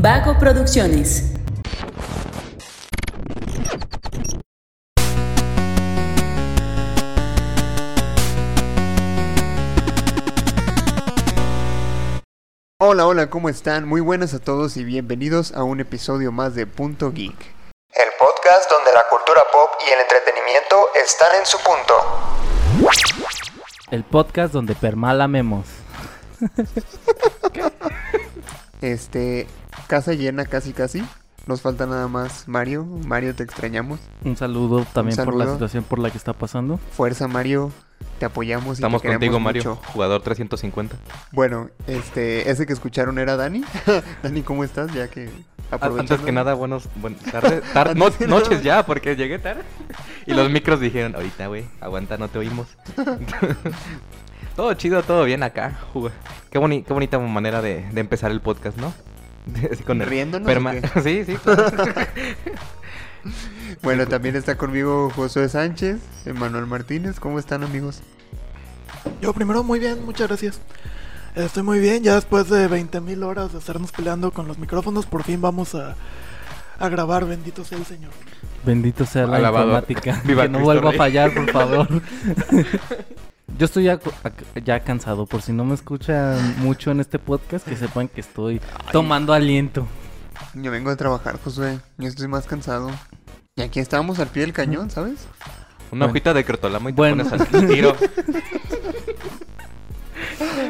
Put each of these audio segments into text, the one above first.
Vago Producciones. Hola, hola, ¿cómo están? Muy buenas a todos y bienvenidos a un episodio más de Punto Geek. El podcast donde la cultura pop y el entretenimiento están en su punto. El podcast donde permalamemos. Este, casa llena casi casi. Nos falta nada más Mario. Mario, te extrañamos. Un saludo también por la situación por la que está pasando. Fuerza Mario, te apoyamos y Estamos te contigo, Mario, mucho. jugador 350. Bueno, este, ese que escucharon era Dani. Dani, ¿cómo estás? Ya que Antes que nada, buenos, buenas tardes, tar- no- noches ya, porque llegué tarde. Y los micros dijeron, ahorita, güey, aguanta, no te oímos. todo chido, todo bien acá. Qué, boni- qué bonita manera de, de empezar el podcast, ¿no? Con el ¿Riéndonos sí, sí. claro. Bueno, también está conmigo Josué Sánchez, Emanuel Martínez. ¿Cómo están, amigos? Yo primero muy bien, muchas gracias. Estoy muy bien, ya después de 20.000 horas de estarnos peleando con los micrófonos, por fin vamos a, a grabar, bendito sea el Señor. Bendito sea la Alabado. informática. Viva que no vuelva a fallar, por favor. Yo estoy ya, cansado. Por si no me escuchan mucho en este podcast, que sepan que estoy tomando aliento. Yo vengo de trabajar, Josué. Yo estoy más cansado. Y aquí estamos al pie del cañón, ¿sabes? Una Bueno. hojita de crotolamo y te Bueno. pones al tiro.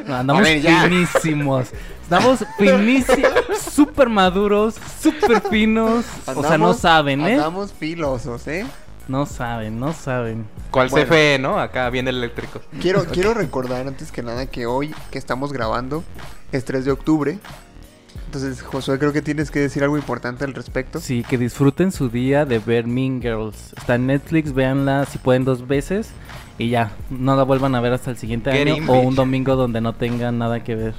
Andamos ver, ya. finísimos. Estamos finísimos, súper maduros, súper finos. o sea, no Andamos- saben, ¿eh? Andamos filosos, ¿eh? No saben, no saben. ¿Cuál Bueno. CFE, no? Acá viene el eléctrico. Quiero, quiero recordar antes que nada que hoy que estamos grabando es 3 de octubre. Entonces, Josué, creo que tienes que decir algo importante al respecto. Sí, que disfruten su día de ver Mean Girls. Está en Netflix, véanla si pueden dos veces y ya, no la vuelvan a ver hasta el siguiente Get año in, o bitch. un domingo donde no tengan nada que ver.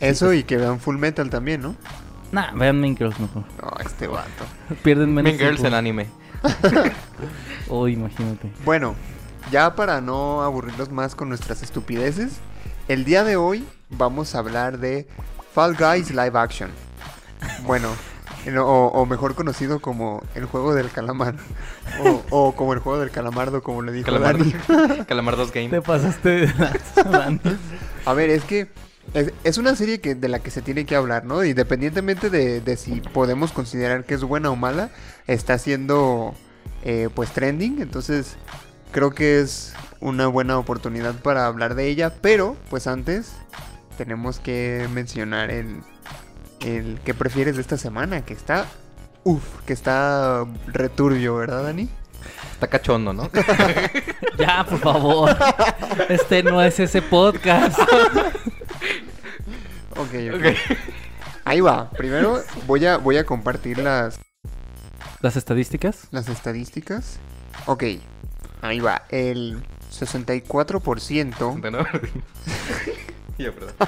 Eso y que vean Full Metal también, ¿no? Nah, vean Mean Girls mejor. No, este vato. Pierden menos Mean Girls en anime. Oh, imagínate. Bueno, ya para no aburrirlos más con nuestras estupideces, el día de hoy vamos a hablar de Fall Guys Live Action. Bueno, en- o, o mejor conocido como el juego del calamar. O, o como el juego del calamardo, como le dijo Calamar, Dani. Calamar 2 Game. Te pasaste de. A ver, es que es, es una serie que, de la que se tiene que hablar, ¿no? Independientemente de, de si podemos considerar que es buena o mala, está siendo eh, pues trending, entonces creo que es una buena oportunidad para hablar de ella, pero pues antes tenemos que mencionar el, el que prefieres de esta semana, que está, uff, que está returbio, ¿verdad, Dani? Está cachondo, ¿no? Ya, por favor. Este no es ese podcast. Ok, ok. Ahí va. Primero voy a, voy a compartir las, Las estadísticas. las estadísticas. Ok, ahí va. El 64%. ¿De no? ya, perdón.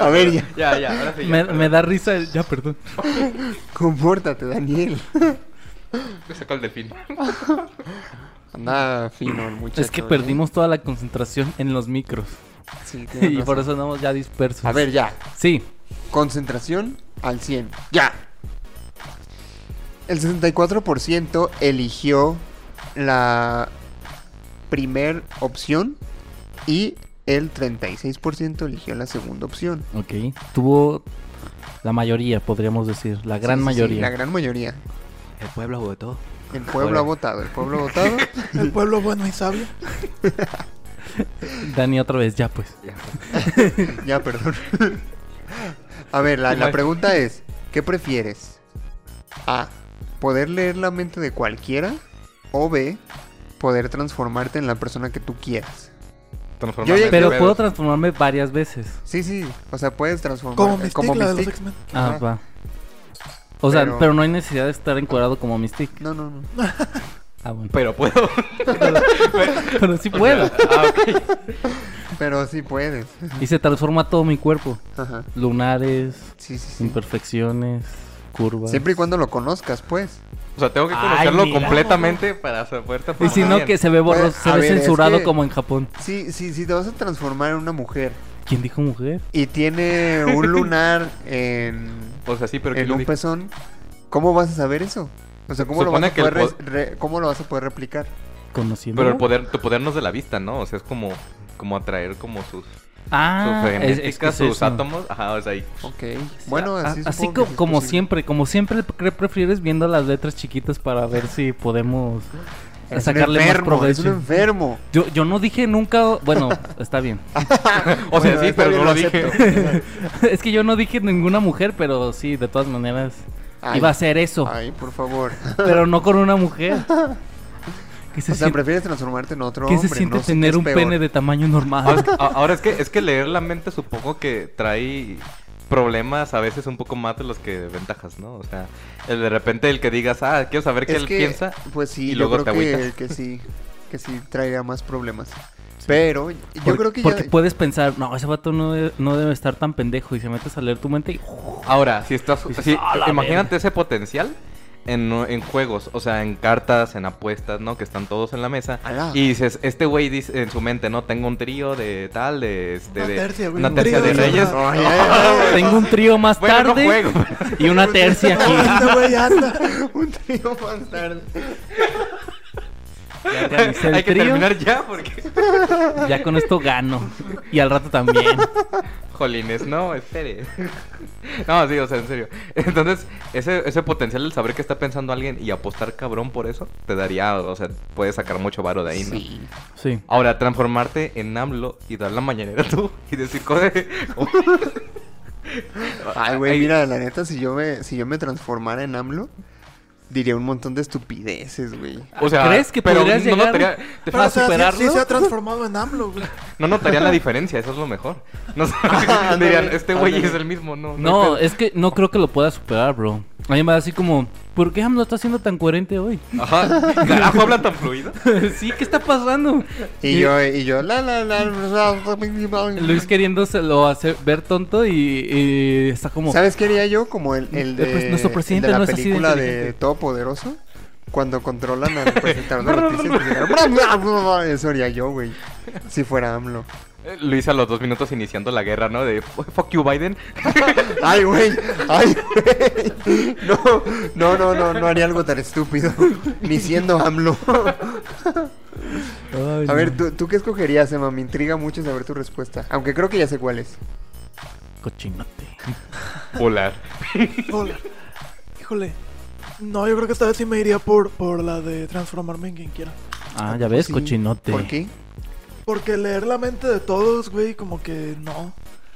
A ver, ya. Ya, ya, ahora sí. ya, Me, da risa. el- Ya, perdón. Compórtate, Daniel. Me sacó el delfín. Anda fino el muchacho. Es que ¿eh? perdimos toda la concentración en los micros. Sí, Y por eso andamos ya dispersos. A ver, ya. Sí. Concentración al 100. Ya. El 64% eligió la primer opción y el 36% eligió la segunda opción. Ok. Tuvo la mayoría, podríamos decir. La gran Sí, sí, sí, mayoría. la gran mayoría. El pueblo votó. El pueblo ha votado, el pueblo ha votado. El pueblo bueno y sabio. Dani, otra vez, ya pues. ya, perdón. A ver, la, la pregunta es, ¿qué prefieres? A, poder leer la mente de cualquiera o B, poder transformarte en la persona que tú quieras. Transformarme Yo Pero puedo transformarme varias veces. Sí, sí, o sea, puedes transformar Como Mystique, la de los Mystique. Ah, va. O sea, Pero- pero... no hay necesidad de estar encuadrado como Mystic. No, no, no. Ah, bueno. Pero puedo. Pero sí puedo. ah. Pero sí puedes. Y se transforma todo mi cuerpo. Ajá. Lunares, Sí, sí, sí. imperfecciones, curvas. Siempre y cuando lo conozcas, pues. O sea, tengo que Ay, conocerlo mira. completamente para poder Y si no, que se ve borroso, Pues, se ve ver, es censurado que- como en Japón. Sí, sí, sí, te vas a transformar en una mujer ¿Quién dijo mujer? y tiene un lunar en, O sea, sí, pero ¿quién en un dijo? pezón, ¿cómo vas a saber eso? O sea, ¿cómo, lo vas, Supone a poder, pod- res- re- ¿cómo lo vas a poder replicar? Conociendo. Pero el poder, tu poder no es de la vista, ¿no? O sea, es como, como atraer como sus, Ah, sus es- que es sus eso. átomos. Ajá, o sea, y- Ok, bueno, A- así, así supongo que co- sí es como posible. siempre, como siempre, ¿qué prefieres viendo las letras chiquitas para ver si podemos Es sacarle un más enfermo, es un provecho? enfermo. Yo, yo no dije nunca, bueno, está bien. O sea, Bueno, sí, pero no lo dije. es que yo no dije ninguna mujer, pero sí, de todas maneras Ay. iba a ser eso, Ay, por favor. pero no con una mujer. ¿Qué se O sea, siente, prefieres transformarte en otro qué hombre. se siente no tener un peor. pene de tamaño Ahora, normal? es que- a- ahora es que es que leer la mente supongo que trae problemas a veces un poco más de los que ventajas, ¿no? O sea, el de repente el que digas, ah, quiero saber qué Es él que, piensa. Pues sí, y yo luego creo te que, que sí, que sí traería más problemas. Pero yo Por- creo que porque ya... puedes pensar, no, ese vato no, de- no debe estar tan pendejo y se metes a leer tu mente y... Ahora, si estás, Dices, si- "A la imagínate verga". ese potencial en, en juegos, o sea, en cartas, en apuestas, ¿no? Que están todos en la mesa. Alá. Y dices, este güey dice en su mente, ¿no? Tengo un trío de tal, de este, Una de tercia, güey, una un tercia trío de de- reyes. Tengo un trío más Bueno, no tarde juego. y una tercia aquí. Este güey anda. un trío más tarde. Ya el Hay que trío, terminar ya porque... ya con esto gano. Y al rato también. Jolines, no, espere. No, sí, o sea, en serio. Entonces, ese, ese potencial del saber que está pensando alguien y apostar cabrón por eso, te daría, o sea, puedes sacar mucho varo de ahí, ¿no? Sí. Sí. Ahora, transformarte en AMLO y dar la mañanera tú y decir cosas... Ay, güey, mira, la neta, si yo me, si yo me transformara en AMLO, diría un montón de estupideces, güey. O sea, ¿Crees que pero podrías no llegar notaría, te- Pero, a o sea, sí- superarlo? Sí, se ha transformado en AMLO, güey. no notarían la diferencia, eso es lo mejor. No sé, Ah, dirían, este güey es el mismo, no. No, es que no creo que lo pueda superar, bro. A mí me da así como, ¿por qué AMLO está siendo tan coherente hoy? Ajá, carajo, habla tan fluido. sí, ¿qué está pasando? Y yo, y yo, la, la, la, la, Luis queriéndoselo hacer ver tonto y, y está como... ¿Sabes qué haría yo? Como el, el Eh, de, pues, nuestro el presidente de la no es así de película de. Todopoderoso. Cuando controlan al presentador de noticias. Eso haría yo, güey. Si fuera AMLO. Eh, Luis a los dos minutos iniciando la guerra, ¿no? De fuck you, Biden. Ay, güey. Ay, güey. No, no, no, no, no haría algo tan estúpido. Ni siendo AMLO. Ay, A ver. ¿tú, ¿tú qué escogerías, Emma? Me intriga mucho saber tu respuesta. Aunque creo que ya sé cuál es. Cochinote. Polar. Hola. Híjole. No, yo creo que esta vez sí me iría por, por la de transformarme en quien quiera. Ah, ya ves, Sí. cochinote. ¿Por qué? Porque leer la mente de todos, güey, como que no.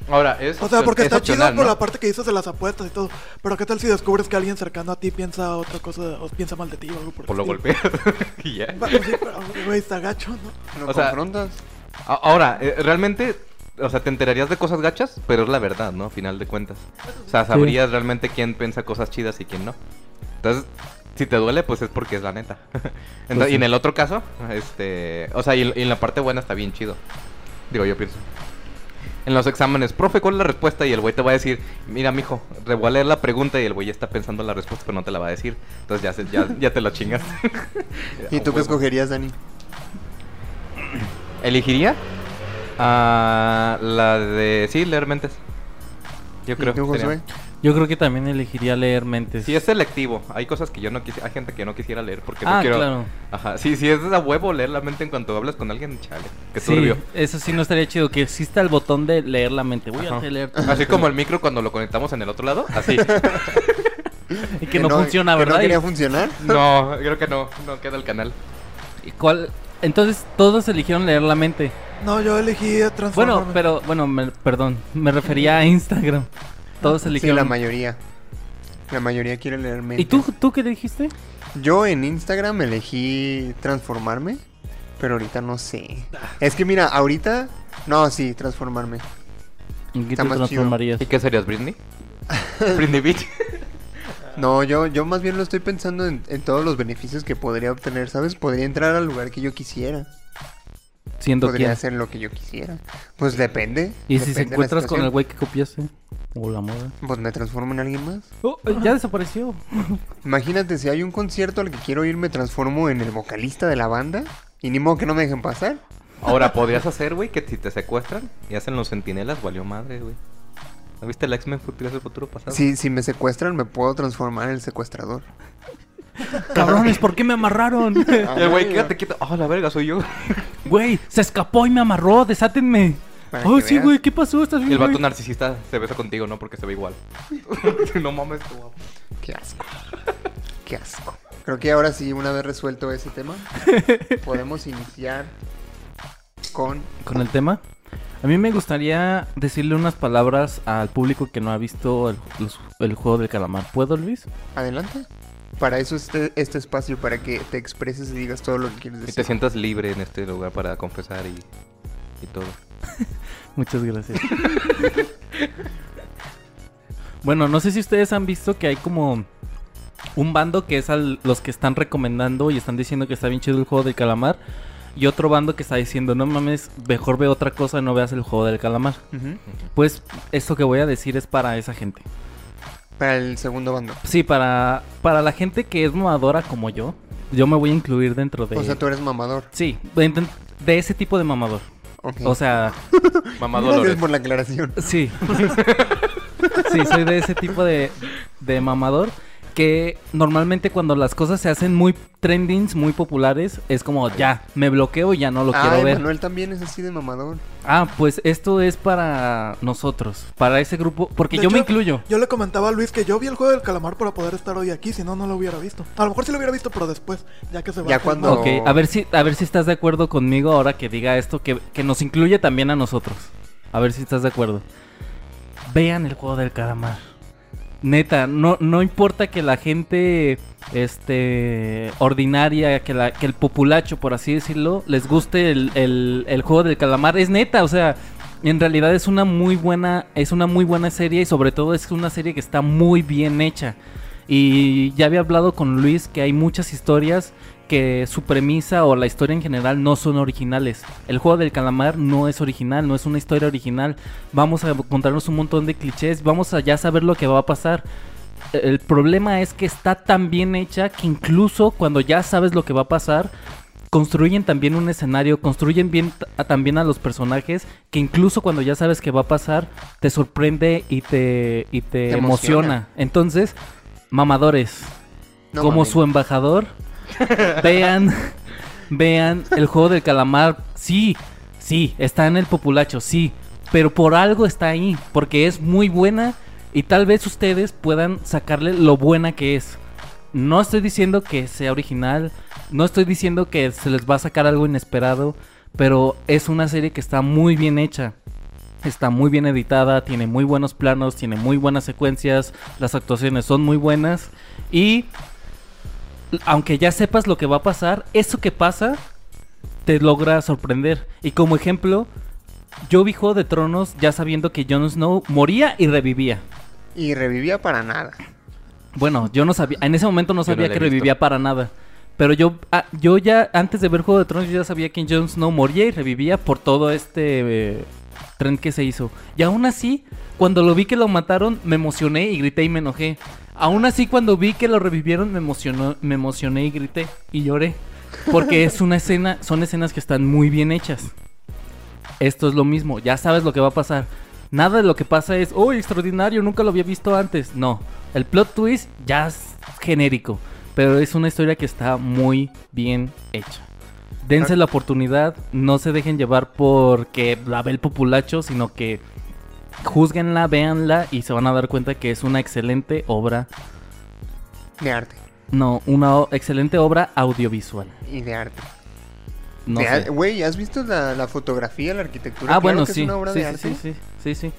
Ahora, es O sea, porque es está chido por ¿no? la parte que dices de las apuestas y todo. Pero ¿qué tal si descubres que alguien cercano a ti piensa otra cosa o piensa mal de ti o algo por Por lo golpeas. y ya. Bueno, sí, pero, güey, está gacho, ¿no? ¿Lo O sea, confrontas? Ahora, eh, realmente, o sea, te enterarías de cosas gachas, pero es la verdad, ¿no? A final de cuentas. O sea, sabrías realmente quién piensa cosas chidas y quién no. Entonces, si te duele, pues es porque es la neta. Entonces, Pues sí. Y en el otro caso, este... O sea, y, y en la parte buena está bien chido. Digo, yo pienso. En los exámenes, profe, ¿cuál es la respuesta? Y el güey te va a decir, mira, mijo, te voy a leer la pregunta y el güey ya está pensando la respuesta, pero no te la va a decir. Entonces ya, se- ya, ya te lo chingas. ¿Y tú qué escogerías, Dani? ¿Elegiría? a la de... Sí, leer mentes. Yo creo ¿Y tú, que? Yo creo que también elegiría leer mentes. Sí, es selectivo. Hay cosas que yo no quisiera... Hay gente que no quisiera leer porque no Ah, quiero... claro. Ajá. Sí, sí, es a huevo leer la mente en cuanto hablas con alguien, chale. Qué Sí, turbio. eso sí no estaría chido. Que exista el botón de leer la mente. Voy Ajá. a leer. Así mente. como el micro cuando lo conectamos en el otro lado. Así. Y que no, funciona, que ¿verdad? no quería funcionar? no, creo que no. No queda el canal. ¿y ¿Cuál? Entonces todos eligieron leer la mente. No, yo elegí transformarme. Bueno, pero, bueno, me- perdón. Me refería a Instagram. Todos Sí, eligieron. la mayoría. La mayoría quiere leer mentes. ¿Y tú, tú qué dijiste? Yo en Instagram elegí transformarme, pero ahorita no sé. Es que mira, ahorita... No, sí, transformarme. ¿En qué Está te más chido. transformarías? ¿Y qué serías, Britney? Britney Beach. No, yo, yo más bien lo estoy pensando en, en todos los beneficios que podría obtener, ¿sabes? Podría entrar al lugar que yo quisiera. Siendo Podría quién. hacer lo que yo quisiera. Pues depende. ¿Y si se encuentras con el güey que copiaste? O la moda. Pues me transformo en alguien más. Oh, eh, ya desapareció. Imagínate, si hay un concierto al que quiero ir, me transformo en el vocalista de la banda. Y ni modo que no me dejen pasar. Ahora, podrías hacer, güey, que si te secuestran y hacen los sentinelas, valió madre, güey. ¿No viste el X-Men Futuro del futuro pasado? Si, si me secuestran, me puedo transformar en el secuestrador. Cabrones, ¿por qué me amarraron? El güey, quédate quieto. Ah, la verga, soy yo. Güey, se escapó y me amarró, desátenme. Para Oh, que sí, veas. güey, ¿qué pasó? ¿Estás Y bien, el vato güey? narcisista se besa contigo, ¿no? Porque se ve igual. no mames, qué guapo. Qué asco. Qué asco. Creo que ahora sí, una vez resuelto ese tema, podemos iniciar con... Con el tema. A mí me gustaría decirle unas palabras al público que no ha visto el, los- el juego del calamar. ¿Puedo, Luis? Adelante. Para eso este, este espacio, para que te expreses y digas todo lo que quieres Y te decir. sientas libre en este lugar para confesar y, y todo. Muchas gracias. bueno, no sé si ustedes han visto que hay como un bando que es al- los que están recomendando y están diciendo que está bien chido el juego del calamar. Y otro bando que está diciendo, no mames, mejor ve otra cosa y no veas el juego del calamar. Pues esto que voy a decir es para esa gente. Para el segundo bando. Sí, para, para la gente que es mamadora como yo, yo me voy a incluir dentro de... O sea, tú eres mamador. Sí, de, de ese tipo de mamador. Ok. O sea, Mamá Gracias por la aclaración. sí. sí, soy de ese tipo de, de mamador que normalmente cuando las cosas se hacen muy trendings, muy populares, es como ya, me bloqueo y ya no lo quiero ver. Manuel también es así de mamador. Ah, pues esto es para nosotros, para ese grupo, porque De yo me incluyo. Yo le comentaba a Luis que yo vi el juego del calamar para poder estar hoy aquí, si no, no lo hubiera visto. A lo mejor sí lo hubiera visto, pero después, ya que se va. Ya cuando- Ok, a ver si, a ver si estás de acuerdo conmigo ahora que diga esto, que, que nos incluye también a nosotros. A ver si estás de acuerdo. Vean el juego del calamar. Neta, no, no importa que la gente este ordinaria, que, la, que el populacho, por así decirlo, les guste el, el- el juego del calamar. Es neta, o sea, en realidad es una muy buena, es una muy buena serie y sobre todo es una serie que está muy bien hecha. Y ya había hablado con Luis que hay muchas historias que su premisa o la historia en general no son originales. El juego del calamar no es original, no es una historia original. Vamos a encontrarnos un montón de clichés, vamos a ya saber lo que va a pasar. El problema es que está tan bien hecha que incluso cuando ya sabes lo que va a pasar, construyen también un escenario, construyen bien a- también a los personajes, que incluso cuando ya sabes que va a pasar, te sorprende y te, y te, Te emociona. emociona. Entonces, mamadores, No como su embajador, vean, vean el juego del calamar. Sí, sí, está en el populacho, sí, pero por algo está ahí, porque es muy buena y tal vez ustedes puedan sacarle lo buena que es. No estoy diciendo que sea original, no estoy diciendo que se les va a sacar algo inesperado, pero es una serie que está muy bien hecha. Está muy bien editada, tiene muy buenos planos, tiene muy buenas secuencias, las actuaciones son muy buenas y aunque ya sepas lo que va a pasar, eso que pasa te logra sorprender. Y como ejemplo, yo vi Juego de Tronos ya sabiendo que Jon Snow moría y revivía. Y revivía para nada. Bueno, yo no sabía, en ese momento no sabía que visto. revivía para nada. Pero yo, ah, yo ya, antes de ver Juego de Tronos, yo ya sabía que Jon Snow moría y revivía por todo este eh, trend que se hizo. Y aún así, cuando lo vi que lo mataron, me emocioné y grité y me enojé. Aún así, cuando vi que lo revivieron, me emocionó, me emocioné y grité y lloré. Porque es una escena, son escenas que están muy bien hechas. Esto es lo mismo, ya sabes lo que va a pasar. Nada de lo que pasa es, oh, extraordinario, nunca lo había visto antes. No, el plot twist ya es genérico, pero es una historia que está muy bien hecha. Dense la oportunidad, no se dejen llevar porque la ve el populacho, sino que juzguenla, véanla y se van a dar cuenta que es una excelente obra. De arte. No, una excelente obra audiovisual. Y de arte. No De sé. ar- Güey, ¿has visto la, la fotografía, la arquitectura? Ah, Claro bueno, que sí. Es una obra sí, de sí, arte. sí, sí, sí, sí.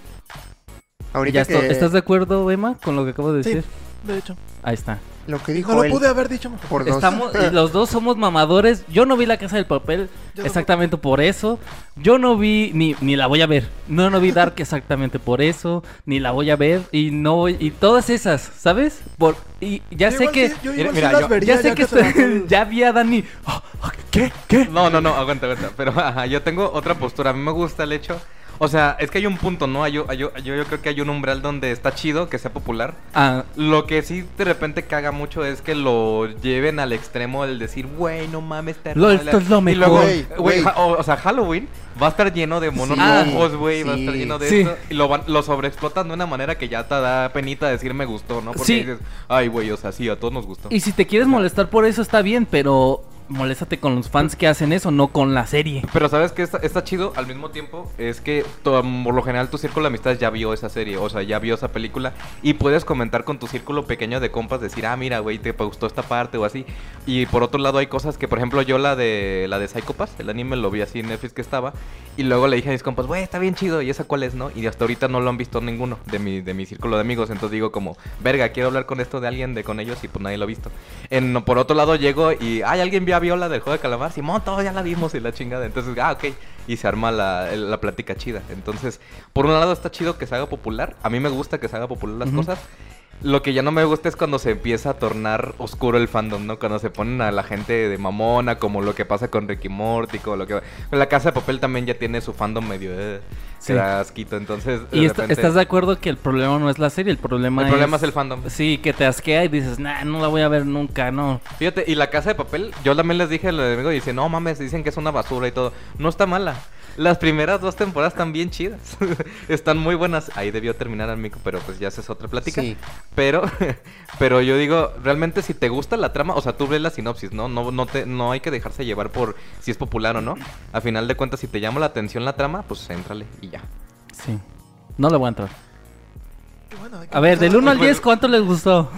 Ahorita Ya que esto- ¿Estás de acuerdo, Emma, con lo que acabo de Sí, decir? de hecho. Ahí está. Lo que dijo No lo él pude haber dicho mejor. por dos. Estamos, los dos somos mamadores. Yo no vi la casa del papel Yo exactamente por eso. Yo no vi, ni, ni la voy a ver. No, no vi Dark exactamente por eso. Ni la voy a ver. Y no voy- y todas esas, ¿sabes? Por, y ya Yo sé que. sí- yo mira, igual sí mira, las yo- vería ya sé que, ya vi a Dani. "Ah, ah, ¿Qué? ¿Qué? No, no, no, aguanta, aguanta. Pero ajá, yo tengo otra postura. A mí me gusta el hecho. O sea, es que hay un punto, ¿no? Hay, yo, hay- yo, yo creo que hay un umbral donde está chido que sea popular. Ah, Lo que sí de repente caga mucho es que lo lleven al extremo del decir, güey, no mames, está Lo- hermosa". esto es lo Y luego, mejor. Güey, güey, ja- o, o sea, Halloween va a estar lleno de monos Sí, rojos, güey, va a estar lleno de Sí. esto. Y lo, van- lo sobreexplotan de una manera que ya te da penita decir me gustó, ¿no? Porque Sí. dices, ay, güey, o sea, sí, a todos nos gustó. y si te quieres molestar por eso está bien, pero moléstate con los fans que hacen eso, no con la serie. Pero sabes que está, está chido al mismo tiempo es que por lo general tu círculo de amistades ya vio esa serie, o sea, ya vio esa película y puedes comentar con tu círculo pequeño de compas, decir, ah, mira, güey, te gustó esta parte o así. Y por otro lado hay cosas que, por ejemplo, yo la de la de Psycho Pass, el anime lo vi así en Netflix que estaba y luego le dije a mis compas, güey, está bien chido y esa cuál es, ¿no? Y hasta ahorita no lo han visto ninguno de mi de mi círculo de amigos, entonces digo como, verga, quiero hablar con esto de alguien de con ellos y pues nadie lo ha visto. En, por otro lado llego y, ay, alguien vio a Viola del juego de calamar, Simón, todos ya la vimos y la chingada. Entonces, ah, ok. Y se arma la, la plática chida. Entonces, por un lado está chido que se haga popular. A mí me gusta que se haga popular las cosas. Lo que ya no me gusta es cuando se empieza a tornar oscuro el fandom, ¿no? Cuando se ponen a la gente de mamona, como lo que pasa con Ricky Morty, como lo que... La Casa de Papel también ya tiene su fandom medio... Eh, Sí. que da asquito, entonces... de Y est- repente- estás de acuerdo que el problema no es la serie, el problema El es... problema es el fandom. Sí, que te asquea y dices, nah, no la voy a ver nunca, no. Fíjate, y la casa de papel, yo también les dije al amigo y dice, no mames, dicen que es una basura y todo. No está mala. Las primeras dos temporadas están bien chidas. están muy buenas. Ahí debió terminar amigo, pero pues ya esa es otra plática. Sí. Pero, pero yo digo, realmente si te gusta la trama, o sea, tú ves la sinopsis, ¿no? No, no, te, no hay que dejarse llevar por si es popular o no. A final de cuentas, si te llama la atención la trama, pues éntrale y ya. Sí. No le voy a entrar. Bueno, A ver, del 1 al Pues- 10, ¿cuánto les gustó?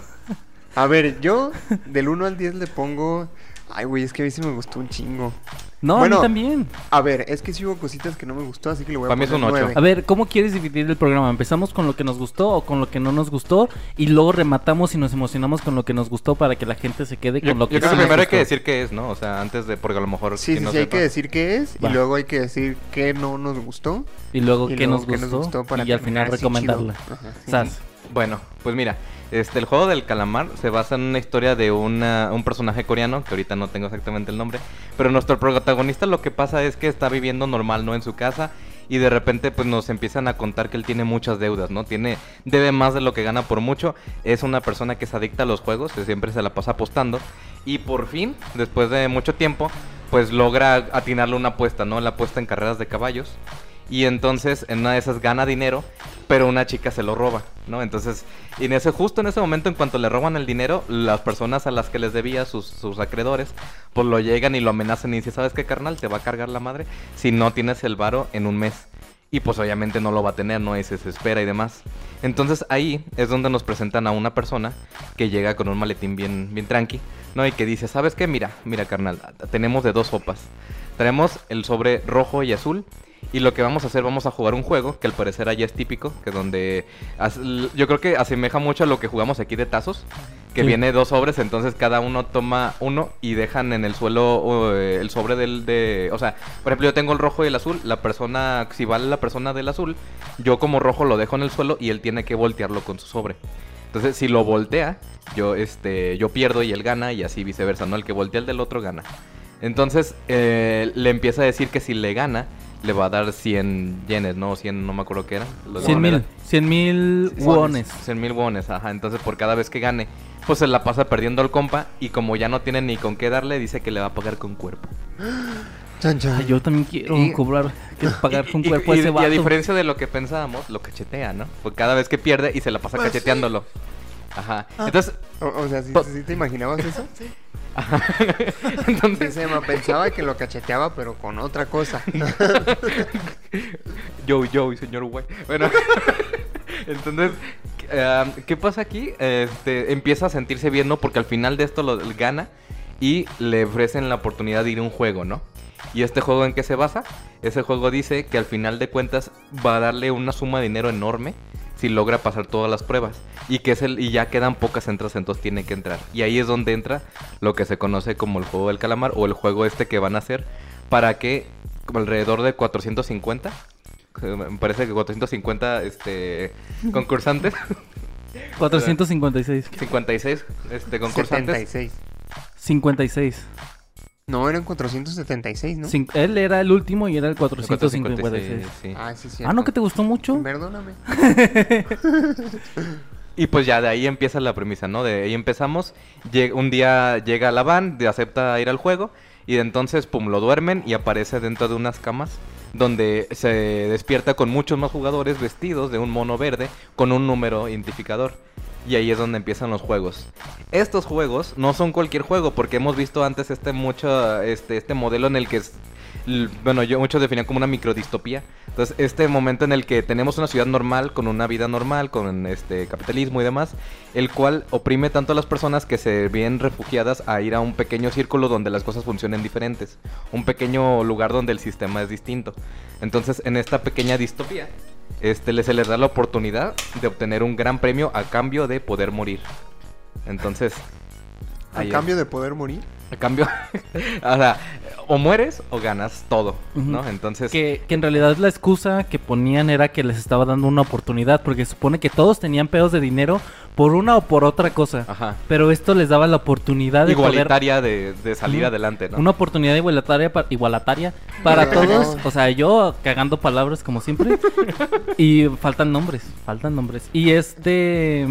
A ver, yo del 1 al 10 le pongo... Ay, güey, es que a mí sí me gustó un chingo. No, a mí también. A ver, es que sí hubo cositas que no me gustó, así que le voy a Para mí es poner un ocho. nueve. A ver, ¿cómo quieres dividir el programa? ¿Empezamos con lo que nos gustó o con lo que no nos gustó? Y luego rematamos y nos emocionamos con lo que nos gustó para que la gente se quede con Yo, lo que yo creo sí que nos primero hay que decir qué es, ¿no? O sea, antes de, porque a lo mejor... Sí, sí, no sí, hay que decir qué es Va. y luego hay que decir qué no nos gustó. Y luego y qué luego nos gustó, y al final recomendarla. Ajá, sí. Sas. Bueno, pues mira, este, el juego del calamar se basa en una historia de un personaje coreano, que ahorita no tengo exactamente el nombre, pero nuestro protagonista lo que pasa es que está viviendo normal, ¿no? En su casa y de repente pues nos empiezan a contar que él tiene muchas deudas, ¿no? Tiene, debe más de lo que gana por mucho, es una persona que es adicta a los juegos, que siempre se la pasa apostando y por fin, después de mucho tiempo, pues logra atinarle una apuesta, ¿no? La apuesta en carreras de caballos. Y entonces en una de esas gana dinero, pero una chica se lo roba, ¿no? Entonces, en ese, justo en ese momento, en cuanto le roban el dinero, las personas a las que les debía, sus, sus acreedores, pues lo llegan y lo amenazan y dicen, ¿sabes qué, carnal? Te va a cargar la madre si no tienes el varo en un mes. Y pues obviamente no lo va a tener, ¿no? Y se desespera y demás. Entonces ahí es donde nos presentan a una persona que llega con un maletín bien, bien tranqui, ¿no? Y que dice, ¿sabes qué? Mira, mira, carnal, tenemos de dos sopas. Tenemos el sobre rojo y azul. Y lo que vamos a hacer, vamos a jugar un juego que al parecer allá es típico, que donde yo creo que asemeja mucho a lo que jugamos aquí de tazos, que Sí. viene dos sobres, entonces cada uno toma uno y dejan en el suelo eh, el sobre del de, o sea, por ejemplo, yo tengo el rojo y el azul, la persona si vale la persona del azul, yo como rojo lo dejo en el suelo y él tiene que voltearlo con su sobre. Entonces, si lo voltea, yo este yo pierdo y él gana y así viceversa, ¿no? El que voltea el del otro gana. Entonces, eh, le empieza a decir que si le gana, le va a dar 100 yenes, ¿no? 100, no me acuerdo qué era. lo de 100 mil, moneda. 100 mil wones. 100 mil wones, ajá. Entonces, por cada vez que gane, pues se la pasa perdiendo al compa. Y como ya no tiene ni con qué darle, dice que le va a pagar con cuerpo. Chan, chan. Ay, yo también quiero Y- cobrar, quiero pagar con Y- y- cuerpo a y- ese y a diferencia de lo que pensábamos, lo cachetea, ¿no? Pues cada vez que pierde y se la pasa Pues sí. Ajá. Ah. Entonces, O, o sea, ¿sí, Po- sí te imaginabas eso? Sí. entonces Sí, se me pensaba que lo cacheteaba, pero con otra cosa. Yo, yo, señor güey. Bueno, entonces, ¿qué pasa aquí? Este, empieza a sentirse bien, ¿no? Porque al final de esto lo gana y le ofrecen la oportunidad de ir a un juego, ¿no? ¿Y este juego en qué se basa? Ese juego dice que al final de cuentas va a darle una suma de dinero enorme si logra pasar todas las pruebas. Y que es el, y ya quedan pocas entradas, entonces tiene que entrar. Y ahí es donde entra lo que se conoce como el juego del calamar o el juego este que van a hacer para que como alrededor de 450 que me parece que 450 este concursantes 456. 56 este concursantes 76. 56. No, eran 476, ¿no? Cin- él era el último y era el 456. 456, sí. Ah, sí, sí. Ah, ¿no que te gustó mucho? Perdóname. Y pues ya de ahí empieza la premisa, ¿no? De ahí empezamos. Un día llega la van, de- acepta ir al juego. Y de entonces, pum, lo duermen y aparece dentro de unas camas. Donde se despierta con muchos más jugadores vestidos de un mono verde con un número identificador. Y ahí es donde empiezan los juegos. Estos juegos no son cualquier juego, porque hemos visto antes este mucho, este, este modelo en el que es, bueno, yo muchos definían como una microdistopía. Entonces, este momento en el que tenemos una ciudad normal, con una vida normal, con este capitalismo y demás, el cual oprime tanto a las personas que se ven refugiadas a ir a un pequeño círculo donde las cosas funcionen diferentes. Un pequeño lugar donde el sistema es distinto. Entonces, en esta pequeña distopía, este, se les da la oportunidad de obtener un gran premio a cambio de poder morir. Entonces, A cambio de poder morir. A cambio, o sea, o mueres o ganas todo, ¿no? Entonces, Que, que en realidad la excusa que ponían era que les estaba dando una oportunidad, porque se supone que todos tenían pedos de dinero por una o por otra cosa. ajá, Pero esto les daba la oportunidad de poder... igualitaria de, de salir adelante, ¿no? Una oportunidad igualataria, pa- igualataria para todos. O sea, yo cagando palabras como siempre. y faltan nombres, faltan nombres. Y este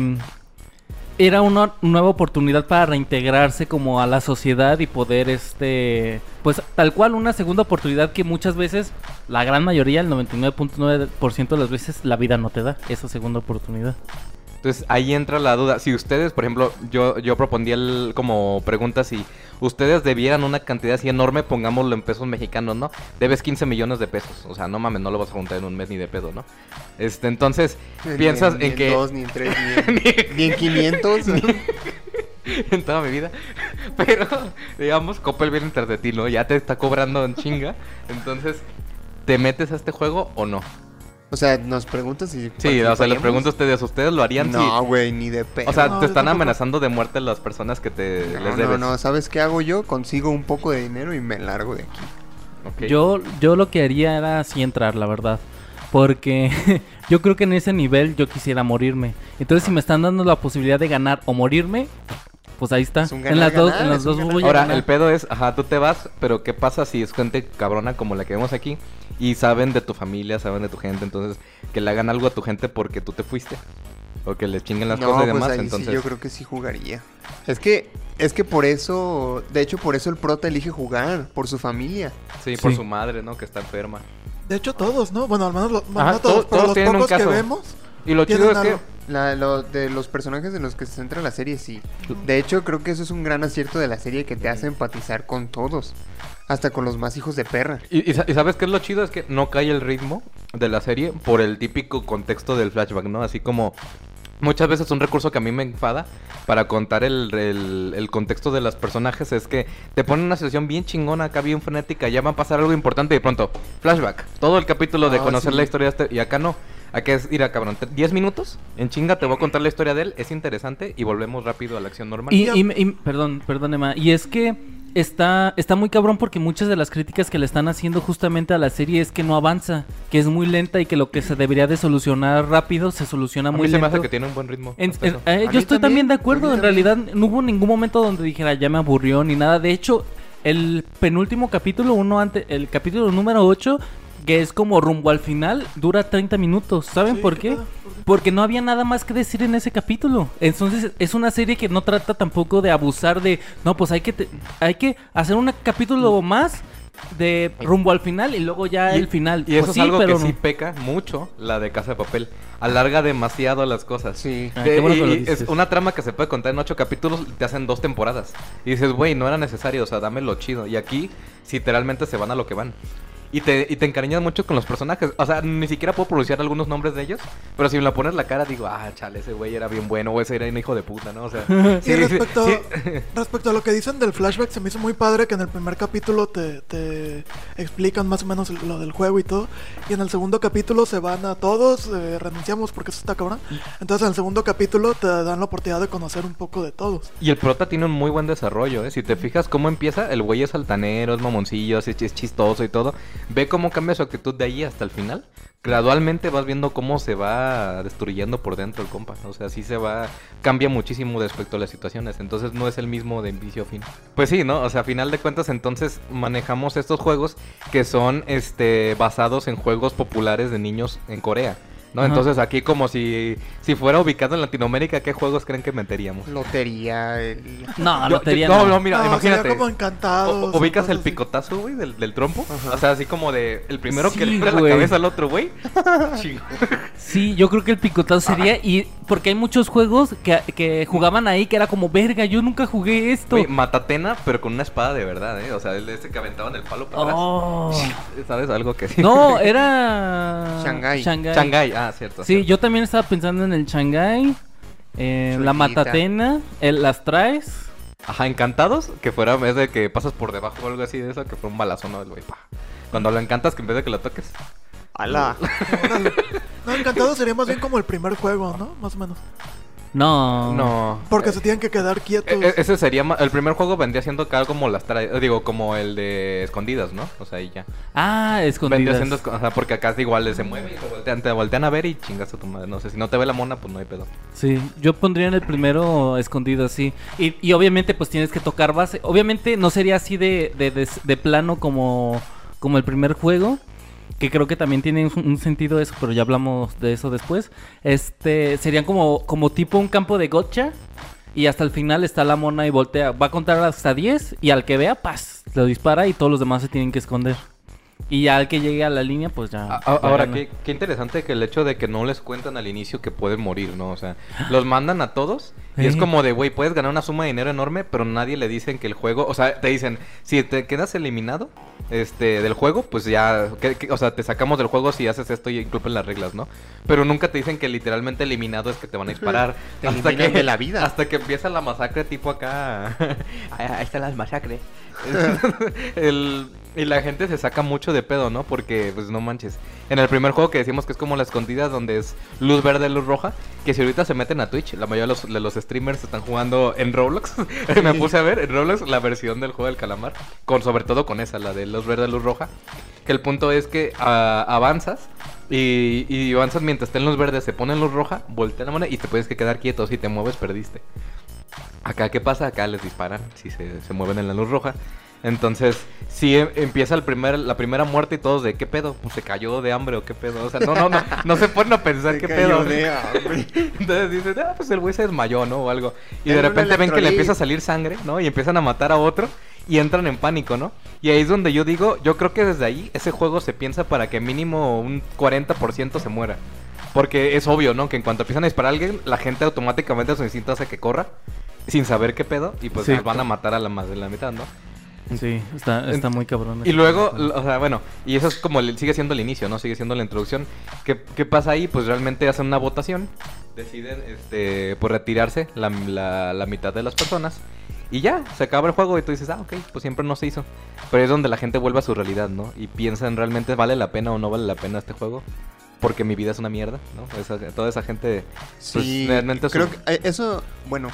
era una nueva oportunidad para reintegrarse como a la sociedad y poder este pues tal cual una segunda oportunidad que muchas veces la gran mayoría, el 99.9% de las veces la vida no te da esa segunda oportunidad. Entonces ahí entra la duda. Si ustedes, por ejemplo, yo, yo propondría el- como pregunta si ustedes debieran una cantidad así enorme, pongámoslo en pesos mexicanos, ¿no? Debes 15 millones de pesos. O sea, no mames, no lo vas a juntar en un mes ni de pedo, ¿no? Este, entonces, piensas Ni en que... dos, ni en tres, ni en, ni en 500. en toda mi vida. Pero, digamos, Coppel viene tras de ti, ¿no? Ya te está cobrando en chinga. Entonces, ¿te metes a este juego o no? O sea, nos preguntas si. Sí, o sea, les pregunto a ustedes, ¿ustedes lo harían? No, güey, ni de pedo. O sea, No, te están amenazando de muerte las personas que te no, les no, debes. no, ¿sabes qué hago yo? Consigo un poco de dinero y me largo de aquí. Yo, yo lo que haría era así entrar, la verdad. Porque yo creo que en ese nivel yo quisiera morirme. Entonces, si me están dando la posibilidad de ganar o morirme, pues ahí está. Es un en las dos, en las dos Ahora, el pedo es, ajá, tú te vas, pero ¿qué pasa si es gente cabrona como la que vemos aquí? Y saben de tu familia, saben de tu gente, entonces que le hagan algo a tu gente porque tú te fuiste. O que les chinguen las no, cosas y pues demás, ahí entonces... sí, yo creo que sí jugaría. Es que, es que por eso, de hecho, por eso el prota elige jugar, por su familia. Sí, por su madre, ¿no? Que está enferma. De hecho, todos, ¿no? Bueno, al menos lo- bueno, Ajá, no todos, todos- pero todos los pocos que vemos. Y lo chido es que... La, lo, de los personajes en los que se centra la serie, sí. De hecho, creo que eso es un gran acierto de la serie que te hace empatizar con todos. Hasta con los más hijos de perra. Y, y sa- y sabes qué es lo chido? Es que no cae el ritmo de la serie por el típico contexto del flashback, ¿no? Así como muchas veces un recurso que a mí me enfada para contar el, el- el contexto de los personajes es que te ponen una situación bien chingona, acá bien frenética, ya va a pasar algo importante y de pronto, flashback. Todo el capítulo de Ah, conocer sí. la historia de este, y acá no. Acá es, mira cabrón, te- 10 minutos, en chinga te voy a contar la historia de él, es interesante y volvemos rápido a la acción normal. Y, y- y- perdón, perdón, Emma. Y es que está, está muy cabrón porque muchas de las críticas que le están haciendo justamente a la serie es que no avanza, que es muy lenta y que lo que se debería de solucionar rápido se soluciona a mí muy se me hace que tiene un buen ritmo. En- en- eh, yo estoy también, de acuerdo. En realidad no hubo ningún momento donde dijera ya me aburrió ni nada. De hecho, el penúltimo capítulo, uno antes, el capítulo número 8, que es como rumbo al final, dura 30 minutos. ¿Saben Sí, por ¿qué. Porque no había nada más que decir en ese capítulo. Entonces es una serie que no trata tampoco de abusar de, no, pues hay que te- hay que hacer un capítulo más de rumbo al final y luego ya Y- el final. Y eso Pues es sí, algo pero que no. sí peca mucho la de Casa de Papel. Alarga demasiado las cosas. Sí. Ah, De- qué bueno y- que lo y dices. es una trama que se puede contar en ocho capítulos y te hacen dos temporadas. Y dices, güey, no era necesario, o sea, dame lo chido. Y aquí, literalmente se van a lo que van. Y te, y te encariñas mucho con los personajes. O sea, ni siquiera puedo pronunciar algunos nombres de ellos. Pero si me la pones la cara, digo, ah, chale, ese güey era bien bueno. O ese era un hijo de puta, ¿no? O sea, Y sí, sí, respecto, sí. respecto a lo que dicen del flashback, se me hizo muy padre que en el primer capítulo te, te explican más o menos lo del juego y todo. Y en el segundo capítulo se van a todos, eh, renunciamos porque eso está cabrón. Entonces en el segundo capítulo te dan la oportunidad de conocer un poco de todos. Y el prota tiene un muy buen desarrollo, ¿eh? Si te fijas cómo empieza, el güey es altanero, es mamoncillo, es chistoso y todo. Ve cómo cambia su actitud de ahí hasta el final. Gradualmente vas viendo cómo se va destruyendo por dentro el compa. O sea, sí se va. Cambia muchísimo respecto a las situaciones. Entonces no es el mismo de inicio a fin. Pues sí, ¿no? O sea, a final de cuentas, entonces manejamos estos juegos que son este basados en juegos populares de niños en Corea. ¿No? Ajá. Entonces aquí como si, si fuera ubicado en Latinoamérica, ¿qué juegos creen que meteríamos? Lotería, el... No, Yo- lotería yo- no, no. no, mira, No, imagínate. sería como encantados. O- ubicas el así. picotazo, güey, del, del trompo. O sea, así como de el primero que le la güey. cabeza al otro, güey. Sí, yo creo que el picotazo sería. Y porque hay muchos juegos que, que jugaban ahí que era como, verga, yo nunca jugué esto. Güey, Matatena, pero con una espada de verdad, ¿eh? O sea, el ese que aventaban el palo para atrás. Oh. ¿Sabes? Algo que sí. No, era. Shanghái. Shanghái. Shanghai, ah, cierto. Sí, cierto. yo también estaba pensando en el Shanghai. En la. Matatena. El, las traes. Ajá, encantados, que fuera en vez de que pasas por debajo o algo así de eso, que fue un balazo, ¿no? El güey, pa. Cuando lo encantas, que en vez de que lo toques. ¡Hala! No, encantado sería más bien como el primer juego, ¿no? Más o menos. No. No. Porque se tienen que quedar quietos. E- e- ese sería el primer juego vendría siendo acá como las tra- digo como el de escondidas, ¿no? O sea, ahí ya. Ah, Vendría escondidas. siendo esco- o sea, porque acá igual se mueve y te voltean, te voltean a ver y chingas a tu madre. No sé, si no te ve la mona, pues no hay pedo. Sí, yo pondría en el primero escondido así. Y, y obviamente pues tienes que tocar base. Obviamente no sería así de, de, de- de plano como, como el primer juego. Que creo que también tiene un, un sentido eso, pero ya hablamos de eso después. Este, serían como, como tipo un campo de gotcha. Y hasta el final está la mona y voltea. Va a contar hasta 10 y al que vea, paz, lo dispara y todos los demás se tienen que esconder. Y ya al que llegue a la línea, pues ya. A- a- ya Ahora, qué, qué interesante que el hecho de que no les cuentan al inicio que pueden morir, ¿no? O sea, los mandan a todos y es como de, güey, puedes ganar una suma de dinero enorme, pero nadie le dicen que el juego, o sea, te dicen, si te quedas eliminado este del juego, pues ya, que- que- o sea, te sacamos del juego si haces esto y incumplen las reglas, ¿no? Pero nunca te dicen que literalmente eliminado es que te van a disparar. Te eliminan de la vida. Hasta que empieza la masacre tipo acá. Ahí están las masacres. El- y la gente se saca mucho de pedo, ¿no? Porque, pues no manches. En el primer juego que decimos que es como la escondida, donde es luz verde, luz roja, que si ahorita se meten a Twitch, la mayoría de los, de los streamers están jugando en Roblox. Me puse a ver en Roblox la versión del juego del calamar, con sobre todo con esa, la de luz verde, luz roja. Que el punto es que ah, avanzas y, y avanzas mientras esté en luz verde, se pone luz roja, voltea la moneda y te puedes que quedar quieto. Si te mueves, perdiste. Acá, ¿qué pasa? Acá les disparan si se, se mueven en la luz roja. Entonces, si em- empieza el primer, la primera muerte y todos de qué pedo, pues se cayó de hambre o qué pedo. O sea, no, no, no, no se ponen a pensar qué cayó pedo. de hambre. Entonces dicen, ah, pues el güey se desmayó, ¿no? O algo. Y Era de repente ven que le empieza a salir sangre, ¿no? Y empiezan a matar a otro y entran en pánico, ¿no? Y ahí es donde yo digo, yo creo que desde ahí ese juego se piensa para que mínimo un 40% se muera. Porque es obvio, ¿no? Que en cuanto empiezan a disparar a alguien, la gente automáticamente su instinto hace que corra sin saber qué pedo y pues Sí. van a matar a la más de la mitad, ¿no? Sí, está, está muy cabrón. Y luego, o sea, bueno, y eso es como, el- sigue siendo el inicio, ¿no? Sigue siendo la introducción. ¿Qué, qué pasa ahí? Pues realmente hacen una votación, deciden, este, por retirarse la, la- la mitad de las personas. Y ya, se acaba el juego y tú dices, ah, ok, pues siempre no se hizo. Pero es donde la gente vuelve a su realidad, ¿no? Y piensan realmente vale la pena o no vale la pena este juego. Porque mi vida es una mierda, ¿no? Esa- toda esa gente... pues, Sí, realmente creo su- que eh, eso, bueno,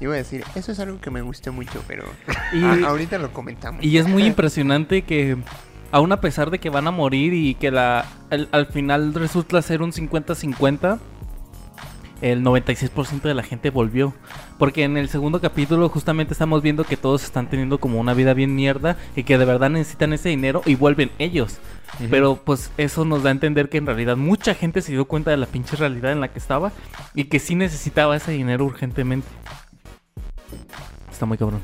iba a decir, eso es algo que me gusta mucho, pero Y- a- ahorita lo comentamos. Y es muy impresionante que, aún a pesar de que van a morir y que la, al final resulta ser un 50-50, el 96% de la gente volvió. Porque en el segundo capítulo justamente estamos viendo que todos están teniendo como una vida bien mierda y que de verdad necesitan ese dinero y vuelven ellos. Pero pues eso nos da a entender que en realidad mucha gente se dio cuenta de la pinche realidad en la que estaba y que sí necesitaba ese dinero urgentemente. Está muy cabrón.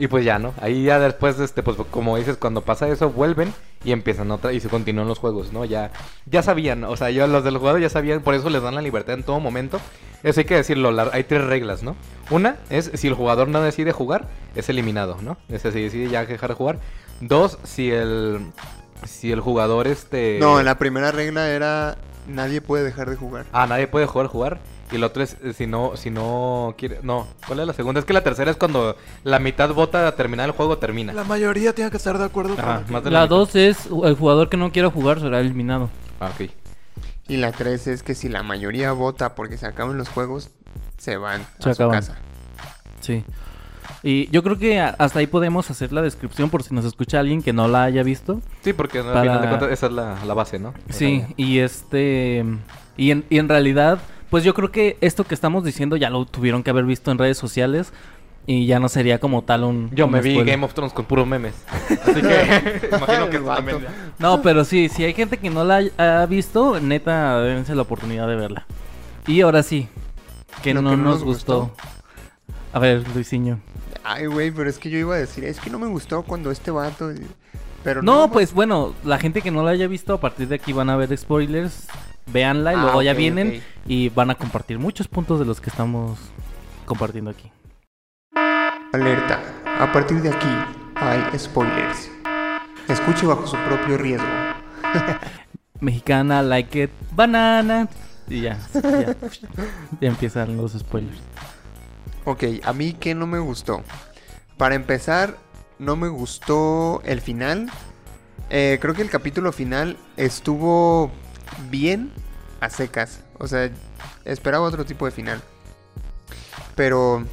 Y pues ya, ¿no? Ahí ya después, este, pues como dices, cuando pasa eso, vuelven y empiezan otra y se continúan los juegos, ¿no? Ya, ya sabían, o sea, yo los del jugador ya sabían, por eso les dan la libertad en todo momento. Eso hay que decirlo, la- hay tres reglas, ¿no? Una es si el jugador no decide jugar, es eliminado, ¿no? Es decir, si decide ya dejar de jugar. Dos, si el si el jugador este No, la primera regla era nadie puede dejar de jugar. Ah, nadie puede jugar jugar. Y el otro es eh, si no, si no quiere. No, ¿cuál es la segunda? Es que la tercera es cuando la mitad vota a terminar el juego, termina. La mayoría tiene que estar de acuerdo Ajá, para que- más de La mitad. 2 es el jugador que no quiera jugar será eliminado. Ah, ok. Y la tres es que si la mayoría vota porque se acaban los juegos, se van Se a su acaban. casa. Sí. Y yo creo que hasta ahí podemos hacer la descripción por si nos escucha alguien que no la haya visto. Sí, porque ¿no? al Para- final de cuentas esa es la, la base, ¿no? Sí, y este. Y en, y en realidad, pues yo creo que esto que estamos diciendo ya lo tuvieron que haber visto en redes sociales. Y ya no sería como tal un. Yo un me vi. Game of Thrones con puros memes. Así que imagino que también. No, pero sí, si hay gente que no la ha visto, neta, dense la oportunidad de verla. Y ahora sí, que no, que no nos nos gustó. gustó. A ver, Luisinho. Ay, güey, pero es que yo iba a decir, es que no me gustó cuando este vato... Pero No, pues bueno, la gente que no la haya visto, a partir de aquí van a ver spoilers. Véanla y Ah, luego ya vienen y van a compartir muchos puntos de los que estamos compartiendo aquí. Alerta, a partir de aquí hay spoilers. Escuche bajo su propio riesgo. Mexicana, like it, banana. Y ya, ya, ya empiezan los spoilers. Ok, a mí que no me gustó. Para empezar, no me gustó el final. Eh, creo que el capítulo final estuvo bien a secas. O sea, esperaba otro tipo de final. Pero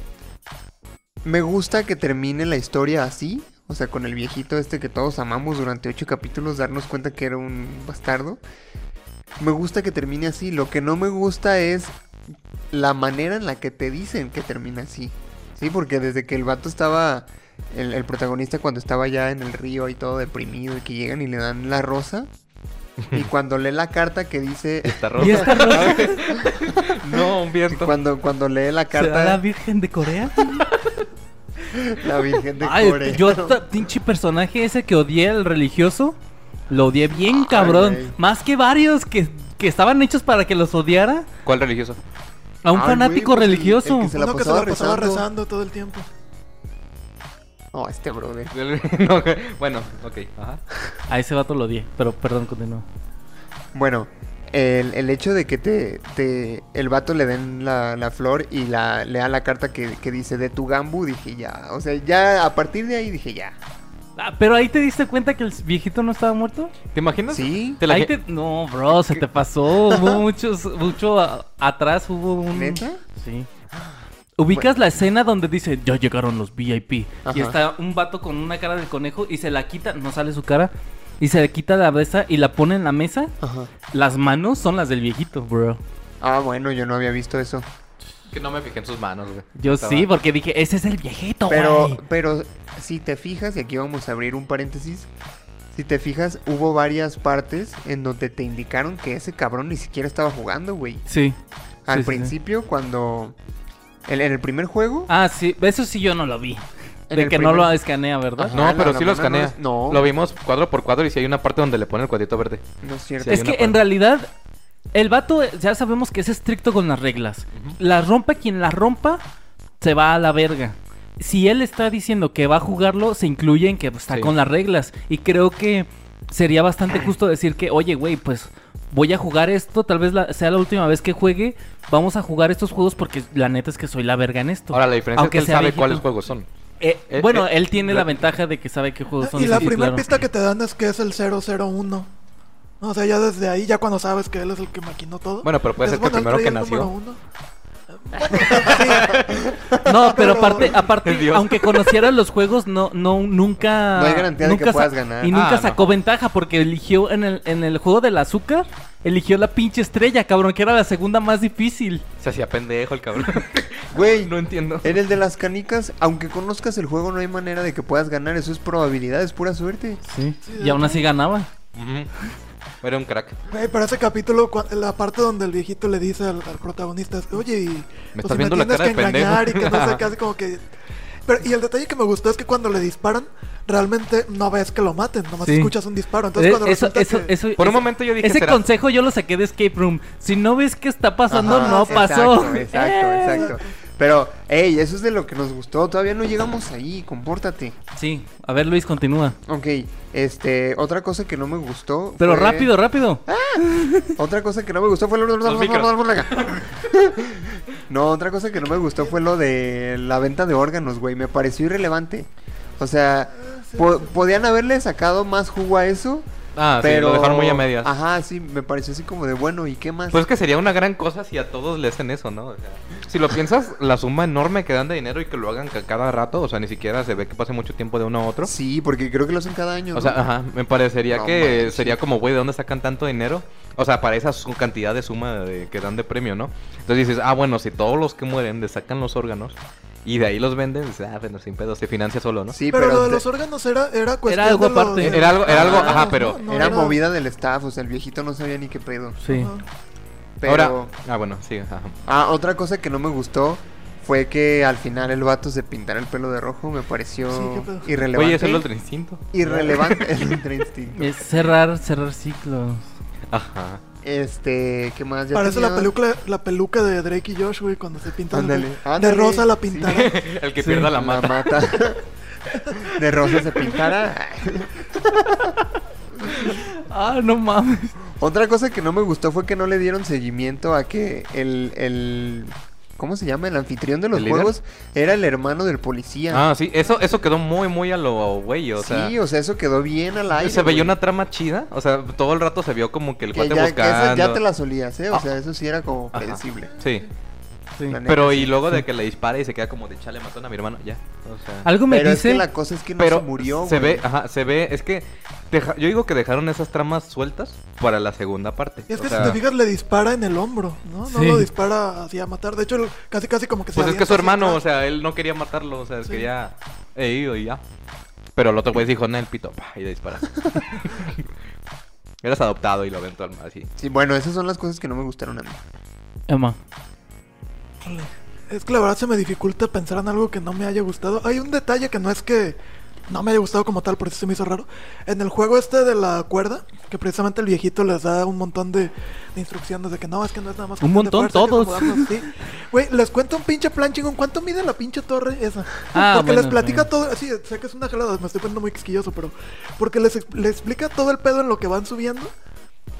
me gusta que termine la historia así. O sea, con el viejito este que todos amamos durante ocho capítulos, darnos cuenta que era un bastardo. Me gusta que termine así. Lo que no me gusta es la manera en la que te dicen que termina así. Sí, porque desde que el vato estaba, el, el protagonista cuando estaba ya en el río y todo deprimido y que llegan y le dan la rosa. Y cuando lee la carta que dice... Está ¿Y esta rosa no, un viento. Cuando, cuando lee la será la carta, Virgen de Corea? la Virgen de Ay, Corea. yo, pinche personaje ese que odié, el religioso, lo odié bien Ay, cabrón. Más que varios que, que estaban hechos para que los odiara. ¿Cuál religioso? A un Ay, fanático pues, el- religioso. el que se la Uno que se la pasaba pasaba rezando. rezando todo el tiempo. Oh, este brother. No, bueno, ok. Ajá. A ese vato lo odié, pero perdón, continúa. Bueno, el, el hecho de que te, te el vato le den la, la flor y la, lea la carta que, que dice de tu gambu, dije ya. O sea, ya a partir de ahí dije ya. Ah, pero ahí te diste cuenta que el viejito no estaba muerto. ¿Te imaginas? Sí. Te la Ahí te... No, bro, se te pasó. Hubo muchos, mucho a- atrás hubo un... ¿Neta? Sí. Ubicas la escena donde dice, ya llegaron los VIP. Y está un vato con una cara de conejo y se la quita, no sale su cara. Y se le quita la besa y la pone en la mesa. Ajá. Las manos son las del viejito, bro. Ah, bueno, yo no había visto eso. Que no me fijé en sus manos, güey. Yo Estaba- sí, porque dije, ese es el viejito, Pero, güey. pero si te fijas, y aquí vamos a abrir un paréntesis. Si te fijas, hubo varias partes en donde te indicaron que ese cabrón ni siquiera estaba jugando, güey. Sí. Al Sí, sí, sí. principio, cuando. En, en el primer juego. Ah, sí, eso sí yo no lo vi. De el que no lo escanea, ¿verdad? Ajá. No, pero la- sí la lo no escanea. es- no. Lo vimos cuadro por cuadro y si hay una parte donde le pone el cuadrito verde. No es cierto. Sí, Es que en realidad el vato ya sabemos que es estricto con las reglas. Las rompa quien las rompa, se va a la verga. Si él está diciendo que va a jugarlo, se incluye en que está Sí. con las reglas. Y creo que sería bastante justo decir que, oye, güey, pues voy a jugar esto, tal vez la- sea la última vez que juegue. Vamos a jugar estos juegos porque la neta es que soy la verga en esto. Ahora, la diferencia Aunque es que él sabe viejito. cuáles juegos son. Eh, Eh, bueno, eh, él tiene la la- ventaja de que sabe qué juegos son. Y la sí, primera claro. pista que te dan es que es el 001. O sea, ya desde ahí, ya cuando sabes que él es el que maquinó todo. Bueno, pero puede ser que el bueno, primero que nació. No, pero aparte, aparte, Dios. aunque conociera los juegos, no, no, nunca. No hay garantía de nunca que sa- puedas ganar. Y nunca Ah, no. sacó ventaja porque eligió en el, en el juego del azúcar, eligió la pinche estrella, cabrón, que era la segunda más difícil. Se hacía pendejo el cabrón. Güey, no entiendo. en el de las canicas, aunque conozcas el juego, no hay manera de que puedas ganar. Eso es probabilidad, es pura suerte. Sí. Sí, Y aún así ganaba. Ujú. Era un crack. Güey, pero ese capítulo, la parte donde el viejito le dice al, al protagonista, oye, y Me pues, estás si viendo la tienes cara que de pendejo. engañar y que no sé qué, así como que... Pero, y el detalle que me gustó es que cuando le disparan, realmente no ves que lo maten, nomás Sí. escuchas un disparo. Entonces Eh, cuando eso, eso, que... eso, Por un momento yo dije, Ese ¿será? consejo yo lo saqué de Escape Room. Si no ves qué está pasando, Ajá, no pasó. Exacto, exacto, Eh. exacto. Pero, hey, eso es de lo que nos gustó. Todavía no llegamos ahí, compórtate. Sí, a ver Luis, continúa. Ok, este, otra cosa que no me gustó. Pero fue- rápido, rápido. Otra cosa que no me gustó fue lo micros. No, otra cosa que no me gustó fue lo de la venta de órganos, güey. Me pareció irrelevante. O sea, po- podían haberle sacado más jugo a eso Ah, sí, pero lo dejaron muy a medias. Ajá, sí, me pareció así como de bueno, ¿y qué más? Pues es que sería una gran cosa si a todos le hacen eso, ¿no? O sea, si lo piensas, la suma enorme que dan de dinero y que lo hagan ca- cada rato, o sea, ni siquiera se ve que pase mucho tiempo de uno a otro. Sí, porque creo que lo hacen cada año. O sea, ajá, me parecería No que manches. sería como, güey, ¿de dónde sacan tanto dinero? O sea, para esa su- cantidad de suma de- que dan de premio, ¿no? Entonces dices, ah, bueno, si todos los que mueren le sacan los órganos y de ahí los venden, dices, ah, bueno, sin pedo, se financia solo, ¿no? Sí, pero, pero, lo de los órganos era, era cuestión algo de los- aparte. Era algo, era algo, Ah, ajá, pero... no, era era- movida del staff, o sea, el viejito no sabía ni qué pedo. Sí. Pero... Ahora, ah, bueno, sí, ajá. Ah, otra cosa que no me gustó fue que al final el vato se pintara el pelo de rojo, me pareció Sí, qué pedo. irrelevante. Oye, es el otro instinto. Irrelevante el Ultra Instinto. Es cerrar, cerrar ciclos. Ajá. Este, ¿qué más? Ya Parece la peluca, la peluca de Drake y Josh, güey, cuando se pintan Ándale, de, ándale, de rosa la sí. pintaron. El que Sí, pierda la La mata. mata. de rosa se pintara. Ah, no mames. Otra cosa que no me gustó fue que no le dieron seguimiento a que el, el ¿cómo se llama? El anfitrión de los juegos era el hermano del policía. Ah, sí, eso, eso quedó muy, muy a lo güey, o sea... sí, o sea, eso quedó bien al aire. se veía una trama chida, o sea, todo el rato se vio como que el que cuate ya, que buscando. ya te la solías, ¿eh? O Ah. sea, eso sí era como predecible. Sí, Sí. La neta, pero sí. y luego de que le dispara y se queda como de chale, mataron a mi hermano, ya. O sea, Algo me Pero es dice. que la cosa es que no pero se murió, se güey. ve, ajá, se ve, es que deja- yo digo que dejaron esas tramas sueltas para la segunda parte. Y es o que sea, si te fijas, le dispara en el hombro, ¿no? No Sí. lo dispara así a matar. De hecho, casi casi como que se Pues es que su hermano, o sea, él no quería matarlo, o sea, Sí. quería eh, ido y ya. Pero el otro güey dijo, no, el pito, pa, y le dispara. Eras adoptado y lo aventó al mar, así. Sí, bueno, esas son las cosas que no me gustaron a mí. Emma. Híjole. Es que la verdad se me dificulta pensar en algo que no me haya gustado. Hay un detalle que no es que no me haya gustado como tal, por eso se me hizo raro. En el juego este de la cuerda, que precisamente el viejito les da un montón de, de instrucciones de que no, es que no es nada más Un montón, fuerza, todos. Güey, les cuento un pinche plan chingón. ¿Cuánto mide la pinche torre esa? Ah, porque bueno, les platica todo. Sí, sé que es una jalada, me estoy poniendo muy quisquilloso, pero. Porque les, les explica todo el pedo en lo que van subiendo.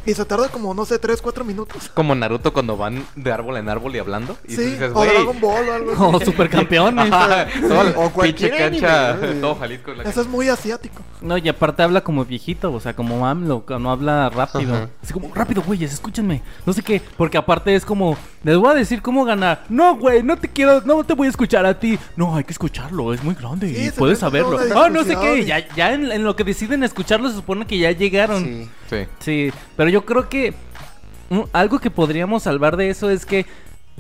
Y se tarda como, no sé, 3, 4 minutos. Como Naruto cuando van de árbol en árbol y hablando. Y Sí, dices, o. Dragon Ball o algo así. Oh, supercampeones. Ajá, O cualquier anime, cancha, ¿no? todo Jalisco. la Eso es muy asiático. No, y aparte habla como viejito, o sea, como AMLO, que no habla rápido. Ajá. Así como, rápido, güeyes, escúchenme. No sé qué, porque aparte es como, les voy a decir cómo ganar. No, güey, no te quiero, no te voy a escuchar a ti. No, hay que escucharlo, es muy grande Sí, y puedes saberlo. Ah, no sé qué, ya, ya en, en lo que deciden escucharlo se supone que ya llegaron. Sí. Sí. Sí, pero yo creo que algo que podríamos salvar de eso es que,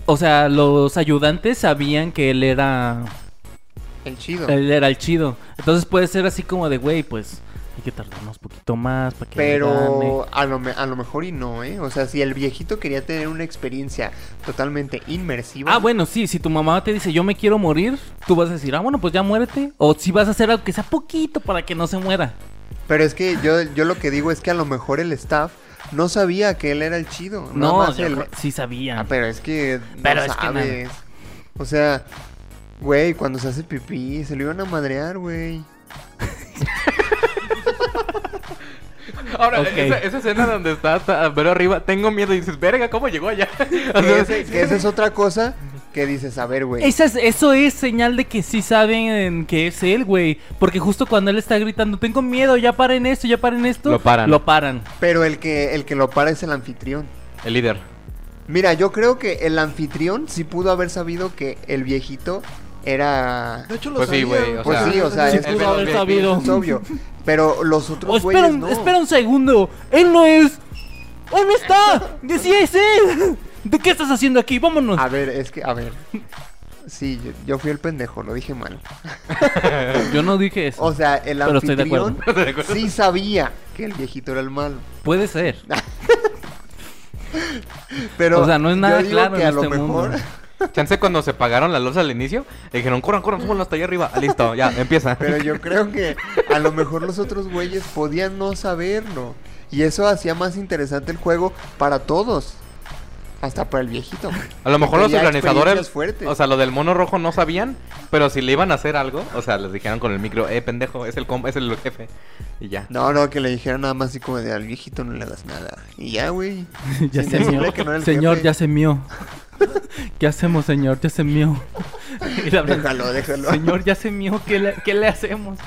o sea, los ayudantes sabían que él era, El chido. él era el chido. Entonces puede ser así como de, güey, pues hay que tardarnos un poquito más para que gane". Pero a lo, me- a lo mejor y no, ¿eh? O sea, si el viejito quería tener una experiencia totalmente inmersiva. Ah, bueno, sí, si tu mamá te dice yo me quiero morir, tú vas a decir, ah, bueno, pues ya muérete. O si vas a hacer algo que sea poquito para que no se muera. Pero es que yo, yo lo que digo es que a lo mejor el staff no sabía que él era el chido. No, más yo el- creo- sí sabía. Ah, pero es que no Pero es que o sea, güey, cuando se hace pipí, se lo iban a madrear, güey. Ahora, esa, esa escena donde está hasta ver arriba, tengo miedo y dices, verga, ¿cómo llegó allá? O Que, sea, ese- que esa es otra cosa que dices, a ver, güey. Esa es- eso es señal de que sí saben que es él, güey. Porque justo cuando él está gritando, tengo miedo, ya paren esto, ya paren esto. Lo paran. Lo paran. Pero el que, el que lo para es el anfitrión. El líder. Mira, yo creo que el anfitrión sí pudo haber sabido que el viejito era... De hecho, lo Pues sí, güey, o Pues sea, sí, o sea, Sí es, pudo haber sabido. es obvio. Pero los Oh, otros espera, güeyes un, no. espera un segundo. Él no es. ¡Él no está! ¡Que sí es él! ¿De qué estás haciendo aquí? Vámonos. A ver, es que, a ver. Sí, yo, yo fui el pendejo, lo dije mal. Yo no dije eso. O sea, el Pero estoy de acuerdo. anfitrión ¿Estoy de acuerdo? sí sabía que el viejito era el malo. Puede ser. Pero O sea, no es nada yo digo claro que en a lo este mejor mundo. Chance cuando se pagaron las luz al inicio, le dijeron, corran, corran, súbanlo hasta allá arriba. Ah, listo, ya, empieza. Pero yo creo que a lo mejor los otros güeyes podían no saberlo. Y eso hacía más interesante el juego para todos. Hasta para el viejito. A lo mejor los organizadores, o sea, lo del mono rojo no sabían, pero si le iban a hacer algo, o sea, les dijeron con el micro, eh, pendejo, es el, com- es el jefe. Y ya. No, no, que le dijeran nada más así como de al viejito no le hagas nada. Y ya, güey. ya se decirle mió. no Señor, jefe. ya se mió. ¿Qué hacemos, señor? Ya se mío. Y Déjalo, déjalo. Señor, ya se mío. ¿Qué le, qué le hacemos?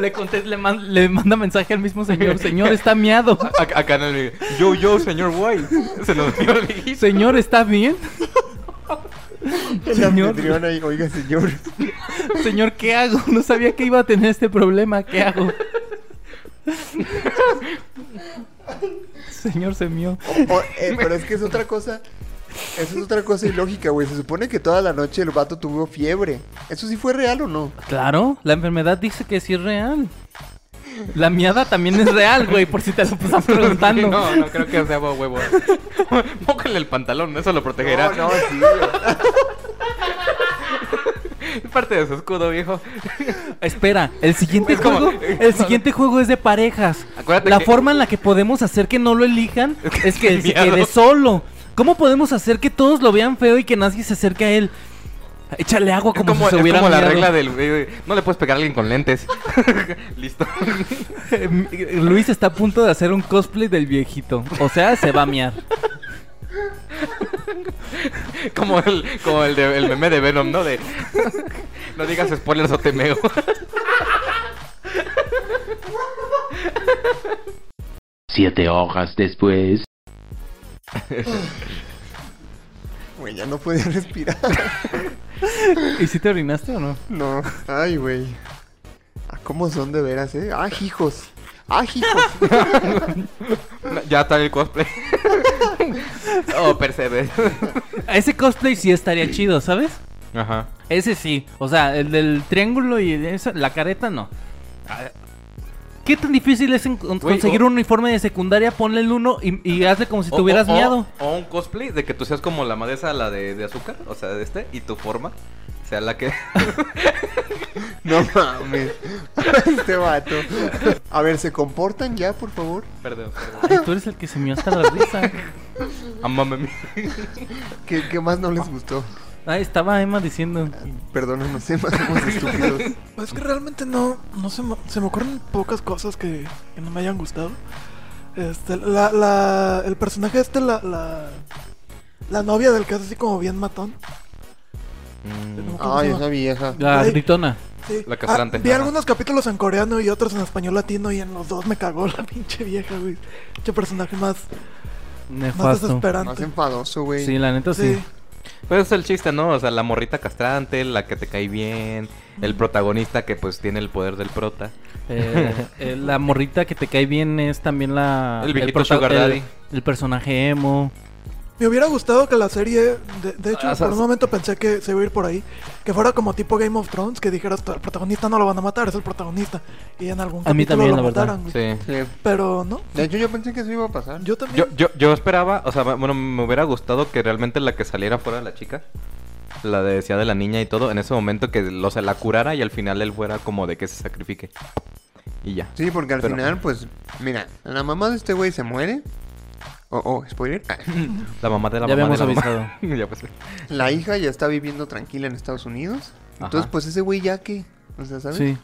Le, conté- le, man- le manda mensaje al mismo señor. Señor, está miado. Ac- Acá en el... Yo, yo, señor White. Se lo digo al. Señor, ¿está bien? El Señor. ahí, oiga, señor. Señor, ¿qué hago? No sabía que iba a tener este problema. ¿Qué hago? Señor, se mío. O- eh, pero es que es otra cosa. Eso es otra cosa ilógica, güey. Se supone que toda la noche el vato tuvo fiebre. ¿Eso sí fue real o no? Claro, la enfermedad dice que sí es real. La miada también es real, güey, por si te lo estás preguntando. No, no creo que sea huevo. Mójale el pantalón, eso lo protegerá. No, no, sí. Es parte de su escudo, viejo. Espera, el siguiente Es como- juego, el siguiente juego es de parejas. Acuérdate la que- forma en la que podemos hacer que no lo elijan es que él se quede solo. ¿Cómo podemos hacer que todos lo vean feo y que nadie se acerque a él? Échale agua como, como, si se es hubiera como la regla del... eh, No le puedes pegar a alguien con lentes. Listo. Luis está a punto de hacer un cosplay del viejito. O sea, se va a miar. como el, como el, de- el meme de Venom, ¿no? De... no digas spoilers o te meo. Siete horas después. Güey, ya no podía respirar. ¿Y si te orinaste o no? No. Ay, güey. Ah, ¿Cómo son de veras, eh? Ah, hijos. Ah, hijos. ya está el cosplay. oh, percebe. Ese cosplay sí estaría chido, ¿sabes? Ajá. Ese sí. O sea, el del triángulo y esa- la careta no. Ah, ¿Qué tan difícil es conseguir un uniforme de secundaria? Ponle el uno y, y hazle como si te hubieras miado. O un cosplay de que tú seas como la madesa, la de, de azúcar, o sea, de este, y tu forma sea la que... No mames. Este vato. A ver, ¿se comportan ya, por favor? Perdón, Ay, tú eres el que se me hasta la risa. Amámame. ¿Qué, qué más no les gustó? Ahí estaba Emma diciendo. Perdónenos, Emma, somos estúpidos. Pues es que realmente no, no se, me, se me ocurren pocas cosas que, que no me hayan gustado. Este, la, la, el personaje este, la, la, la novia del que es así como bien matón. Mm, ¿Cómo se Ay, llama? esa vieja. La Ay. gritona. Sí. La castrante, Ah, vi algunos capítulos en coreano y otros en español latino y en los dos me cagó la pinche vieja, güey. Pinche personaje más, más desesperante. Más enfadoso, güey. Sí, la neta sí. Sí. Pues es el chiste, ¿no? O sea, la morrita castrante, la que te cae bien, el protagonista que pues tiene el poder del prota. Eh, eh, la morrita que te cae bien es también la. El viejito prota- Sugar el- Daddy. el personaje emo. Me hubiera gustado que la serie, de, de hecho, Ah, por un momento pensé que se iba a ir por ahí, que fuera como tipo Game of Thrones, que dijeras, el protagonista no lo van a matar, es el protagonista. Y en algún A mí capítulo también, lo la verdad. mataran. Sí. Sí. Pero no, De hecho, yo pensé que eso iba a pasar. yo también. Yo, yo, yo esperaba, o sea, bueno, me hubiera gustado que realmente la que saliera fuera la chica. La de, decía de la niña y todo, en ese momento que o sea, la curara y al final él fuera como de que se sacrifique. Y ya. Sí, porque al Pero- final, pues, mira, la mamá de este güey se muere. Oh, oh, spoiler. Ah, La mamá de la Ya mamá habíamos de la avisado. mamá. ya pues. La hija ya está viviendo tranquila en Estados Unidos. Entonces, Ajá. pues ese güey ya que, o sea, ¿sabes? Sí.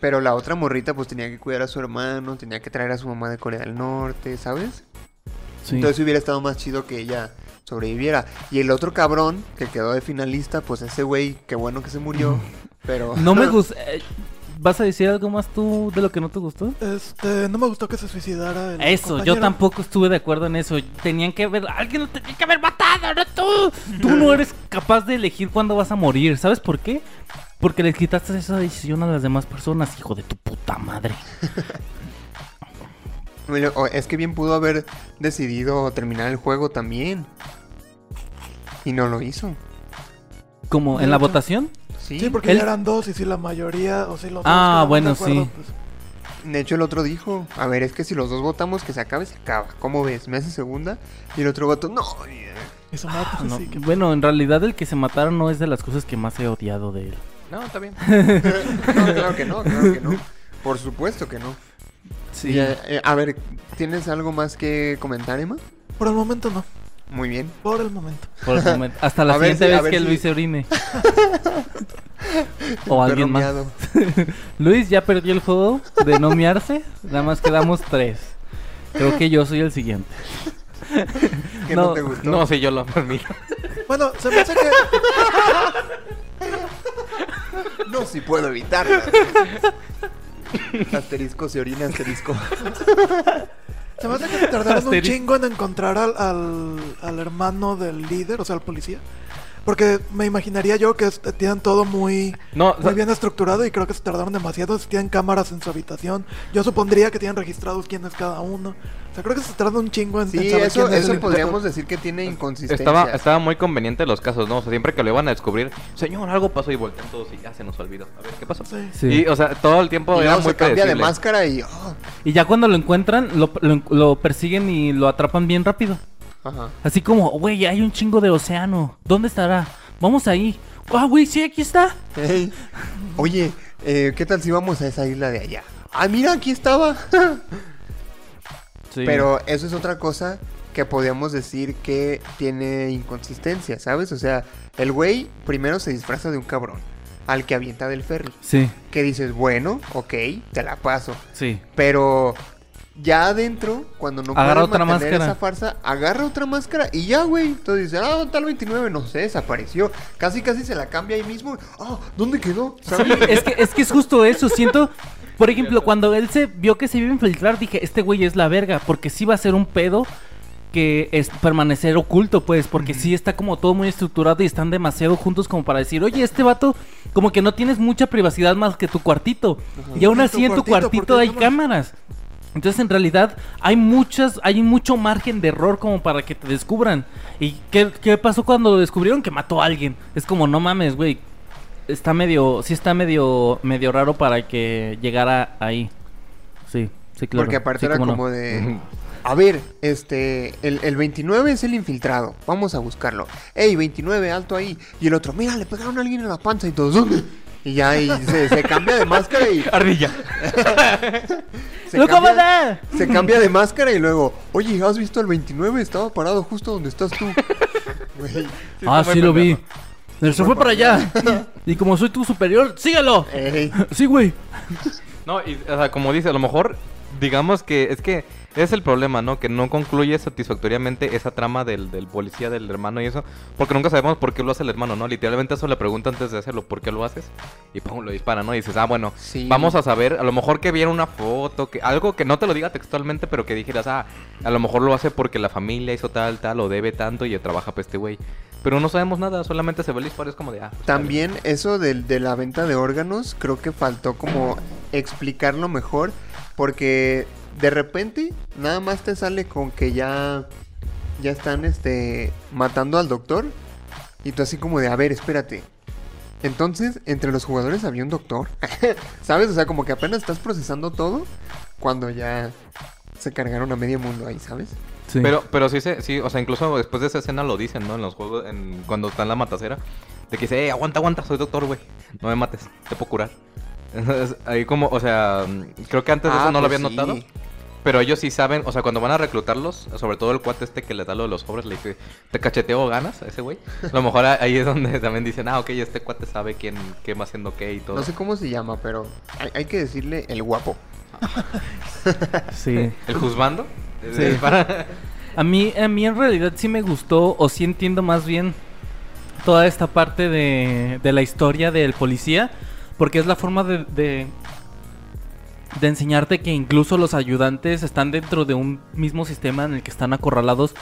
Pero la otra morrita, pues tenía que cuidar a su hermano, tenía que traer a su mamá de Corea del Norte, ¿sabes? Sí. Entonces hubiera estado más chido que ella sobreviviera. Y el otro cabrón que quedó de finalista, pues ese güey, qué bueno que se murió. Pero. No me gusta. ¿Vas a decir algo más tú de lo que no te gustó? Este, no me gustó que se suicidara el Eso, yo tampoco estuve de acuerdo en eso. Tenían que haber. Alguien lo tenía que haber matado, no tú. Tú no eres capaz de elegir cuándo vas a morir. ¿Sabes por qué? Porque les quitaste esa decisión a las demás personas, hijo de tu puta madre. Es que bien pudo haber decidido terminar el juego también. Y no lo hizo. Como en la votación. Sí, Sí, porque Él- ya eran dos y si la mayoría, o si los dos Ah, bueno, de acuerdo, sí. pues, De hecho, el otro dijo: A ver, es que si los dos votamos que se acabe, se acaba. ¿Cómo ves? ¿Me hace segunda? Y el otro voto: No. mata, No, así que- Bueno, en realidad el que se mataron no es de las cosas que más he odiado de él. No, está bien. No, claro que no, claro que no. Por supuesto que no. Sí. Y, eh, eh, a ver, ¿tienes algo más que comentar, Emma? Por el momento no, Muy bien. por el momento. Por el momento. Hasta la A siguiente vez que si- Luis se orine. o alguien más. Luis ya perdió el juego de no miarse. Nada más quedamos tres. Creo que yo soy el siguiente. que no, No, te gustó. No, sí, yo lo permito. Bueno, se me hace que. No, si puedo evitarlo. asterisco se orina, asterisco. Se me hace que tardaron un chingo en encontrar al, al, al hermano del líder, o sea, al policía. Porque me imaginaría yo que este, tienen todo muy, No, o muy sea- bien estructurado y creo que se tardaron demasiado. Si tienen cámaras en su habitación, yo supondría que tienen registrados quién es cada uno. O sea, creo que se tarda un chingo en, en Sí, saber eso, quién es eso el podríamos decir que tiene inconsistencia. Estaba, estaba muy conveniente los casos, ¿no? O sea, siempre que lo iban a descubrir, señor, algo pasó y voltean todos y ya se nos olvidó. A ver, ¿qué pasó? Sí. Sí. Y, o sea, todo el tiempo Y era luego muy se cambia de máscara y... oh, Y ya cuando lo encuentran, lo, lo- lo persiguen y lo atrapan bien rápido. Ajá. Así como, güey, hay un chingo de océano. ¿Dónde estará? Vamos ahí. Ah, güey, sí, aquí está. Oye, eh, ¿qué tal si vamos a esa isla de allá? Ah, mira, aquí estaba. Sí. Pero eso es otra cosa que podríamos decir que tiene inconsistencia, ¿sabes? O sea, el güey primero se disfraza de un cabrón al que avienta del ferry. Sí, Que dices, bueno, ok, te la paso. sí. Pero ya adentro, cuando no Agarra puede otra mantener máscara. esa farsa, agarra otra máscara y ya, güey. Entonces dice, ah, tal 29, no sé, desapareció. Casi, casi se la cambia ahí mismo. Ah, ¿dónde quedó? ¿Sabes? Es que, es que es justo eso. Siento, por ejemplo, cuando él se vio que se iba a infiltrar, dije, este güey es la verga. Porque sí va a ser un pedo que es permanecer oculto, pues. Porque sí está como todo muy estructurado y están demasiado juntos como para decir, oye, este vato, como que no tienes mucha privacidad más que tu cuartito. Y aún así en tu cuartito, cuartito porque hay hay cámaras. Entonces en realidad hay muchas, hay mucho margen de error como para que te descubran. ¿Y qué, qué pasó cuando lo descubrieron? Que mató a alguien. Es como, no mames, güey. Está medio, sí está medio, medio raro para que llegara ahí. Sí, sí, claro. Porque aparte Sí, era cómo no. como de... A ver, este, el, el 29 es el infiltrado, vamos a buscarlo. Ey, 29, alto ahí. Y el otro, mira, le pegaron a alguien en la panza y todos, ¿dónde? Y ya y se, se cambia de máscara y... Ardilla. Se ¡Lo cambia, se cambia de máscara y luego, oye, ¿has visto el 29? Estaba parado justo donde estás tú. Ah, sí lo vi. se fue para allá. y como soy tu superior, síguelo. ey. Sí, güey. No, y, o sea, como dice, a lo mejor, digamos que es que es el problema, ¿no? Que no concluye satisfactoriamente esa trama del, del policía, del hermano y eso, porque nunca sabemos por qué lo hace el hermano, ¿no? Literalmente eso le pregunta antes de hacerlo, ¿por qué lo haces? Y pum, lo dispara, ¿no? Y dices, ah, bueno, Sí. vamos a saber, a lo mejor que viera una foto, que algo que no te lo diga textualmente, pero que dijeras, ah, a lo mejor lo hace porque la familia hizo tal, tal, o debe tanto y trabaja para este güey. Pero no sabemos nada, solamente se ve el disparo, es como de, ah. pues, También eso del- de, la venta de órganos, creo que faltó como explicarlo mejor, porque de repente nada más te sale con que ya, ya están este, matando al doctor, y tú así como de, a ver, espérate. Entonces, entre los jugadores había un doctor, ¿sabes? O sea, como que apenas estás procesando todo cuando ya se cargaron a medio mundo ahí, ¿sabes? Sí. Pero, pero sí, se, sí, o sea, incluso después de esa escena lo dicen, ¿no? En los juegos, en, cuando está en la matacera. De que dice, eh, aguanta, aguanta, soy doctor, güey. No me mates, te puedo curar. Entonces, ahí como, o sea, creo que antes de Ah, eso no lo pues habían sí. notado. Pero ellos sí saben, o sea, cuando van a reclutarlos, sobre todo el cuate este que le da lo de los sobres, le dice, ¿te cacheteo ganas a ese güey? A lo mejor ahí es donde también dicen, ah, ok, este cuate sabe quién, quién va haciendo qué y todo. No sé cómo se llama, pero hay, hay que decirle el guapo. sí. ¿El juzgando? Sí. Para- A mí, a mí en realidad sí me gustó, o sí entiendo más bien toda esta parte de, de la historia del policía, porque es la forma de, de, enseñarte que incluso los ayudantes están dentro de un mismo sistema en el que están acorralados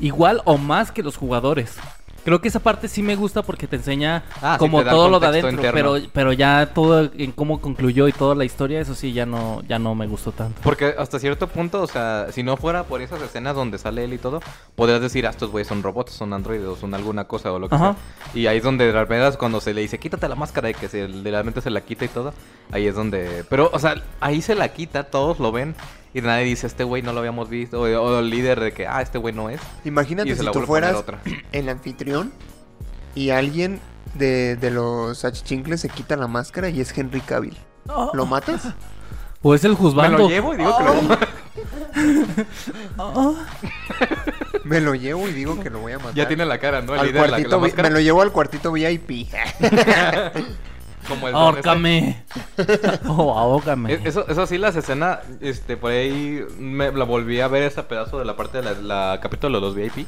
igual o más que los jugadores. Creo que esa parte sí me gusta porque te enseña Ah, sí, como te todo lo de adentro, interno. pero, pero ya todo en cómo concluyó y toda la historia, eso sí ya no, ya no me gustó tanto. Porque hasta cierto punto, o sea, si no fuera por esas escenas donde sale él y todo, podrías decir, ah, estos güeyes son robots, son androides o son alguna cosa o lo que Ajá. sea. Y ahí es donde de repente cuando se le dice, quítate la máscara y que se, realmente se la quita y todo, ahí es donde... Pero, o sea, ahí se la quita, todos lo ven y nadie dice, este güey no lo habíamos visto, o, o el líder de que, ah, este güey no es. Imagínate si tú fueras otra. el anfitrión y alguien de, de los achichincles se quita la máscara y es Henry Cavill. ¿Lo matas? O es el Me juzgando. lo llevo y digo que lo... Me lo llevo y digo que lo voy a matar. ya tiene la cara, ¿no? El al líder de la, la cuartito, me lo llevo al cuartito VIP. Como el. ¡Ahórcame! ¡Oh, ahógame! Es- Eso, eso sí, las escenas, este, por ahí me la volví a ver ese pedazo de la parte de la, la capítulo de los VIP.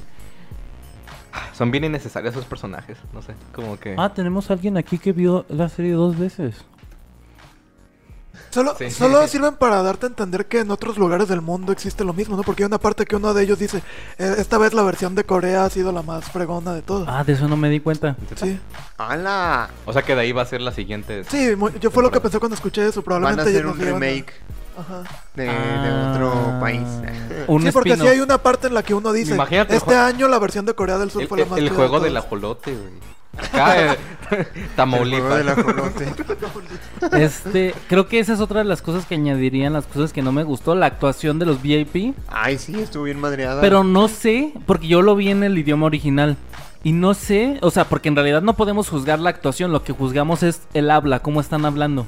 Son bien innecesarios esos personajes, no sé, como que... Ah, tenemos a alguien aquí que vio la serie dos veces. Solo, Sí. solo sirven para darte a entender que en otros lugares del mundo existe lo mismo, ¿no? Porque hay una parte que uno de ellos dice, "Eh, esta vez la versión de Corea ha sido la más fregona de todas. Ah, de eso no me di cuenta. Sí, ¡Hala! O sea que de ahí va a ser la siguiente. sí, yo fue lo que pensé cuando escuché eso, Van probablemente a hacer un remake Ajá. de, de Ah, otro país. Un Sí, porque spin-off. sí hay una parte en la que uno dice, Imagínate este año la versión de Corea del Sur El, fue la el- más el juego de del todas". ajolote, güey. Acá, eh, Tamaulipas. Este, creo que esa es otra de las cosas que añadirían las cosas que no me gustó, la actuación de los VIP. Ay, sí, estuvo bien madreada. Pero no sé, porque yo lo vi en el idioma original. Y no sé, o sea, porque en realidad no podemos juzgar la actuación, lo que juzgamos es el habla, cómo están hablando.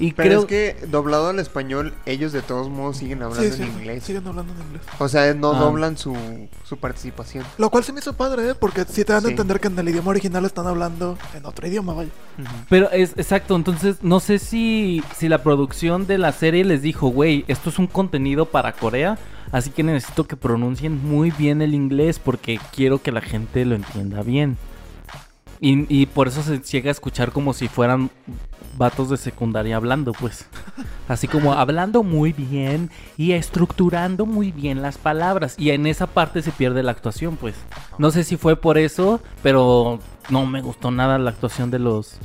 Y Pero creo es que doblado al español, ellos de todos modos siguen hablando Sí, sí, en inglés. siguen hablando en inglés. O sea, no Ah. doblan su, su participación. Lo cual se me hizo padre, ¿eh? Porque sí te dan a entender que en el idioma original están hablando en otro idioma, vaya. Pero es exacto, entonces no sé si, si la producción de la serie les dijo, güey, esto es un contenido para Corea, así que necesito que pronuncien muy bien el inglés porque quiero que la gente lo entienda bien. Y, y por eso se llega a escuchar como si fueran vatos de secundaria hablando, pues. Así como hablando muy bien y estructurando muy bien las palabras. Y en esa parte se pierde la actuación, pues. No sé si fue por eso, pero no me gustó nada la actuación de los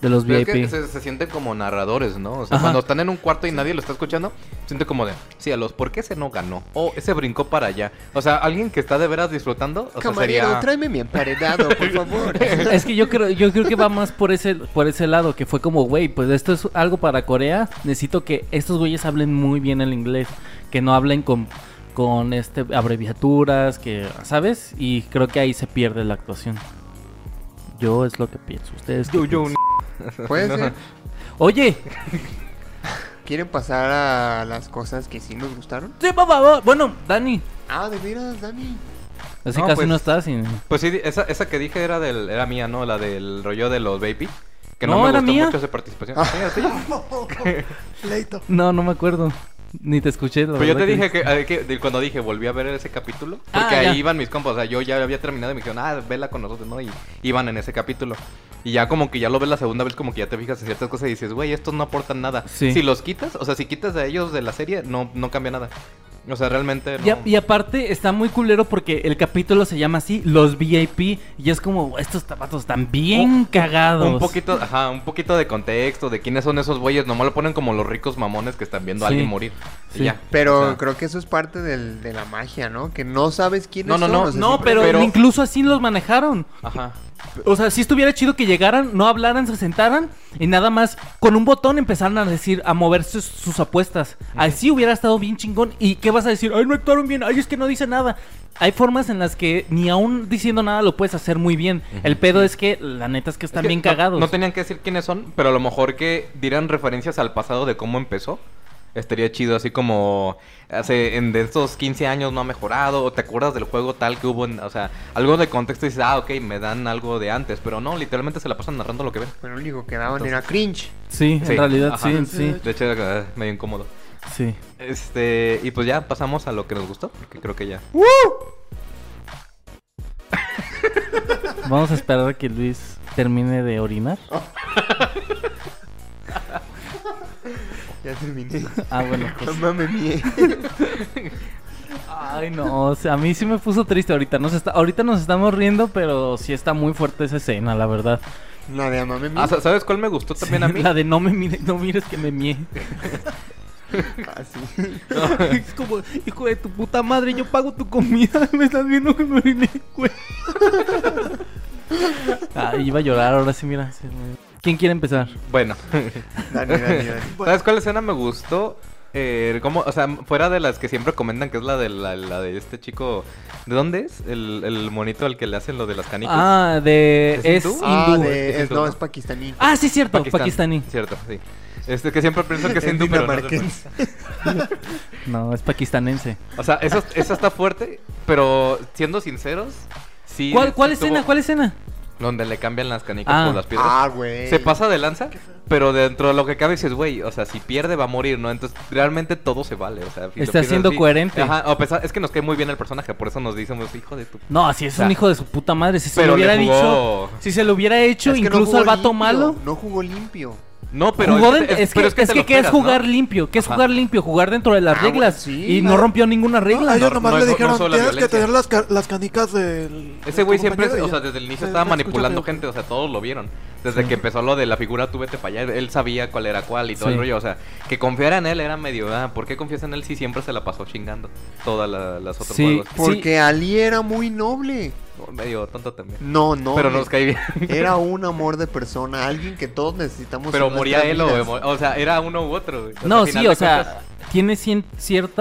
de los Pero es VIP. que se, se sienten como narradores, ¿no? O sea, Ajá. cuando están en un cuarto y nadie lo está escuchando, siente como de, sí, a los, ¿por qué ese no ganó? O ese brincó para allá. O sea, alguien que está de veras disfrutando, o sea, Camarero, sería... tráeme mi emparedado, por favor. Es que yo creo, yo creo que va más por ese, por ese lado, que fue como, güey, pues esto es algo para Corea. Necesito que estos güeyes hablen muy bien el inglés, que no hablen con, con este abreviaturas, que, ¿sabes? Y creo que ahí se pierde la actuación. Yo es lo que pienso. Ustedes. Yo, yo? Puede No. ser. Oye, ¿Quieren pasar a las cosas que sí nos gustaron? sí, va, va. bueno, Dani. Ah, de veras, Dani. Así No, casi pues- no estás. y- Pues sí, esa, esa que dije era del, era mía, ¿no? La del rollo de los baby. Que no, No, me era gustó mía. mucho esa participación. Sí, tuya. Leito. No, no me acuerdo. Ni te escuché. la Pero yo te dije que, que de- cuando dije, volví a ver ese capítulo, Ah, porque ya. ahí iban mis compas, o sea, yo ya había terminado y me dijeron, ah, vela con nosotros, ¿no? Y iban en ese capítulo. Y ya como que ya lo ves la segunda vez, como que ya te fijas en ciertas cosas y dices, güey, estos no aportan nada. Sí. Si los quitas, o sea, si quitas de ellos de la serie, no, no cambia nada. O sea, realmente no. Y, a- y aparte está muy culero porque el capítulo se llama así, los VIP, y es como, estos tapatos están bien Un- cagados. Un poquito, ajá, un poquito de contexto de quiénes son esos güeyes. Nomás lo ponen como los ricos mamones que están viendo a alguien morir. Y Sí. ya. Pero O sea, creo que eso es parte del- de la magia, ¿no? Que no sabes quiénes No, no, son. no, o sea, No, siempre- pero, pero- incluso así los manejaron. Ajá. O sea, si estuviera chido que llegaran, no hablaran, se sentaran y nada más con un botón empezaran a decir, a mover sus, sus apuestas. Así hubiera estado bien chingón. ¿Y qué vas a decir? Ay, no actuaron bien. Ay, es que no dice nada. Hay formas en las que ni aún diciendo nada lo puedes hacer muy bien. El pedo es que la neta es que están Es que bien no- cagados. No, tenían que decir quiénes son, pero a lo mejor que dieran referencias al pasado de cómo empezó. Estaría chido, así como hace en de estos 15 años no ha mejorado, o te acuerdas del juego tal que hubo, en- o sea, algo de contexto y dices, ah, ok, me dan algo de antes, pero no, literalmente se la pasan narrando lo que ven. Pero lo único que daban Entonces- era cringe. Sí, Sí, en realidad ajá. sí, sí, De hecho, era medio incómodo. sí. Este, y pues ya pasamos a lo que nos gustó, porque creo que ya. Vamos a esperar a que Luis termine de orinar. Ya terminé. Ah, bueno, pues. No mames, mie. Ay, no, o sea, a mí sí me puso triste ahorita. Nos está, ahorita nos estamos riendo, pero sí está muy fuerte esa escena, la verdad. La de amame mie. Ah, sa- ¿sabes cuál me gustó también Sí, a mí? La de no me mires, no mires que me mie. Ah, sí. es como, hijo de tu puta madre, yo pago tu comida, me estás viendo que me oriné, güey. Ah, iba a llorar, ahora sí, mira. sí, me- ¿Quién quiere empezar? Bueno. Dani, Dani, Dani. ¿Sabes cuál escena me gustó? Eh, como, o sea, fuera de las que siempre comentan, que es la de la, la de este chico. ¿De dónde es? El, el monito al que le hacen lo de las canicas. Ah, de... ¿Es Es hindú? Ah, de- Es hindú, no, es pakistaní. Ah, sí, cierto, Pakistán. pakistaní. Cierto, sí. Este que siempre pienso que es hindú, pero no es dinamarquense. No, es pakistanense. O sea, eso, eso está fuerte, pero siendo sinceros, sí. ¿Cuál, cuál estuvo- escena? ¿Cuál escena? Donde le cambian las canicas Ah. por las piedras. Ah, güey. Se pasa de lanza, pero dentro de lo que cabe dices, güey, o sea, si pierde va a morir, ¿no? Entonces, realmente todo se vale, o sea... si Está siendo así- coherente. Ajá, a pesar- es que nos cae muy bien el personaje, por eso nos decimos, hijo de tu... No, así es O sea, un hijo de su puta madre. Si se lo hubiera dicho. Si se lo hubiera hecho, Es que no incluso jugó al vato limpio, malo. No jugó limpio. No, pero... jugó es, es, que, pero es que, te lo ¿qué es esperas, jugar ¿no? limpio? ¿Qué es Ajá. jugar limpio? Jugar dentro de las Ah, reglas. bueno, sí, y no. no rompió ninguna No, regla. a ellos no, nomás no le es- no dijeron, la tienes que violencia". tener las, ca- las canicas del... Ese güey siempre, o sea, desde el inicio Se- estaba manipulando gente, o sea, todos lo vieron. Desde que empezó lo de la figura tú vete para allá, él sabía cuál era cuál y todo Sí. el rollo, o sea, que confiara en él era medio, ah, ¿por qué confías en él si siempre se la pasó chingando todas la- las otros Sí. juegos? Porque Ali era muy noble. Medio tonto también. No, no. pero nos cae bien. Era un amor de persona, alguien que todos necesitamos. pero moría él o, o sea, era uno u otro. güey. No, sí, o sea, cuentas- tiene cien-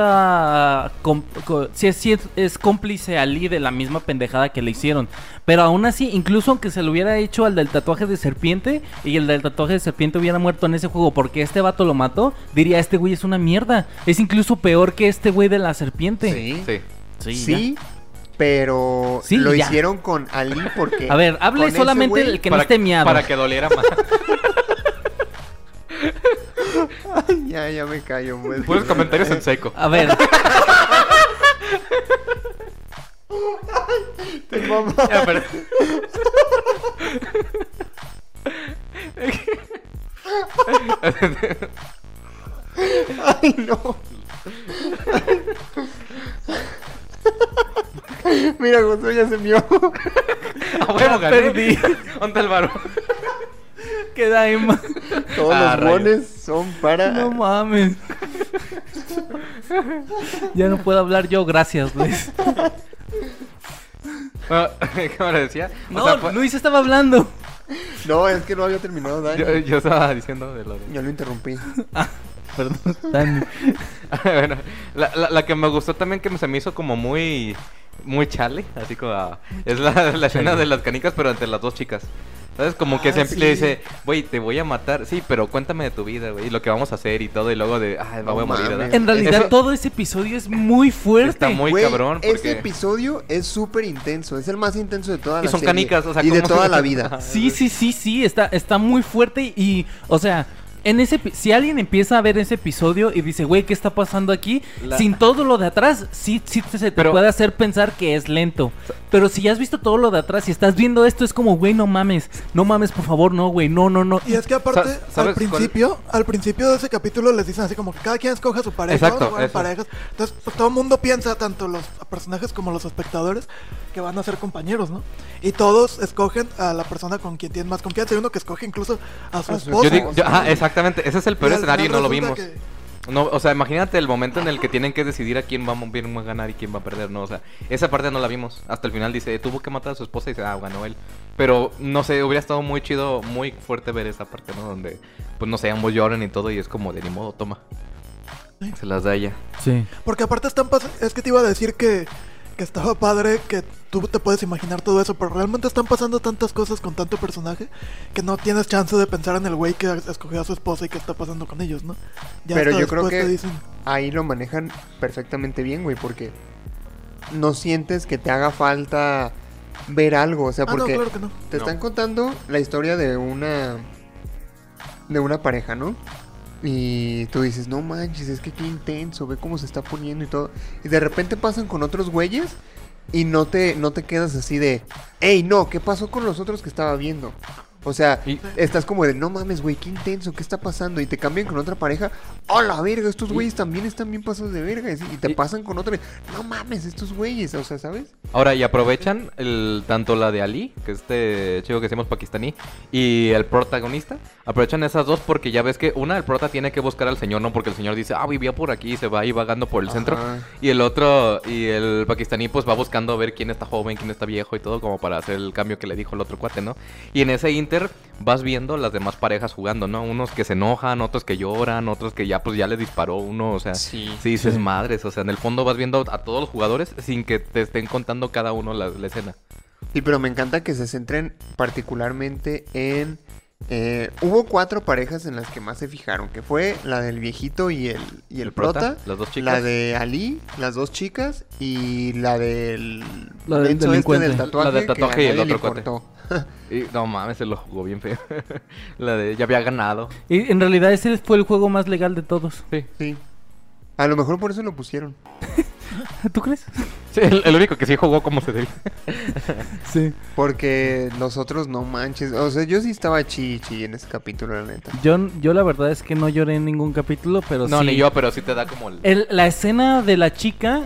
cierta... com- co- sí, es, sí es- es cómplice Ali de la misma pendejada que le hicieron. Pero aún así, incluso aunque se lo hubiera hecho al del tatuaje de serpiente y el del tatuaje de serpiente hubiera muerto en ese juego porque este vato lo mató, diría, este güey es una mierda. Es incluso peor que este güey de la serpiente. Sí. Sí. Sí, Sí, pero Sí, lo ya. hicieron con Ali porque. A ver, hable solamente el que no esté miado. para que doliera más. Ay, ya, ya me callo. pues. Puros comentarios en seco. A ver, Te mama. Ya, pero- Ay, no. Mira, Josué ya se mió. Ah, bueno, gané. perdí. ¿Dónde el varo? queda ahí ma- Todos Ah, los rayos. bones son para. No mames. ya no puedo hablar yo, gracias, Luis. Ah, ¿Cómo le decía? O No, sea, fue- Luis estaba hablando. No, es que no había terminado, Dani. yo, yo estaba diciendo de lo de... Ya lo interrumpí. Perdón, Dani. bueno, la, la, la que me gustó también que se me hizo como muy muy chale, así como ah, es la, la escena de las canicas pero entre las dos chicas. ¿Sabes? Como que Ah, se sí. le dice, güey, te voy a matar. Sí, pero cuéntame de tu vida, güey, y lo que vamos a hacer y todo. Y luego de, ay, me No voy a morir. En realidad, Eso todo ese episodio es muy fuerte. Está muy cabrón. Este Porque... episodio es súper intenso. Es el más intenso de toda Y la son serie. canicas, o sea, Y de ¿cómo toda se- la vida. Sí, sí, sí, sí, está, está muy fuerte y, o sea, en ese, si alguien empieza a ver ese episodio y dice, güey, ¿qué está pasando aquí? La- Sin todo lo de atrás, sí, sí se te Pero- puede hacer pensar que es lento. Pero si ya has visto todo lo de atrás y estás viendo esto, es como, güey, no mames, no mames, por favor, no, güey, no, no, no. Y es que aparte, Sa- ¿sabes al principio, al principio de ese capítulo les dicen así como que cada quien escoja su pareja, Exacto, parejas. Entonces, pues todo el mundo piensa, tanto los personajes como los espectadores, que van a ser compañeros, ¿no? Y todos escogen a la persona con quien tienen más confianza. Hay uno que escoge incluso a su esposa. Yo digo, yo- ajá, exactamente. Ese es el peor escenario y no lo vimos. que- No, o sea, imagínate el momento en el que tienen que decidir a quién va, a- quién va a ganar y quién va a perder, ¿no? O sea, esa parte no la vimos. Hasta el final dice, tuvo que matar a su esposa y dice, ah, ganó él. Pero, no sé, hubiera estado muy chido, muy fuerte ver esa parte, ¿no? Donde, pues, no sé, ambos lloran y todo y es como de ni modo, toma. Se las da ella. Sí. Porque aparte están pas- es que te iba a decir que, que estaba padre, que tú te puedes imaginar todo eso, pero realmente están pasando tantas cosas con tanto personaje que no tienes chance de pensar en el güey que escogió a su esposa y qué está pasando con ellos, ¿no? Ya Pero yo creo que dicen, ahí lo manejan perfectamente bien, güey, porque no sientes que te haga falta ver algo, o sea, ah, no, porque claro que no. te No. están contando la historia de una de una pareja, ¿no? Y tú dices, no manches, es que qué intenso, ve cómo se está poniendo y todo. Y de repente pasan con otros güeyes y no te, no te quedas así de, hey, no, ¿qué pasó con los otros que estaba viendo? O sea, Y- estás como de, no mames, güey, qué intenso, ¿qué está pasando? Y te cambian con otra pareja, ¡oh, la verga! Estos güeyes también están bien pasados de verga. Y, te y- pasan con otra, no mames, estos güeyes, o sea, ¿sabes? Ahora, y aprovechan el, tanto la de Ali, que es este chico que decimos pakistaní, y el protagonista. Aprovechan esas dos porque ya ves que una, el prota tiene que buscar al señor, ¿no? Porque el señor dice, ah, vivía por aquí y se va ahí vagando por el centro. Y el otro, y el pakistaní, pues va buscando a ver quién está joven, quién está viejo y todo, como para hacer el cambio que le dijo el otro cuate, ¿no? Y en ese inter vas viendo las demás parejas jugando, ¿no? Unos que se enojan, otros que lloran, otros que ya, pues ya le disparó uno, o sea. Sí. Sí, dices madres, o sea, en el fondo vas viendo a todos los jugadores sin que te estén contando cada uno la, la escena. Sí, pero me encanta que se centren particularmente en... eh, hubo cuatro parejas en las que más se fijaron, que fue la del viejito y el, y el, prota, las dos chicas. la de Ali, las dos chicas, y la del... La del menso este delincuente. del tatuaje, La del que tatuaje y el otro cuate. Y no mames, se lo jugó bien feo. la de ya había ganado. Y en realidad ese fue el juego más legal de todos. Sí. Sí. A lo mejor por eso lo pusieron. ¿Tú crees? Sí, el, el único que sí jugó como se debía. Sí. Porque los otros no manches. O sea, yo sí estaba chichi en ese capítulo, la neta. Yo, yo la verdad es que no lloré en ningún capítulo, pero No, sí. ni yo, pero sí te da como el... El- la escena de la chica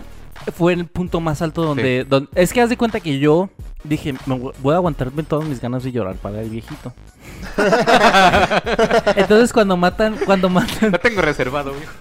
fue el punto más alto donde, don- Es que haz de cuenta que yo dije, me voy a aguantarme todas mis ganas de llorar para el viejito. Entonces cuando matan, cuando matan, Lo tengo reservado, viejo.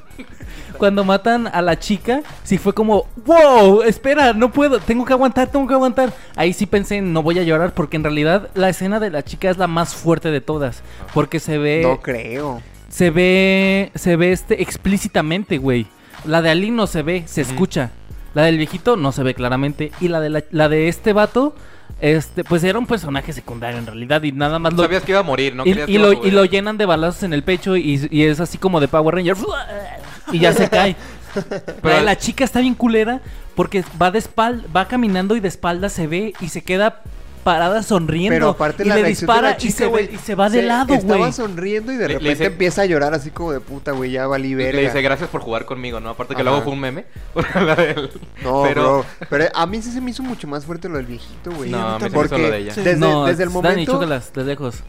cuando matan a la chica, sí fue como, wow, espera, no puedo, tengo que aguantar, tengo que aguantar. Ahí sí pensé, no voy a llorar, porque en realidad la escena de la chica es la más fuerte de todas. Porque se ve No creo. se ve se ve este explícitamente, güey. La de Ali no se ve, se escucha. La del viejito no se ve claramente y la de la, la de este vato este pues era un personaje secundario en realidad y nada más lo Sabías que iba a morir, ¿no? y, Creías y que lo, y lo llenan de balazos en el pecho y, y es así como de Power Ranger y ya se cae. Pero- la, la chica está bien culera porque va de espalda, va caminando y de espalda se ve y se queda parada sonriendo Pero aparte y la le dispara la y, se ve- güey, y se va de lado, Estaba güey. sonriendo y de Le- le repente dice- empieza a llorar así como de puta, güey, ya valí verga. Le dice gracias por jugar conmigo, ¿no? Aparte que Ajá. luego fue un meme. No, pero... bro. Pero a mí sí se me hizo mucho más fuerte lo del viejito, güey. No, a mí a mí se me también. hizo Porque lo de ella. Desde, no, desde el Dani, momento... chócalas de lejos.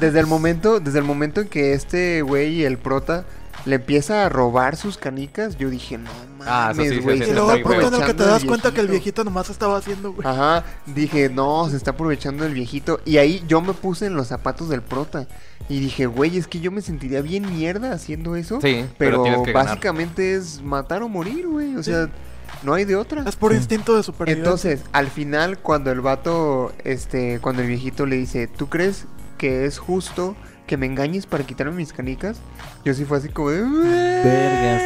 Desde el momento, desde el momento en que este güey, el prota, le empieza a robar sus canicas, yo dije, no Ah, sí, mames, sí, güey. sí, Y luego el el que te aprovechando das cuenta que el viejito nomás estaba haciendo, güey. Ajá, dije, no, se está aprovechando del viejito. Y ahí yo me puse en los zapatos del prota. Y dije, güey, es que yo me sentiría bien mierda haciendo eso. Sí, pero ganar. básicamente es matar o morir, güey. O sea, no hay de otra. Es por instinto de supervivencia. Entonces, al final, cuando el vato, este, cuando el viejito le dice, ¿tú crees que es justo que me engañes para quitarme mis canicas? Yo sí fue así como de... Verga,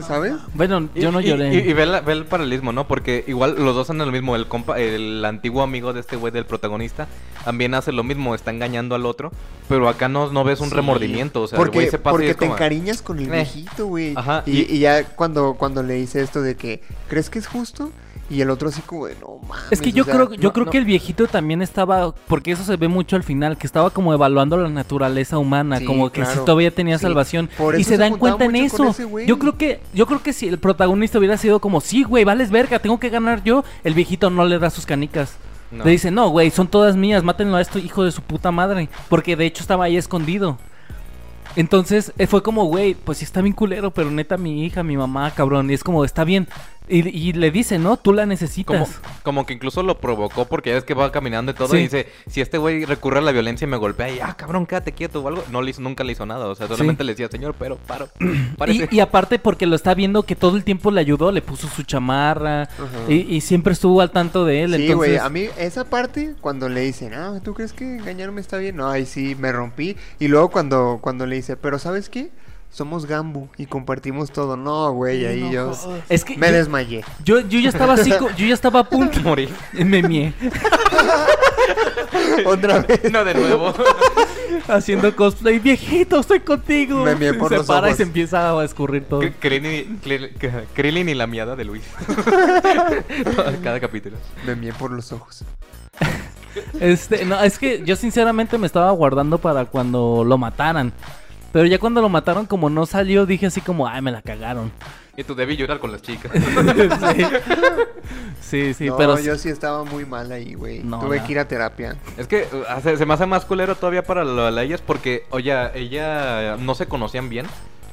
sí. ¿Sabes? Bueno, yo no Y- lloré. Y, y ve, la- ve el paralelismo, ¿no? Porque igual los dos son lo mismo. El compa, el antiguo amigo de este güey del protagonista también hace lo mismo, está engañando al otro. Pero acá no, no ves un Sí. remordimiento. O sea, el porque güey se pasa y porque te como- encariñas con el Eh. viejito, güey. Ajá, Y, y- y ya cuando, cuando le dice esto de que, ¿crees que es justo? Y el otro así como de, no mames. Es que o yo sea, creo, yo no- creo no". que el viejito también estaba, porque eso se ve mucho al final, que estaba como evaluando la naturaleza humana, Sí, como que si todavía tenía Sí, salvación por y se se dan cuenta en eso. Yo creo que, yo creo que si el protagonista hubiera sido como, sí, güey, vales verga, tengo que ganar yo, el viejito no le da sus canicas. No. Le dice, no, güey, son todas mías, mátenlo a esto, hijo de su puta madre, porque de hecho estaba ahí escondido. Entonces eh, fue como, güey, pues sí está bien culero, pero neta mi hija, mi mamá, cabrón. Y es como, está bien. Y, y le dice, ¿no? Tú la necesitas. Como, como que incluso lo provocó porque ya es que va caminando y todo Sí. y dice, si este güey recurre a la violencia y me golpea y, ah, cabrón, quédate quieto o algo, no le hizo, nunca le hizo nada, o sea, solamente le decía, señor, pero paro, párese". Y, y aparte porque lo está viendo que todo el tiempo le ayudó, le puso su chamarra y, y siempre estuvo al tanto de él. Sí, entonces, güey, a mí esa parte cuando le dicen, ah, ¿tú crees que engañarme está bien? No, ahí sí me rompí. Y luego cuando, cuando le dice, pero ¿sabes qué? Somos Gambu y compartimos todo. No, güey, ahí No yo jodas. es que me yo, desmayé. yo, yo ya estaba así, yo ya estaba a punto. Morí. Me mié. Otra vez. No, de nuevo. Haciendo cosplay. Viejito, estoy contigo. Me mié por se los para y ojos. se empieza a escurrir todo. Krillin y la miada de Luis. Cada capítulo. Me mié por los ojos. Este, no, es que yo sinceramente me estaba guardando para cuando lo mataran. Pero ya cuando lo mataron, como no salió, dije así como, ay, me la cagaron. Y tú debí llorar con las chicas. sí, sí, sí, no, pero yo sí estaba muy mal ahí, güey. No, Tuve no. que ir a terapia. Es que uh, se, se me hace más culero todavía para lo de ellas porque, oye, ella no se conocían bien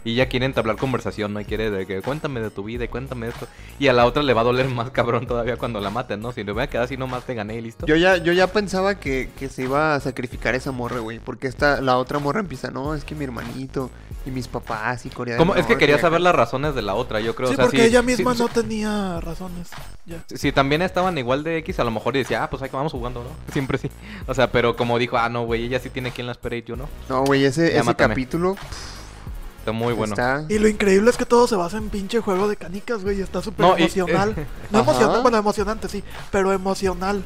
y ella quiere entablar conversación, ¿no? Y quiere de que cuéntame de tu vida y cuéntame esto. Y a la otra le va a doler más cabrón todavía cuando la maten, ¿no? Si le voy a quedar así nomás te gané y listo. Yo ya, yo ya pensaba que, que se iba a sacrificar esa morra, güey. Porque esta, la otra morra empieza, no, es que mi hermanito y mis papás y Corea. Es que quería y acá". saber las razones de la otra, yo creo. Sí, o sea, porque si- ella misma si- no tenía razones. Ya. Si también estaban igual de X, a lo mejor decía, ah, pues ahí que vamos jugando, ¿no? Siempre sí. O sea, pero como dijo, ah, no, güey, ella sí tiene quien la espera y yo no. No, güey, ese, Ya ese mátame. capítulo Está muy bueno. está... Y lo increíble es que todo se basa en pinche juego de canicas, güey. y Está súper No, y- emocional. no Ajá. emocional, bueno, emocionante, sí. Pero emocional.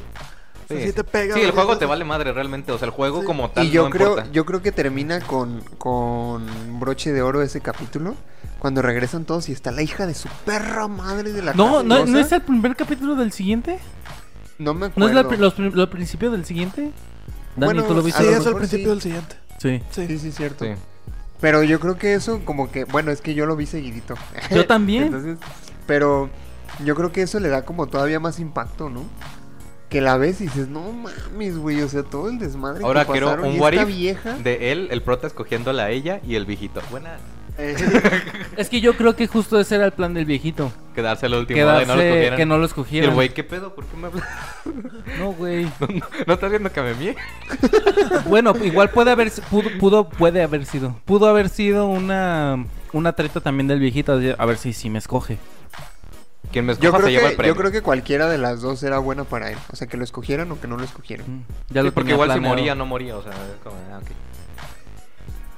O sea, sí te pega. Sí, el juego te vale madre realmente. O sea, el juego Sí. como tal Y yo no creo, importa. yo creo que termina con, con broche de oro ese capítulo. Cuando regresan todos y está la hija de su perra madre de la No, no. ¿no es el primer capítulo del siguiente? No me ¿No acuerdo. es la los prim- lo principio del siguiente? Dani, Bueno, ¿tú lo viste? Sí, lo es mejor principio sí. del siguiente. Sí. Sí. Sí, sí, cierto. Sí. Pero yo creo que eso como que, bueno, es que yo lo vi seguidito. Yo también. Entonces, pero yo creo que eso le da como todavía más impacto, ¿no? Que la ves y dices, no mames, güey, o sea, todo el desmadre Ahora que quiero pasaron un y esta vieja. de él, el prota escogiéndola a ella y el viejito. Buena. Es que yo creo que justo ese era el plan del viejito. Quedarse última hora y no lo Quedarse, escogieran. que no lo Y escogieran. el güey, ¿qué pedo? ¿Por qué me hablas? No, güey. ¿No estás viendo que me mie? Bueno, igual puede haber pudo, pudo puede haber sido. Pudo haber sido una una treta también del viejito a ver si si me escoge. Quien me yo, escoja creo se lleva el que, premio. yo creo que cualquiera de las dos era buena para él. O sea, que lo escogieran o que no lo escogieran. Mm, Ya Sí, lo porque igual planeado. si moría, no moría. O sea, como, ah, ok.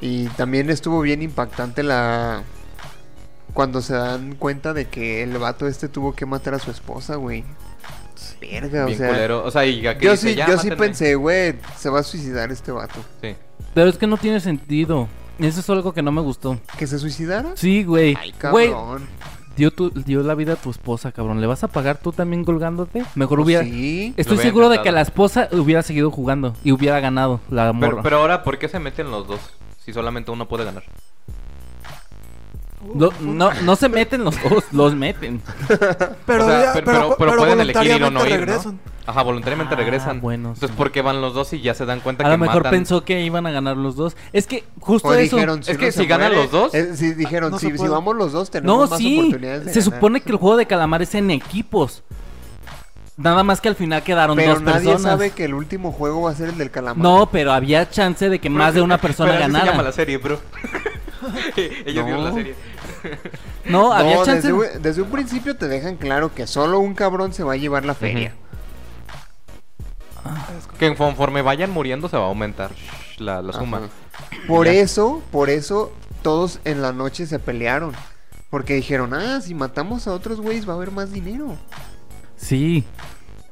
Y también estuvo bien impactante la... Cuando se dan cuenta de que el vato este tuvo que matar a su esposa, güey. Verga, Bien o sea... culero. O sea, y ya que Yo dice, sí, "Ya, yo sí mátenme". pensé, güey, se va a suicidar este vato. Sí. Pero es que no tiene sentido. Eso es algo que no me gustó. ¿Que se suicidara? Sí, güey. Ay, Güey, cabrón. dio, tu- dio la vida a tu esposa, cabrón. ¿Le vas a pagar tú también colgándote? Mejor hubiera... Sí. Estoy seguro de que la esposa hubiera seguido jugando y hubiera ganado la morra. Pero, pero ahora, ¿por qué se meten los dos? Si solamente uno puede ganar. Lo- no, no se meten los dos, los meten. Pero, O sea, ya, pero, pero, pero- pero pueden elegir ir o no voluntariamente ir. Ajá, voluntariamente Ah, regresan. bueno, Entonces, sí. ¿por qué van los dos y ya se dan cuenta A que lo mejor matan? pensó que iban a ganar los dos. Es que justo O eso. dijeron, Es si que si ganan muere- los dos- eh, si dijeron, no si, si puede. vamos los dos, tenemos No, más sí. oportunidades de Se ganar. supone que el juego de calamar es en equipos. Nada más que al final quedaron Pero dos nadie personas. sabe que el último juego va a ser el del calamar. No, pero había chance de que más de una persona Pero así se ganara. llama la serie, bro. Ellos No. vieron la serie. No, había No, chance. desde, un- desde un principio te dejan claro que solo un cabrón se va a llevar la feria. Que conforme vayan muriendo se va a aumentar la, la suma. Ajá. Por Ya. eso, por eso todos en la noche se pelearon. Porque dijeron, ah, si matamos a otros güeyes va a haber más dinero. Sí.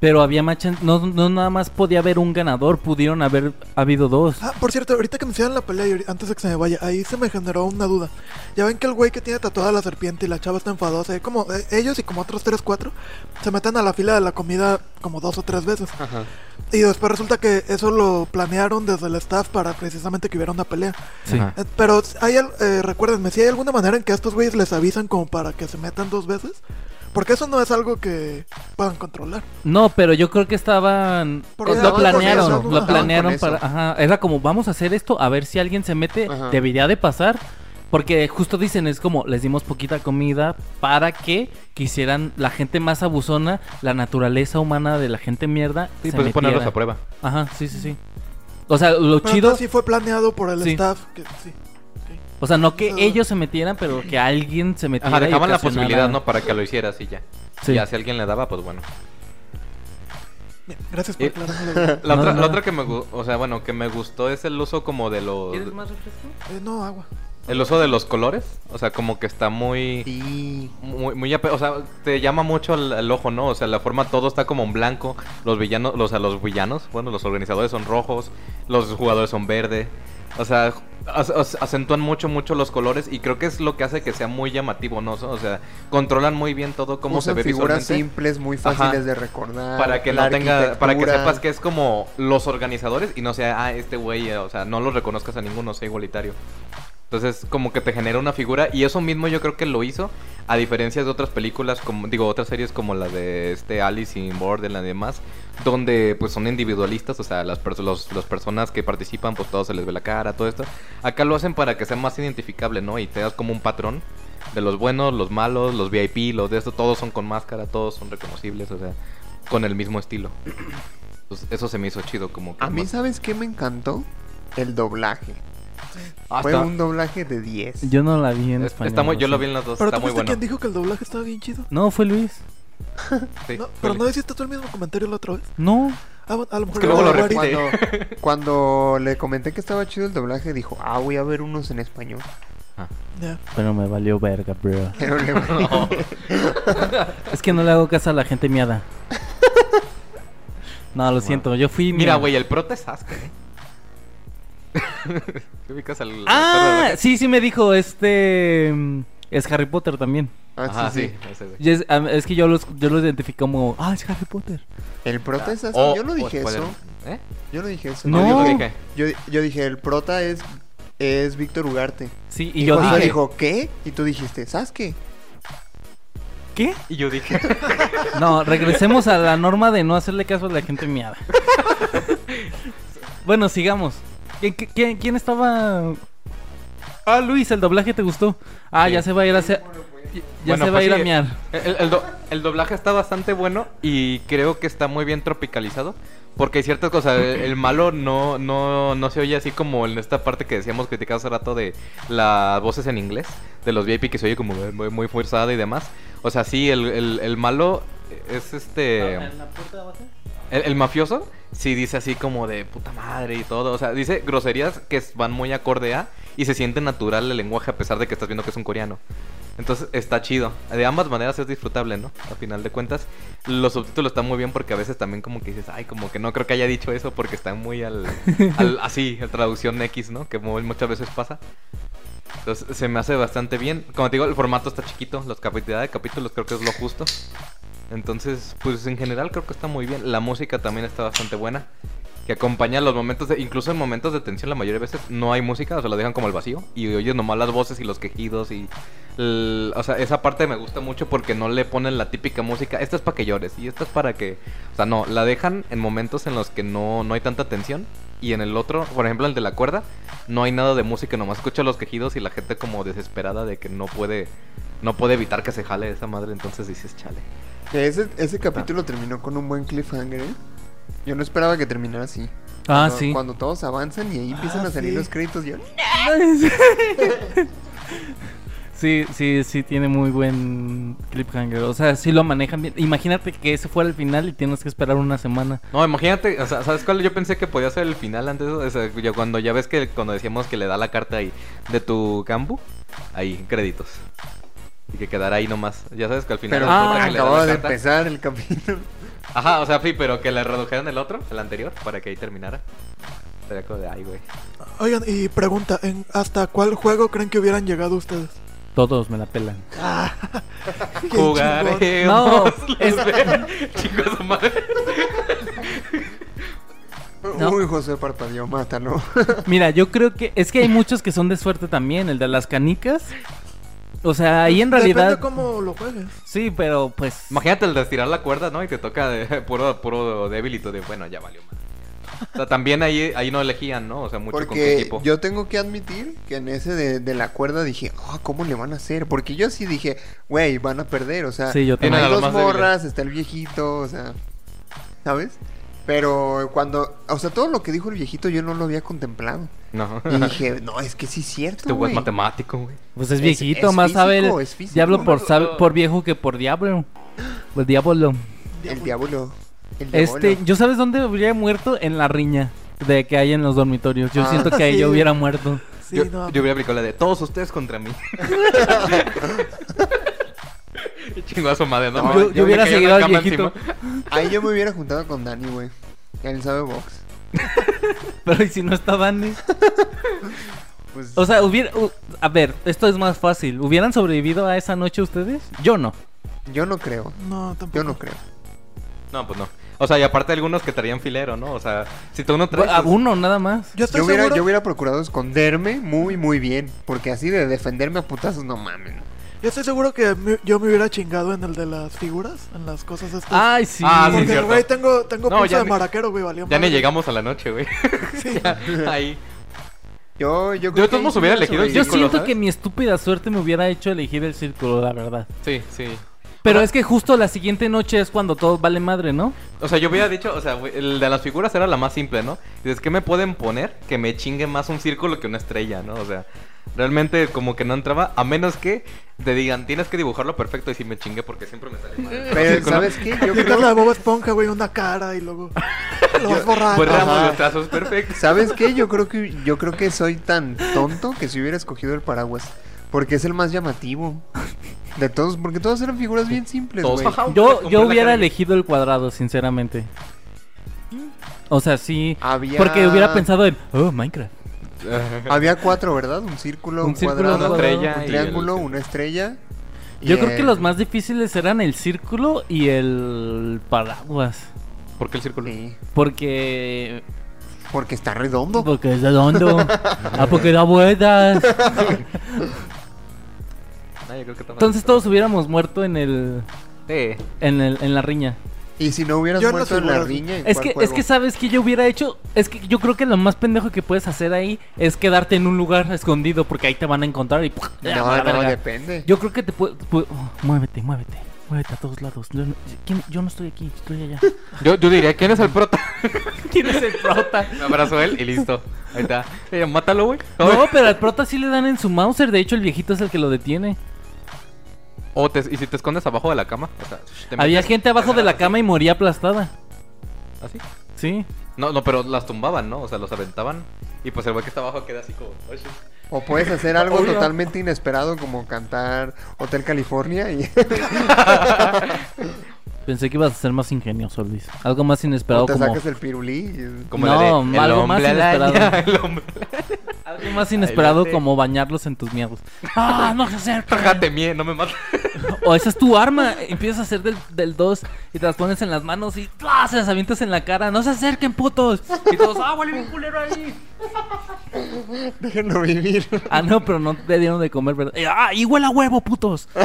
Pero había más chance. No, no nada más podía haber un ganador. Pudieron haber habido dos. Ah, por cierto, ahorita que mencionan la pelea y antes de que se me vaya, ahí se me generó una duda. Ya ven que el güey que tiene tatuada la serpiente y la chava está enfadosa, y como eh, ellos y como otros 3, 4 se meten a la fila de la comida como dos o tres veces. Ajá. Y después resulta que eso lo planearon desde el staff para precisamente que hubiera una pelea. Sí. Ajá. Eh, Pero hay, al- eh, recuérdenme, si hay alguna manera en que a estos güeyes les avisan como para que se metan dos veces, porque eso no es algo que puedan controlar. No, pero yo creo que estaban. Porque lo planearon. eso, lo planearon para. Ajá. Era como, vamos a hacer esto. A ver si alguien se mete. Ajá. Debería de pasar. Porque justo dicen, es como, les dimos poquita comida para que quisieran la gente más abusona, la naturaleza humana de la gente mierda. Sí, se pues ponerlos a prueba. Ajá, sí, sí, sí. O sea, lo Pero chido. sí fue planeado por el Sí. staff. Que, sí. O sea, no que ellos se metieran, pero que alguien se metiera. Ajá, y dejaban la ocasionara- posibilidad, ¿no? Para que lo hicieras y ya. Sí. Ya si alguien le daba, pues bueno. Bien, gracias por Eh, aclararme la. La, No, otra, no. la otra que me gu- o sea, bueno, que me gustó es el uso como de los ¿Quieres más refresco? Eh, no, agua. el uso de los colores, o sea, como que está muy Sí. muy, muy o sea, te llama mucho el, el ojo, ¿no? O sea, la forma todo está como en blanco, los villanos, los, o sea, los villanos, bueno, los organizadores son rojos, los jugadores son verde. O sea, ac- ac- acentúan mucho, mucho los colores y creo que es lo que hace que sea muy llamativo, ¿no? O sea, controlan muy bien todo cómo Usan se ve figuras simples, muy Ajá. fáciles de recordar. Para que no tenga, para que sepas que es como los organizadores y no sea, ah, este güey, o sea, no lo reconozcas a ninguno, sea igualitario. Entonces, como que te genera una figura y eso mismo yo creo que lo hizo, a diferencia de otras películas, como digo, otras series como la de este Alice in Borderland y demás, donde pues son individualistas, o sea, las, perso- los, las personas que participan, pues todo se les ve la cara, todo esto. Acá lo hacen para que sea más identificable, ¿no? Y te das como un patrón de los buenos, los malos, los VIP, los de esto, todos son con máscara, todos son reconocibles, o sea, con el mismo estilo. Pues eso se me hizo chido, como que... A mí, más- ¿sabes qué me encantó? El doblaje. Ah, Fue está- un doblaje de 10. Yo no la vi en es- español. está muy- yo lo vi en las dos, Pero está tú muy fuiste bueno. quien dijo que el doblaje estaba bien chido. No, fue Luis. Sí, No, pero no hiciste tú el mismo comentario la otra vez. No. Ah, bueno, a lo mejor que luego lo. Cuando, cuando le comenté que estaba chido el doblaje, dijo, ah, voy a ver unos en español. Ya. Pero me valió verga, bro. Pero le Es que no le hago caso a la gente miada. No, lo siento, yo fui... Mira, güey, el prota es Sasuke, ¿eh? ¿Te ubicas al... Ah, sí, sí me dijo, este... mm, Es Harry Potter también. Ah, Ajá, sí, sí, ese güey. Y es, que yo los, yo los identifico como, ah, es Harry Potter. El prota es así. O- yo no o dije eso. Spider-Man. ¿Eh? Yo no dije eso. No. Yo dije. Yo, yo dije, el prota es, es Víctor Ugarte. Sí, y Y yo Josué dije, dijo, ¿qué? Y tú dijiste, Sasuke. ¿qué? Y yo dije, No, regresemos a la norma de no hacerle caso a la gente miada. bueno, sigamos. ¿Quién, quién, quién estaba...? Ah, Luis, el doblaje te gustó. Ah, Sí. ya se va a ir a hacer... Ya Bueno, se va a pues ir a sí, miar. El, el do- el doblaje está bastante bueno y creo que está muy bien tropicalizado. Porque hay ciertas cosas, el, el malo no, no, no se oye así como en esta parte que decíamos criticado hace rato de las voces en inglés, de los VIP que se oye como muy, muy forzada y demás. O sea, sí, el, el- el malo es este... El, el mafioso sí dice así como de puta madre y todo. O sea, dice groserías que van muy acorde a y se siente natural el lenguaje a pesar de que estás viendo que es un coreano. Entonces está chido. De ambas maneras es disfrutable, ¿no? A final de cuentas, los subtítulos están muy bien porque a veces también como que dices, ay, como que no creo que haya dicho eso porque están muy al, al- así, la traducción X, ¿no? Que muy- muchas veces pasa. Entonces se me hace bastante bien. Como te digo, el formato está chiquito, los cantidad de capítulos creo que es lo justo. Entonces, pues en general creo que está muy bien. La música también está bastante buena. Que acompaña los momentos de. Incluso en momentos de tensión, la mayoría de veces no hay música, o sea, lo dejan como el vacío. Y oyes nomás las voces y los quejidos. Y. el- o sea, esa parte me gusta mucho porque no le ponen la típica música. Esta es para que llores y esta es para que. O sea, no, la dejan en momentos en los que no, no hay tanta tensión. Y en el otro, por ejemplo, el de la cuerda, no hay nada de música, nomás escucha los quejidos y la gente como desesperada de que no puede. No puede evitar que se jale esa madre, entonces dices, chale. Ese, ese capítulo terminó con un buen cliffhanger, ¿eh? Yo no esperaba que terminara así. Ah, Cuando- sí. Cuando todos avanzan y ahí empiezan Ah, a salir sí. los créditos, yo... Sí, sí, sí, tiene muy buen cliffhanger. O sea, sí lo manejan bien. Imagínate que ese fuera el final y tienes que esperar una semana. No, imagínate, o sea, ¿sabes cuál? Yo pensé que podía ser el final antes de eso. O sea, cuando ya ves que cuando decíamos que le da la carta ahí de tu campo, ahí, créditos. Y que quedara ahí nomás. Ya sabes que al final. Pero Ah, acababa de empezar el capítulo. Ajá, o sea, sí, pero que le redujeron el otro, el anterior, para que ahí terminara. Sería como de, ay, güey. Oigan, y pregunta, ¿en ¿hasta cuál juego creen que hubieran llegado ustedes? Todos me la pelan. Qué Jugaremos. No, es Chico de su madre. No. Uy, José parpadeó, mátalo. Mira, yo creo que es que hay muchos que son de suerte también. El de las canicas. O sea, ahí en realidad. Depende cómo lo juegues. Sí, pero pues. Imagínate el de estirar la cuerda, ¿no? Y te toca de puro, puro débil y tú de, bueno, ya valió más. O sea, también ahí, ahí no elegían, ¿no? O sea, mucho con qué Porque equipo. yo tengo que admitir que en ese de, de la cuerda dije, ah, ¿cómo le van a hacer? Porque yo sí dije, güey, van a perder, o sea, Sí, yo también. hay dos morras, está el viejito, o sea, ¿sabes? Pero cuando, o sea, todo lo que dijo el viejito yo no lo había contemplado. No. Y dije, no, es que sí es cierto, Este güey es matemático, güey. Pues es viejito, es más sabe físico, el es físico. diablo por, sabe- por viejo que por diablo. El diablo. El diablo. El Este, diablo. yo sabes dónde hubiera muerto en la riña de que hay en los dormitorios. Yo Ah, siento que ahí sí. yo hubiera muerto. Sí, yo, no. yo hubiera aplicado la de todos ustedes contra mí. Su madre, ¿no? No, yo, yo yo hubiera en seguido al viejito. encima. Ahí yo me hubiera juntado con Dani, güey. Él sabe box. Pero ¿y si no está Dani? Pues, O sea, hubiera. a ver, esto es más fácil. ¿Hubieran sobrevivido a esa noche ustedes? Yo no. yo no creo. No, tampoco. Yo no creo. No, pues no. O sea, y aparte algunos que traían filero, ¿no? O sea, si tú no traes... A pues, uno nada más. Yo estoy Yo hubiera, yo hubiera procurado esconderme muy, muy bien. Porque así de defenderme a putazos, no mames. Yo estoy seguro que me- yo me hubiera chingado en el de las figuras, en las cosas estas. Ay, sí. Ah, sí, Porque, cierto. güey, tengo, tengo No, pulso ya de ni- maraquero, güey, valió Ya ni llegamos a la noche, güey. Sí. Ya, ahí. Yo, yo Yo creo de todos modos hubiera elegido el Yo círculo, siento ¿sabes? que mi estúpida suerte me hubiera hecho elegir el círculo, la verdad. Sí, sí. Pero es que justo la siguiente noche es cuando todo vale madre, ¿no? O sea, yo hubiera dicho, o sea, güey, el de las figuras era la más simple, ¿no? Dices, ¿qué me pueden poner que me chingue más un círculo que una estrella, ¿no? O sea, realmente como que no entraba, a menos que te digan, tienes que dibujarlo perfecto y si me chingue porque siempre me sale mal. Pero, Círculo. ¿sabes qué? Yo creo... la de Bob Esponja, güey, una cara y luego lo vas borrando. Borramos Ajá. los trazos perfectos. ¿Sabes qué? Yo creo que yo creo que soy tan tonto que si hubiera escogido el paraguas. Porque es el más llamativo. De todos, porque todos eran figuras bien simples, Todos, güey. Yo, yo hubiera elegido el cuadrado, sinceramente. O sea, sí. Había... Porque hubiera pensado en, oh, Minecraft. Había cuatro, ¿verdad? Un círculo, un, Un círculo, cuadrado, una estrella un triángulo, el- una estrella. Yo creo que los más difíciles eran el círculo y el paraguas. ¿Por qué el círculo? Sí, Porque. porque está redondo. Porque es redondo. ah, porque da vueltas. No, yo creo que Entonces todos hubiéramos muerto en el. Sí. En, el, en la riña. Y si no hubieras Yo muerto en la riña, ¿en Es cuál que, es juego? que sabes que yo hubiera hecho. Es que yo creo que lo más pendejo que puedes hacer ahí es quedarte en un lugar escondido porque ahí te van a encontrar y. No, depende. Yo creo que te puedo. muévete, muévete. Muévete a todos lados. Yo no, ¿quién- yo no estoy aquí, estoy allá. Yo, yo diría, ¿quién es el prota? ¿Quién es el prota? Me abrazo él y listo. Ahí está. Eh, mátalo, güey. No, pero al prota sí le dan en su Mauser. De hecho, el viejito es el que lo detiene. O te, y si te escondes abajo de la cama. O sea, te Había metes- gente abajo de la cama y moría aplastada. ¿Así? Sí. No, no, pero las tumbaban, ¿no? O sea, los aventaban. Y pues el güey que está abajo queda así como. "Oh, shit". O puedes hacer algo Obvio. totalmente inesperado como cantar Hotel California y Pensé que ibas a ser más ingenioso, Luis. Algo más inesperado o te como... sacas el pirulí. y- Como No, de, el algo más hombre inesperado. araña, el hombre- Algo más inesperado como bañarlos en tus miedos. ¡Ah, no se acerca! Jájate, mie, no me mates. O esa es tu arma. Empiezas a hacer del 2 y te las pones en las manos y ¡ah! se las avientas en la cara. ¡No se acerquen, putos! Y todos, ¡ah, huele bien culero ahí! Déjenlo vivir. Ah, no, pero no te dieron de comer, ¿verdad? Eh, ¡Ah, y huele a huevo, putos!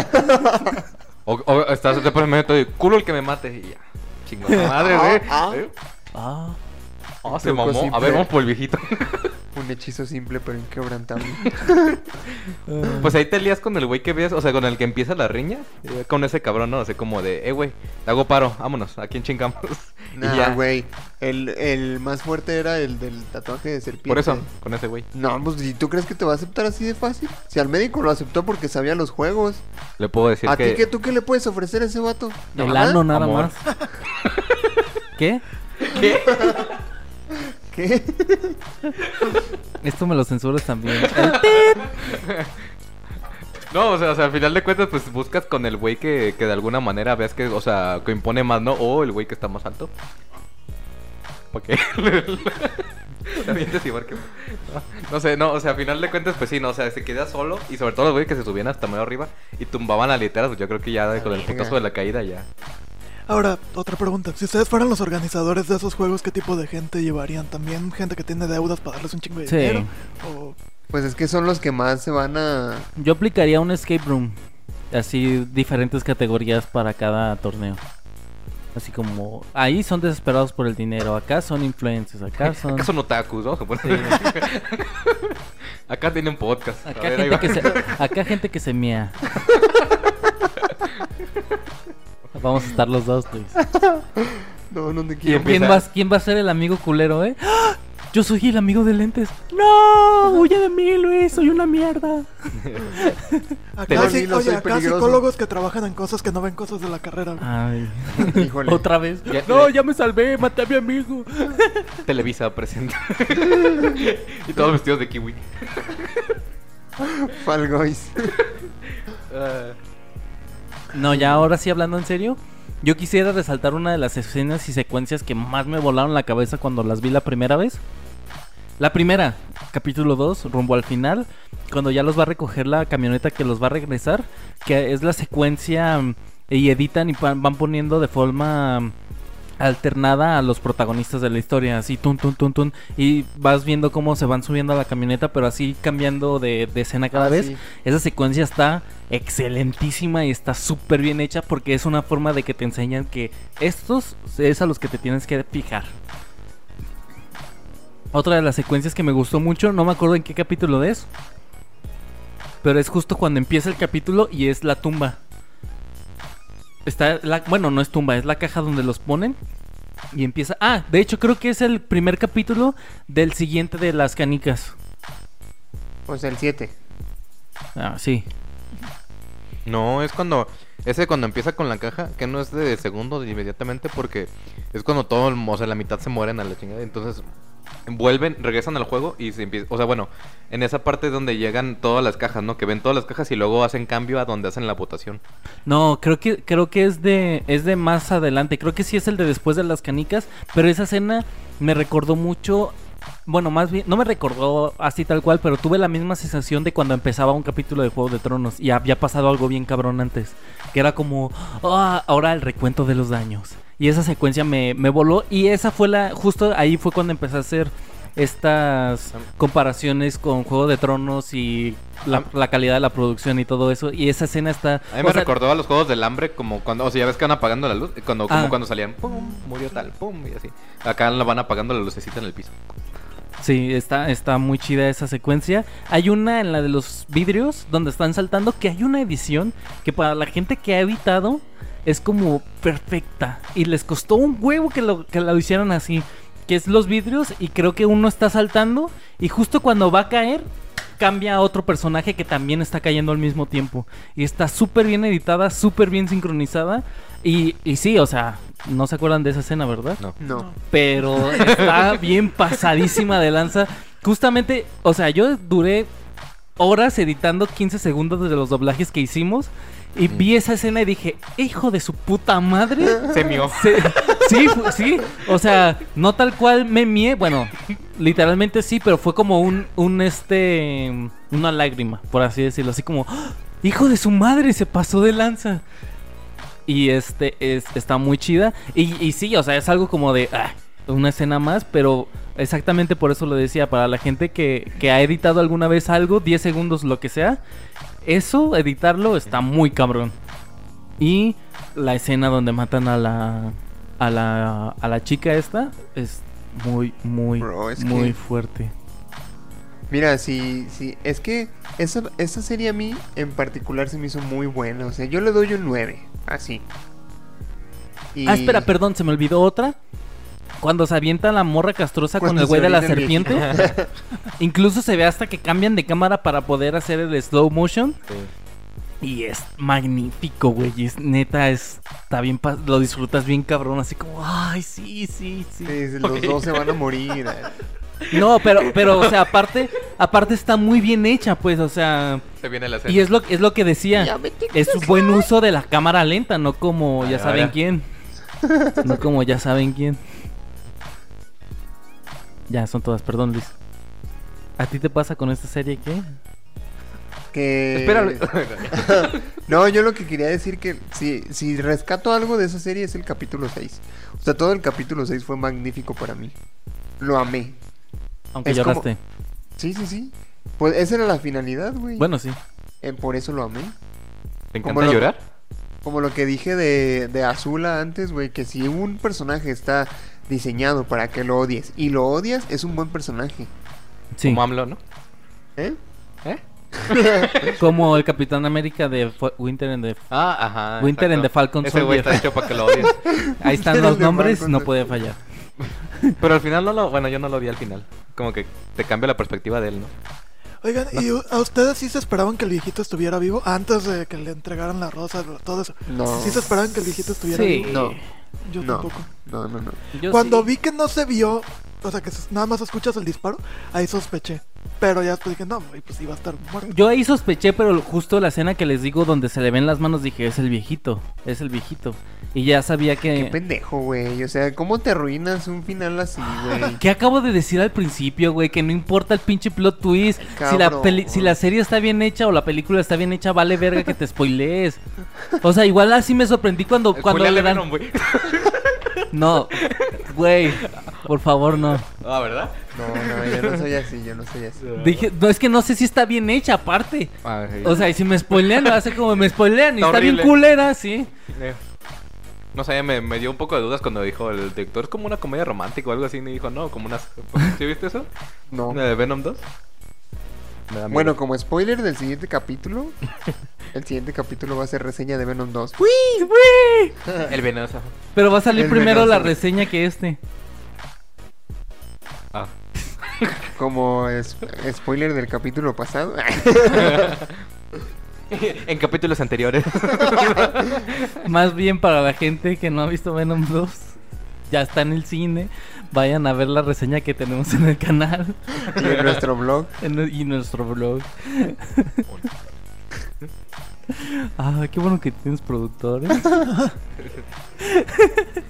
O, o estás de por el medio todo de, culo el que me mate. Y ya. Chingada madre, güey. Ah, ¿Eh? Ah. Ah, se mamó. A ver, vamos por el viejito. Un hechizo simple pero inquebrantable. Pues ahí te lías con el güey que ves, o sea, con el que empieza la riña. eh, Con ese cabrón, ¿no? O sea, como de, eh, güey, te hago paro, vámonos, ¿a quién chingamos? y Nah, ya. güey. El, el más fuerte era el del tatuaje de serpiente. Por eso, con ese güey. No, pues ¿y tú crees que te va a aceptar así de fácil? Si al médico lo aceptó porque sabía los juegos. Le puedo decir ¿A que. ti qué tú qué le puedes ofrecer a ese vato? El Nada. ano nada Amor. más. ¿Qué? ¿Qué? ¿Qué? Esto me lo censuras también. No, o sea, o sea, al final de cuentas, pues buscas con el güey que, que de alguna manera veas que, o sea, que impone más, ¿no? O el güey que está más alto. Porque. También te igual que. No, no sé, no, o sea, al final de cuentas, pues sí, no, o sea, se queda solo. Y sobre todo los güeyes que se subían hasta medio arriba y tumbaban la litera, pues yo creo que ya con el putazo de la caída ya. Ahora, otra pregunta. Si ustedes fueran los organizadores de esos juegos, ¿qué tipo de gente llevarían? ¿También gente que tiene deudas para darles un chingo de Sí. dinero? ¿O Pues es que son los que más se van a... Yo aplicaría un escape room. Así, diferentes categorías para cada torneo. Así como, ahí son desesperados por el dinero, acá son influencers, acá son... Acá son otakus, ¿no? Sí. Acá tienen podcast. A Acá, ver, gente que se, acá gente que se mea. Vamos a estar los dos, Luis. No, no te quiero. ¿Quién va, ¿Quién va a ser el amigo culero, eh? ¡Ah! Yo soy el amigo de lentes. ¡No! ¡Huye de mí, Luis! ¡Soy una mierda! acá, sí- peligroso. psicólogos que trabajan en cosas que no ven cosas de la carrera? güey. Ay. Híjole. Otra vez. Ya- no, le- ya me salvé, maté a mi amigo. Televisa presenta. y todos vestidos de kiwi. Fall Guys. No, ya ahora sí hablando en serio. Yo quisiera resaltar una de las escenas y secuencias que más me volaron la cabeza cuando las vi la primera vez. La primera, capítulo 2, rumbo al final, cuando ya los va a recoger la camioneta que los va a regresar, que es la secuencia mm, y editan y van poniendo de forma alternada a los protagonistas de la historia, así tun tun tun tun y vas viendo cómo se van subiendo a la camioneta, pero así cambiando de, de escena cada Ah, vez. sí. Esa secuencia está excelentísima y está súper bien hecha porque es una forma de que te enseñan que estos es a los que te tienes que fijar. Otra de las secuencias que me gustó mucho, no me acuerdo en qué capítulo es, pero es justo cuando empieza el capítulo y es la tumba. Está la, bueno, no es tumba, es la caja donde los ponen. Y empieza. Ah, de hecho, creo que es el primer capítulo del siguiente de las canicas. Pues el 7. Ah, sí. No, es cuando. Ese cuando empieza con la caja, que no es de segundo de inmediatamente, porque es cuando todo, el- o sea, la mitad se mueren a la chingada. Entonces vuelven, regresan al juego y se empieza. O sea, bueno, en esa parte donde llegan todas las cajas, ¿no? Que ven todas las cajas y luego hacen cambio a donde hacen la votación. No, creo que creo que es de es de más adelante. Creo que sí es el de después de las canicas, pero esa escena me recordó mucho Bueno, más bien, no me recordó así tal cual, pero tuve la misma sensación de cuando empezaba un capítulo de Juego de Tronos y había pasado algo bien cabrón antes. Que era como, "Ah, ahora el recuento de los daños. Y esa secuencia me, me voló y esa fue la, justo ahí fue cuando empecé a hacer estas comparaciones con Juego de Tronos y la, la calidad de la producción y todo eso. Y esa escena está... A mí me sea, recordó a los juegos del hambre como cuando, o sea, ya ves que van apagando la luz, cuando, como Ah. cuando salían, pum, murió tal, pum, y así. Acá la van apagando la lucecita en el piso. Sí, está, está muy chida esa secuencia. Hay una en la de los vidrios donde están saltando que hay una edición que para la gente que ha editado es como perfecta. Y les costó un huevo que lo, que lo hicieran así. Que es los vidrios y creo que uno está saltando y justo cuando va a caer cambia a otro personaje que también está cayendo al mismo tiempo. Y está súper bien editada, súper bien sincronizada. Y, y sí, o sea, no se acuerdan de esa escena, ¿verdad? No. No. pero está bien pasadísima de lanza. Justamente, o sea, yo duré horas editando 15 segundos de los doblajes que hicimos y vi esa escena y dije, hijo de su puta madre. Se mió. Se- sí, sí, o sea, no tal cual me mié, bueno, literalmente sí, pero fue como un, un este, una lágrima, por así decirlo, así como, ¡Ah! hijo de su madre, se pasó de lanza. Y este es, está muy chida. Y, y sí, o sea, es algo como de ah, una escena más, pero exactamente por eso lo decía. Para la gente que, que ha editado alguna vez algo, 10 segundos, lo que sea, eso, editarlo, está muy cabrón. Y la escena donde matan a la, a la, a la chica esta es muy, muy, Bro, es muy que- fuerte. Mira, sí, sí, es que esa, esa serie a mí en particular se me hizo muy buena. O sea, yo le doy un 9, así. Y- Ah, espera, perdón, se me olvidó otra. Cuando se avienta la morra castrosa con el güey se de la serpiente. Incluso se ve hasta que cambian de cámara para poder hacer el slow motion. Sí. Y es magnífico, güey. Y es neta, es, está bien, pa- lo disfrutas bien cabrón. Así como, ay, sí, sí, sí. Los dos se van a morir. No, pero, pero, o sea, aparte, aparte está muy bien hecha, pues, o sea. Se viene la escena. Y es lo, es lo que decía. Es un buen uso de la cámara lenta, no como ya saben quién. No como ya saben quién. Ya, son todas, perdón, Luis. ¿A ti te pasa con esta serie qué? Que... Espérale. No, yo lo que quería decir que si, si rescato algo de esa serie es el capítulo 6. O sea, todo el capítulo 6 fue magnífico para mí. Lo amé. Aunque Es como- lloraste. Sí, sí, sí. Pues esa era la finalidad, güey. Bueno, sí. Eh, por eso lo amé. ¿Te Como encanta lo- llorar? Como lo que dije de, de Azula antes, güey, que si un personaje está diseñado para que lo odies y lo odias, es un buen personaje. Sí. Como AMLO, ¿no? ¿Eh? ¿Eh? Como el Capitán América de Fu- Winter and the... Ah, ajá. Winter and the exacto. Falcon Ese güey está hecho para que lo odies. Ahí están los nombres, Falcon no puede fallar. Pero al final no lo... Bueno, yo no lo vi al final. Como que te cambia la perspectiva de él, ¿no? Oigan, ¿y a ustedes sí se esperaban que el viejito estuviera vivo antes de que le entregaran la rosa, todo eso? No. ¿Sí se esperaban que el viejito estuviera Sí. vivo? No. Yo No. tampoco. No, no, no. Yo Cuando sí. vi que no se vio, o sea, que nada más escuchas el disparo, ahí sospeché. Pero ya después dije, no, güey, pues iba a estar muerto. Yo ahí sospeché, pero justo la escena que les digo donde se le ven las manos dije, es el viejito, es el viejito. Y ya sabía Qué que... pendejo, güey. O sea, ¿cómo te arruinas un final así, güey? ¿Qué acabo de decir al principio, güey? Que no importa el pinche plot twist. Si la, peli- si la serie está bien hecha o la película está bien hecha, vale verga que te spoilees. O sea, igual así me sorprendí cuando, cuando le dan... No, güey, por favor, no. Ah, ¿verdad? No, no, yo no soy así, yo no soy así. Dije, no, es que no sé si está bien hecha aparte. Sí. O sea, y si me spoilean, lo hace como me spoilean y Está está bien culera, sí. Eh, No sé, me, me dio un poco de dudas cuando dijo el director, es como una comedia romántica o algo así, y dijo, no, como una... ¿Sí viste eso? No. ¿La de Venom 2? Me da miedo. Bueno, como spoiler del siguiente capítulo, el siguiente capítulo va a ser reseña de Venom 2. El venenoso. Pero va a salir El primero venoso. la reseña que este. Ah. Como es- spoiler del capítulo pasado. en capítulos anteriores. Más bien para la gente que no ha visto Venom 2. Ya está en el cine. Vayan a ver la reseña que tenemos en el canal y en nuestro blog. en- y nuestro blog. Ah, qué bueno que tienes productores.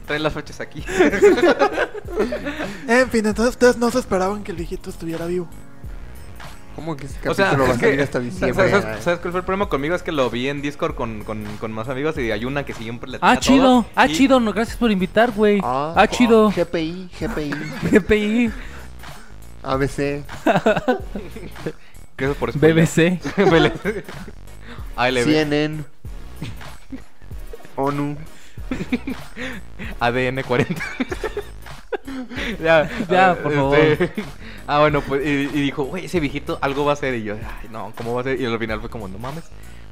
Trae las fechas aquí. En fin, entonces ustedes no se esperaban que el viejito estuviera vivo. ¿Cómo que ese O sea, capítulo va a salir que, hasta ¿sabes, diciembre? sabes- sabes cuál fue el problema conmigo? Es que lo vi en Discord con, con, con más amigos y hay una que siempre le Ah, chido. todo, Ah, y- chido. No, gracias por invitar, güey. Ah, Ah, chido. GPI, GPI, GPI, ABC. ¿Qué es por? BBC. ALB, CNN. ONU. ADN 40. ya, Ya, ah, por favor. Ah, bueno, pues, y, y dijo, güey, ese viejito algo va a hacer. Y yo, ay, no, ¿cómo va a ser? Y al final fue como, no mames.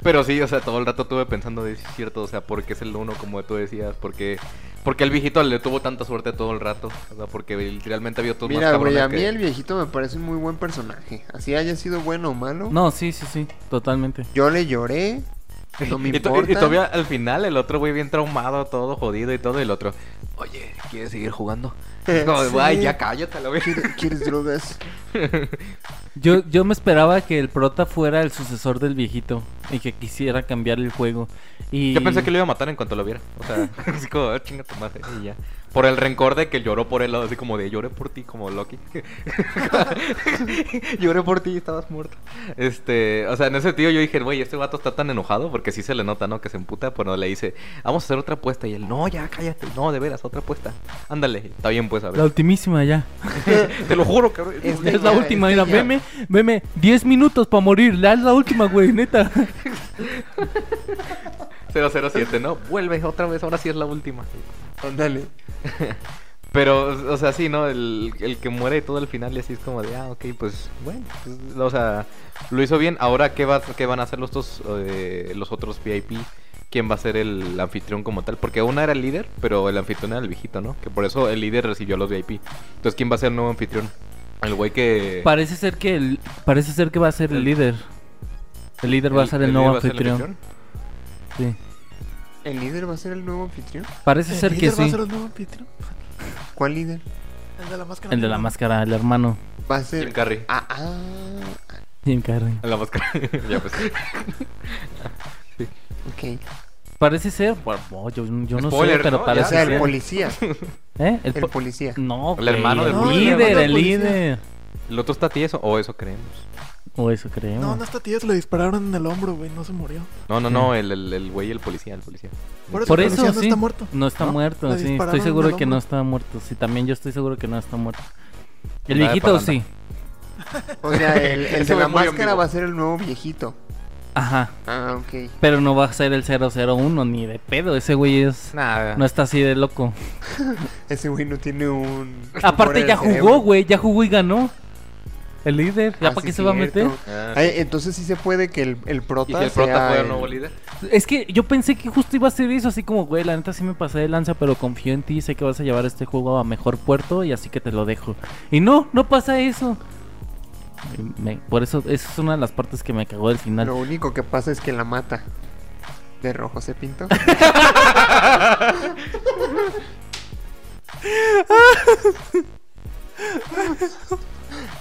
Pero sí, o sea, todo el rato estuve pensando de cierto, o sea, porque es el uno, como tú decías, porque porque el viejito le tuvo tanta suerte todo el rato, o sea, porque realmente había otros Mira, más güey, a mí que- el viejito me parece un muy buen personaje. Así haya sido bueno o malo. No, sí, sí, sí. Totalmente. Yo le lloré. No me y, importa. y todavía al final el otro güey bien traumado, todo jodido y todo, y el otro, oye, ¿quieres seguir jugando? Como, Sí. güey, ya cállate, la. ¿Quieres, quieres drogas? Yo, yo me esperaba que el prota fuera el sucesor del viejito y que quisiera cambiar el juego. Y... Yo pensé que lo iba a matar en cuanto lo viera. O sea, así como, "Ah, chinga tu madre, y ya. Por el rencor de que lloró por él, así como de lloré por ti, como Loki. lloré por ti y estabas muerto. Este, o sea, en ese sentido yo dije, güey, este vato está tan enojado porque sí se le nota, ¿no? Que se emputa, pero le dice, vamos a hacer otra apuesta. Y él, no, ya, cállate, no, de veras, otra apuesta. Ándale, está bien, pues, a La ver. ultimísima ya. Te lo juro, cabrón. Este Es la última, mira, veme, veme, 10 minutos para morir, la es la última, güey, neta. 007, ¿no? Vuelve otra vez, ahora sí es la última. Ándale. Pero, o sea, sí, ¿no? El, el que muere y todo al final y así es como de, ah, ok, pues, bueno, pues, o sea, lo hizo bien. Ahora, ¿qué, va, qué van a hacer los, dos, eh, los otros VIP? ¿Quién va a ser el anfitrión como tal? Porque una era el líder, pero el anfitrión era el viejito, ¿no? Que por eso el líder recibió a los VIP. Entonces, ¿quién va a ser el nuevo anfitrión? El güey que... Parece ser que el, parece ser que va a ser el líder. El líder va a ser el, nuevo el anfitrión. Sí. ¿El líder va a ser el nuevo anfitrión? Parece ¿El ser que líder va a sí. ser el nuevo anfitrión? ¿Cuál líder? El de la máscara. El de la máscara, el hermano. Va a ser. Jim Carrey. Ah, ah. Jim Carrey. La máscara. ya pues. Ok. Parece ser, bueno, no, yo, yo no Spoiler, sé, pero ¿no? O parece sea, el ser. policía. ¿Eh? El po- policía. No, El hermano del el policía. líder, El el líder. ¿El otro está tieso? O eso creemos. O eso creemos. No, no está tío, le dispararon en el hombro, güey, no se murió. No, no, no, el, el, el güey, el policía, el policía. Por eso, Por eso, policía no sí. está muerto. No está ¿No? muerto, sí. Estoy seguro el que no está muerto. Sí, también yo estoy seguro que no está muerto. El Nada de viejito sí. O sea, el, el de la máscara va a ser el nuevo viejito. Ajá. Ah, ok. Pero no va a ser el 001 ni de pedo. Ese güey es. Nada. No está así de loco. Ese güey no tiene un. Aparte, ya jugó, güey. Ya jugó y ganó. El líder. ¿Ya Ah, para sí, qué se va a meter? Ah, Ay, entonces sí se puede que el, el ¿Y prota. si el prota sea fue el el- nuevo líder? Es que yo pensé que justo iba a ser eso. Así como, güey, la neta sí me pasé de lanza. Pero confío en ti. Sé que vas a llevar este juego a mejor puerto. Y así que te lo dejo. Y no, no pasa eso. Me- por eso, esa es una de las partes que me cagó del final. Lo único que pasa es que la mata. De rojo se pintó.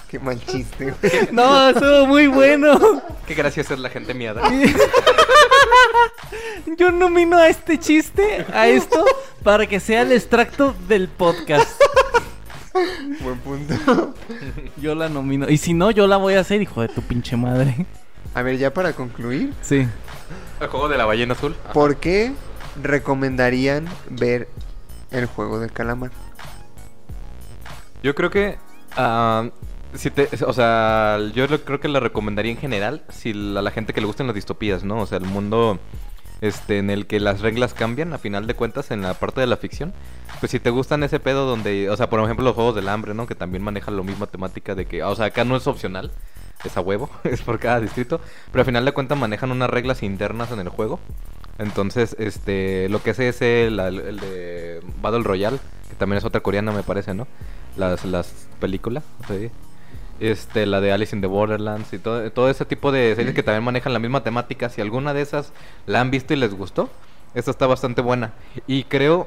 Qué mal chiste. güey. No, estuvo muy bueno. Qué graciosa es la gente miada. Yo nomino a este chiste, a esto, para que sea el extracto del podcast. Buen punto. Yo la nomino. Y si no, yo la voy a hacer, hijo de tu pinche madre. A ver, ya para concluir, Sí. El juego de la ballena azul. Ajá. ¿por qué recomendarían ver el juego del calamar? Yo creo que. ah, si te, o sea, yo creo que la recomendaría en general si a la gente que le gustan las distopías, ¿no? O sea, el mundo este en el que las reglas cambian a final de cuentas en la parte de la ficción. Pues si te gustan ese pedo donde, o sea, por ejemplo, los juegos del hambre, ¿no? Que también manejan la misma temática de que, o sea, acá no es opcional, es a huevo, es por cada distrito, pero a final de cuentas manejan unas reglas internas en el juego. Entonces, este, lo que hace es el de Battle Royale, que también es otra coreana, me parece, ¿no? Las, las películas, ¿sí? Este, la de Alice in the Borderlands y todo, todo ese tipo de series que también manejan la misma temática. Si alguna de esas la han visto y les gustó, esta está bastante buena. Y creo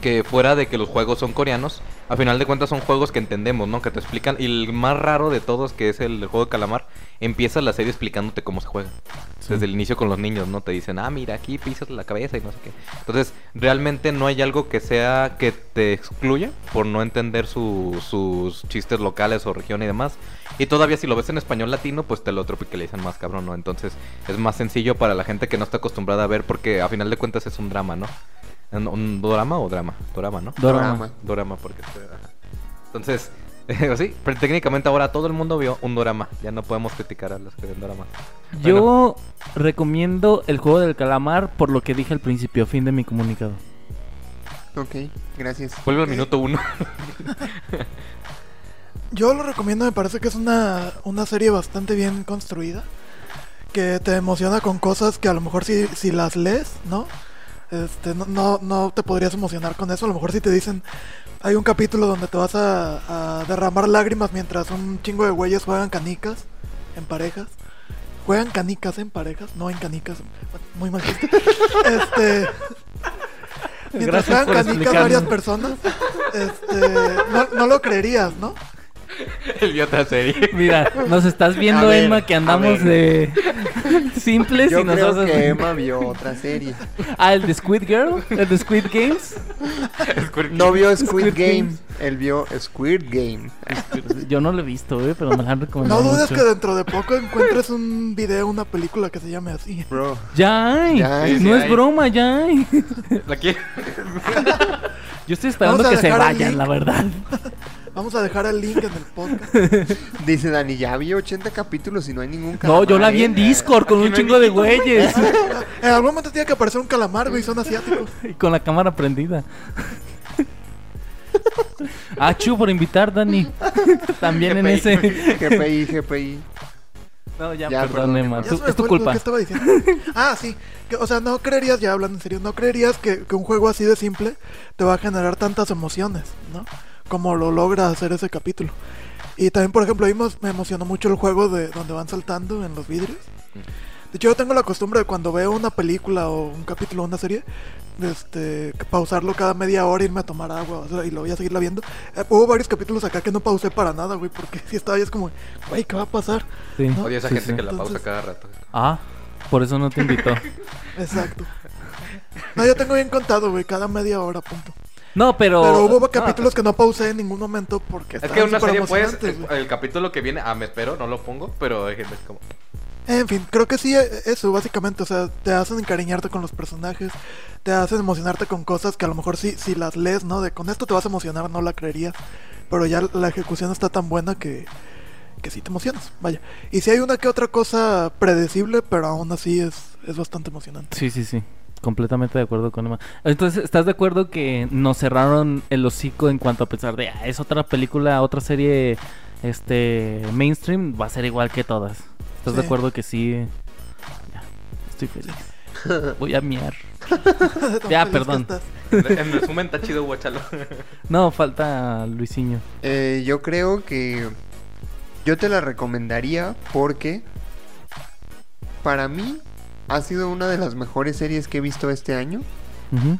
que fuera de que los juegos son coreanos, a final de cuentas son juegos que entendemos, ¿no? Que te explican. Y el más raro de todos, que es el, juego de calamar, empieza la serie explicándote cómo se juega. Desde el inicio con los niños, ¿no? Te dicen, ah, mira, aquí pisas la cabeza y no sé qué. Entonces, realmente no hay algo que sea que te excluya por no entender su- sus chistes locales o región y demás. Y todavía si lo ves en español latino, pues te lo tropicalizan más cabrón, ¿no? Entonces es más sencillo para la gente que no está acostumbrada a ver porque a final de cuentas es un drama, ¿no? ¿Un, un drama o drama? Drama, ¿no? Dorama. Dorama, porque... Entonces, eh, sí, pero técnicamente ahora todo el mundo vio un dorama. Ya no podemos criticar a los que ven dorama. Yo recomiendo el juego del calamar por lo que dije al principio, fin de mi comunicado. Ok, gracias. Vuelve al minuto uno. Yo lo recomiendo, me parece que es una, una serie bastante bien construida. Que te emociona con cosas que a lo mejor si, si las lees, ¿no? Este, no, no, no te podrías emocionar con eso. A lo mejor si te dicen, hay un capítulo donde te vas a, a derramar lágrimas mientras un chingo de güeyes juegan canicas en parejas. Juegan canicas en parejas, no en canicas. Muy mal. Este. Mientras Gracias juegan canicas varias personas, este, no, no lo creerías, ¿no? Él vio otra serie. Mira, nos estás viendo, ver, Emma, que andamos de simples Yo y nos creo haces- que Emma vio otra serie. Ah, el de Squid Girl, el de Squid Games. No vio Squid Squid Game, Games. él vio Squid Game. Yo no lo he visto, güey, pero me la han No dudes mucho. que dentro de poco encuentres un video, una película que se llame así. Bro, Ya hay. Ya hay, no es hay. broma, ya hay. ¿La quiere? Yo estoy esperando que se vayan, la verdad. Vamos a dejar el link en el podcast. dice Dani, ya vi 80 capítulos y no hay ningún No, yo la vi en calamar, ¿eh? Discord con un chingo de güeyes. En algún momento tiene que aparecer un calamar, güey, son asiáticos. Y con la cámara prendida. Ah, Chu, por invitar, Dani. También en ese. GPI, GPI. No, ya, Ya, Emma. Emma. Ya es tu fue lo culpa. que estaba diciendo. Ah, sí. Que, o sea, no creerías, ya hablando en serio, no creerías que, que un juego así de simple te va a generar tantas emociones, ¿no? Como lo logra hacer ese capítulo. Y también, por ejemplo, ahí mos- me emocionó mucho el juego de donde van saltando en los vidrios. De hecho, yo tengo la costumbre de cuando veo una película o un capítulo o una serie, de este, pausarlo cada media hora, irme a tomar agua o sea, y lo voy a seguirla viendo. Eh, hubo varios capítulos acá que no pausé para nada, güey, porque si estaba ahí es como, güey, ¿qué va a pasar? Sí. ¿No? Odio esa Sí, gente sí. que la pausa Entonces- cada rato. Ah, por eso no te invitó. Exacto. No, yo tengo bien contado, güey, cada media hora, punto. No, pero. Pero hubo capítulos que no pausé en ningún momento porque Es que una serie, pues, el, el capítulo que viene, ah, me espero, no lo pongo, pero hay gente que como... En fin, creo que sí, eh, eso básicamente, o sea, te hacen encariñarte con los personajes, te hacen emocionarte con cosas que a lo mejor sí, si las lees, ¿no? De con esto te vas a emocionar, no la creerías, pero ya la ejecución está tan buena que, que sí te emocionas, vaya. Y si hay una que otra cosa predecible, pero aún así es, es bastante emocionante. Sí, sí, sí. Completamente de acuerdo con Emma. Entonces, ¿estás de acuerdo que nos cerraron el hocico en cuanto a pensar de, ah, es otra película, otra serie este mainstream, va a ser igual que todas? ¿Estás de acuerdo que sí? Ya, estoy feliz. Voy a miar. Ya, perdón. En resumen, está chido, guachalo. No, falta Luisinho. Eh, yo creo que yo te la recomendaría porque para mí ha sido una de las mejores series que he visto este año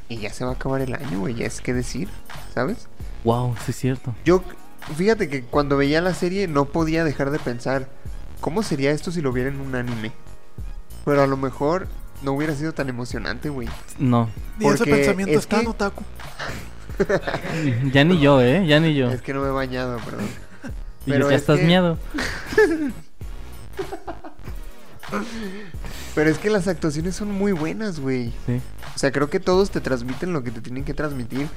y ya se va a acabar el año, güey, ya es que decir, ¿sabes? Wow, sí es cierto. Yo, fíjate que cuando veía la serie no podía dejar de pensar, ¿cómo sería esto si lo viera en un anime? Pero a lo mejor no hubiera sido tan emocionante, güey. No, Y ese Porque pensamiento es está que- en Otaku. ya ni yo, ¿eh? Ya ni yo. Es que no me he bañado, perdón. Y pero ya es estás que- miado. Pero es que las actuaciones son muy buenas, güey. Sí. O sea, creo que todos te transmiten lo que te tienen que transmitir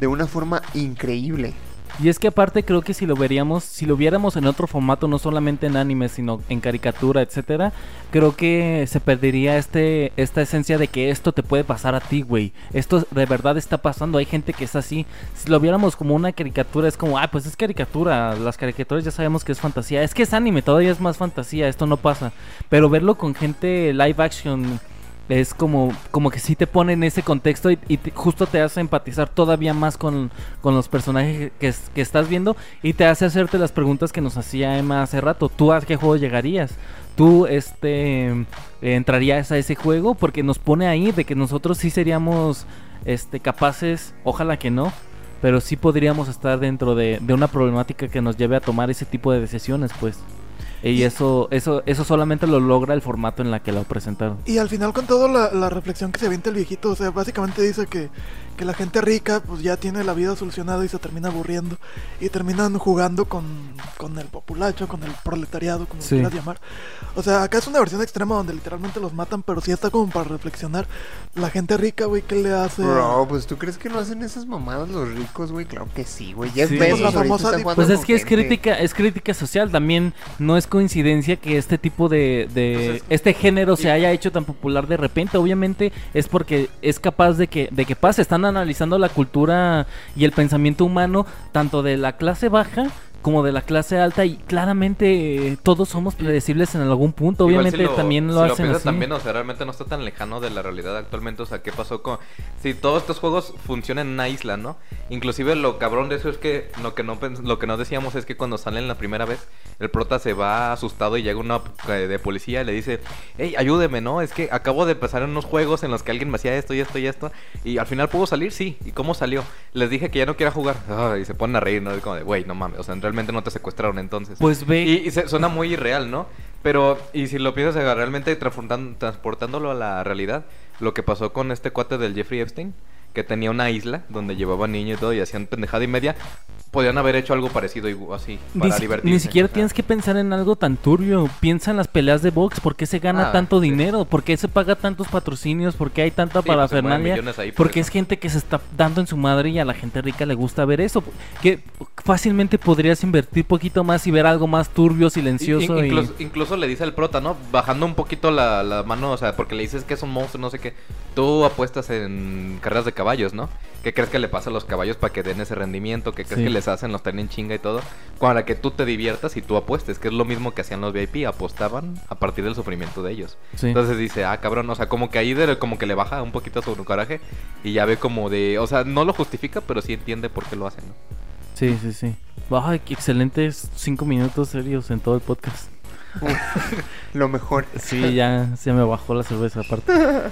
de una forma increíble. Y es que aparte creo que si lo veríamos, si lo viéramos en otro formato, no solamente en anime, sino en caricatura, etcétera, creo que se perdería este, esta esencia de que esto te puede pasar a ti, güey. Esto de verdad está pasando, hay gente que es así. Si lo viéramos como una caricatura, es como, ah, pues es caricatura, las caricaturas ya sabemos que es fantasía. Es que es anime, todavía es más fantasía, esto no pasa. Pero verlo con gente live action es como, como que sí te pone en ese contexto y, justo te hace empatizar todavía más con, con los personajes que, que estás viendo y te hace hacerte las preguntas que nos hacía Emma hace rato. ¿Tú a qué juego llegarías? ¿Tú este, entrarías a ese juego? Porque nos pone ahí de que nosotros sí seríamos este, capaces, ojalá que no, pero sí podríamos estar dentro de, de una problemática que nos lleve a tomar ese tipo de decisiones, pues. Y eso, eso, eso solamente lo logra el formato en la que lo presentaron. Y al final con toda la, la reflexión que se avienta el viejito, o sea, básicamente dice que, que la gente rica pues ya tiene la vida solucionada y se termina aburriendo y terminan jugando con, con el populacho, con el proletariado, como Sí. quieras llamar. O sea, acá es una versión extrema donde literalmente los matan, pero sí está como para reflexionar. La gente rica, güey, ¿qué le hace? Bro, pues tú crees que no hacen esas mamadas los ricos, güey. Claro que sí, güey. Jeff Sí. Bezos La famosa Pues es que es gente. crítica, es crítica social. También no es coincidencia que este tipo de, de- es- este género se haya hecho tan popular de repente. Obviamente es porque es capaz de que, de que pase. Están analizando la cultura y el pensamiento humano, tanto de la clase baja como de la clase alta, y claramente eh, todos somos predecibles en algún punto. Obviamente si también lo si hacen piensas así. también, o sea, realmente no está tan lejano de la realidad actualmente. O sea, ¿qué pasó con...? Si todos estos juegos funcionan en una isla, ¿no? Inclusive lo cabrón de eso es que lo que no, lo que no decíamos es que cuando salen la primera vez, el prota se va asustado y llega uno eh, de policía y le dice, hey, ayúdeme, ¿no? Es que acabo de pasar en unos juegos en los que alguien me hacía esto y esto y esto. Y al final pudo salir, sí. ¿Y cómo salió? Les dije que ya no quiera jugar. Ah, y se ponen a reír, ¿no? Es como de, güey, no mames. O sea, realmente no te secuestraron entonces. Pues ve. Y, y se- suena muy irreal, ¿no? Pero, y si lo piensas realmente transportándolo a la realidad, lo que pasó con este cuate del Jeffrey Epstein, que tenía una isla donde llevaba niños y todo y hacían pendejada y media, podían haber hecho algo parecido y así, Ni, para divertirse. ni siquiera o sea. tienes que pensar en algo tan turbio. Piensa en las peleas de box. ¿Por qué se gana Ah, tanto sí. dinero? ¿Por qué se paga tantos patrocinios? ¿Por qué hay tanta Sí, pues, parafernalia? por Porque eso. es gente que se está dando en su madre y a la gente rica le gusta ver eso. Que fácilmente podrías invertir poquito más y ver algo más turbio, silencioso. Y- incluso, incluso le dice al prota, ¿no? Bajando un poquito la, la mano, o sea, porque le dices que es un monstruo, no sé qué. Tú apuestas en carreras de caballos, ¿no? ¿Qué crees que le pasa a los caballos para que den ese rendimiento? ¿Qué crees Sí. que les hacen? Los tienen chinga y todo. Para que tú te diviertas y tú apuestes, que es lo mismo que hacían los VIP, apostaban a partir del sufrimiento de ellos. Sí. Entonces dice, ah, cabrón, o sea, como que ahí de- como que le baja un poquito su coraje y ya ve como de, o sea, no lo justifica, pero sí entiende por qué lo hacen, ¿no? Sí, sí, sí. Qué excelentes cinco minutos serios en todo el podcast. Lo mejor. Sí, ya se me bajó la cerveza aparte.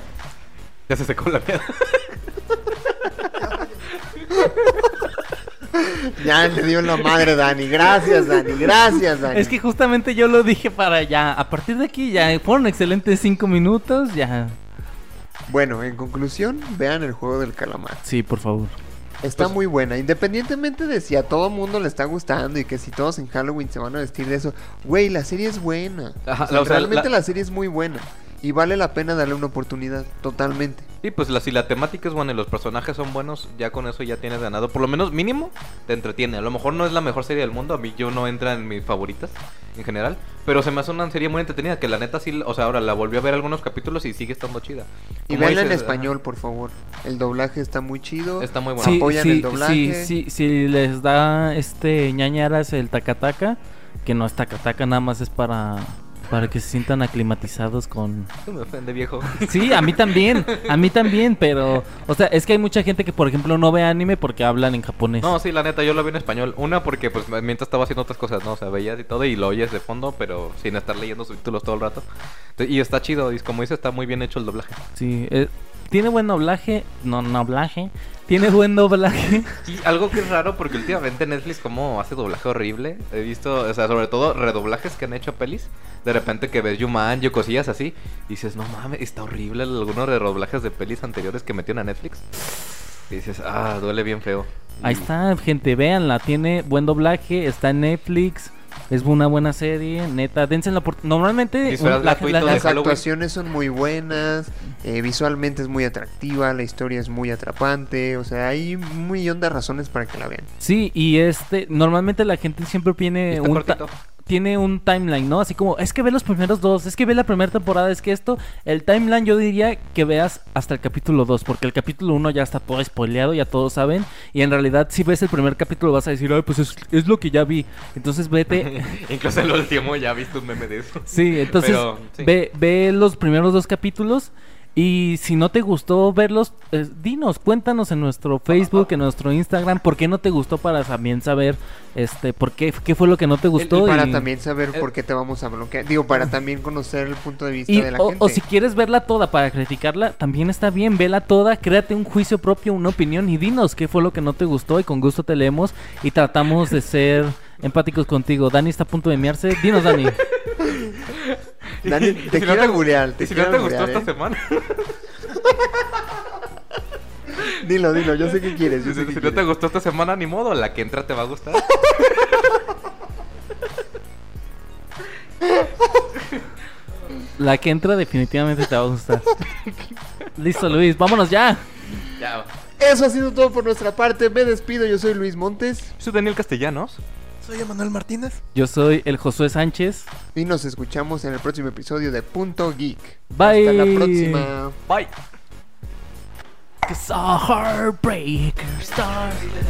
Ya se secó la mierda. Ya le dio la madre, Dani. Gracias, Dani. Gracias, Dani. Es que justamente yo lo dije para ya. A partir de aquí ya fueron excelentes cinco minutos. Ya. Bueno, en conclusión, vean el juego del calamar. Sí, por favor. Está Pues- muy buena, independientemente de si a todo mundo le está gustando y que si todos en Halloween se van a vestir de eso. Güey, la serie es buena. Ajá, O sea, la- o sea, realmente la- la... serie es muy buena. Y vale la pena darle una oportunidad, totalmente. Sí, pues la, si la temática es buena y los personajes son buenos, ya con eso ya tienes ganado. Por lo menos mínimo te entretiene. A lo mejor no es la mejor serie del mundo, a mí yo no entra en mis favoritas en general. Pero se me hace una serie muy entretenida, que la neta sí, o sea, ahora la volví a ver algunos capítulos y sigue estando chida. Y veanla en español, por favor. El doblaje está muy chido. Está muy bueno. Sí, apoyan sí, el doblaje. sí, sí, si les da este ñañaras el tacataca, que no es tacataca, nada más es para para que se sientan aclimatizados con me ofende, viejo. Sí, a mí también, a mí también, pero o sea, es que hay mucha gente que por ejemplo no ve anime porque hablan en japonés. No, sí, la neta, yo lo vi en español. Una, porque pues mientras estaba haciendo otras cosas, ¿no? O sea, veías y todo y lo oyes de fondo, pero sin estar leyendo subtítulos todo el rato. Entonces, Y está chido, y como dice, está muy bien hecho el doblaje. Sí, eh, tiene buen doblaje, no doblaje, tiene buen doblaje. Y algo que es raro porque últimamente Netflix como hace doblaje horrible. He visto, o sea, sobre todo redoblajes que han hecho a pelis. De repente que ves Jumanji o cosillas así. Y dices, no mames, está horrible algunos redoblajes de pelis anteriores que metieron a Netflix. Y dices, ah, duele bien feo. Ahí está, gente, véanla, tiene buen doblaje, está en Netflix, es una buena serie, neta, dense la oportunidad. Normalmente Disfraz un- la- gratuito la- de la- Las actuaciones son muy buenas, eh, visualmente es muy atractiva, la historia es muy atrapante, o sea, hay un millón de razones para que la vean. Sí, y este, normalmente la gente siempre tiene está un, cortito. Tiene un timeline, ¿no? Así como, es que ve los primeros dos, es que ve la primera temporada, es que esto, el timeline yo diría que veas hasta el capítulo 2, porque el capítulo 1 ya está todo spoileado, ya todos saben, y en realidad si ves el primer capítulo vas a decir, ay, pues es, es lo que ya vi, entonces vete, Incluso el último ya viste un meme de eso. sí, entonces Pero, sí. Ve, ve los primeros dos capítulos. Y si no te gustó verlos, eh, dinos, cuéntanos en nuestro Facebook, en nuestro Instagram, por qué no te gustó para también saber este por qué, qué fue lo que no te gustó. Y para y- también saber por qué te vamos a bloquear. Digo, para también conocer el punto de vista y- de la o, gente. o si quieres verla toda para criticarla, también está bien, vela toda, créate un juicio propio, una opinión y dinos qué fue lo que no te gustó y con gusto te leemos y tratamos de ser empáticos contigo. Dani está a punto de miarse. Dinos, Dani. Dani, te si quiero no te si no te gustó esta semana. Dilo, dilo, yo sé qué quieres. Yo Si, sé qué si no te gustó esta semana, ni modo, la que entra te va a gustar. La que entra definitivamente te va a gustar. Listo, Luis, vámonos ya. ya. Eso ha sido todo por nuestra parte. Me despido. Yo soy Luis Montes. Soy Daniel Castellanos. Soy Emanuel Martínez. Yo soy el Josué Sánchez. Y nos escuchamos en el próximo episodio de Punto Geek. Bye. Hasta la próxima. Bye. Cause a heartbreaker started.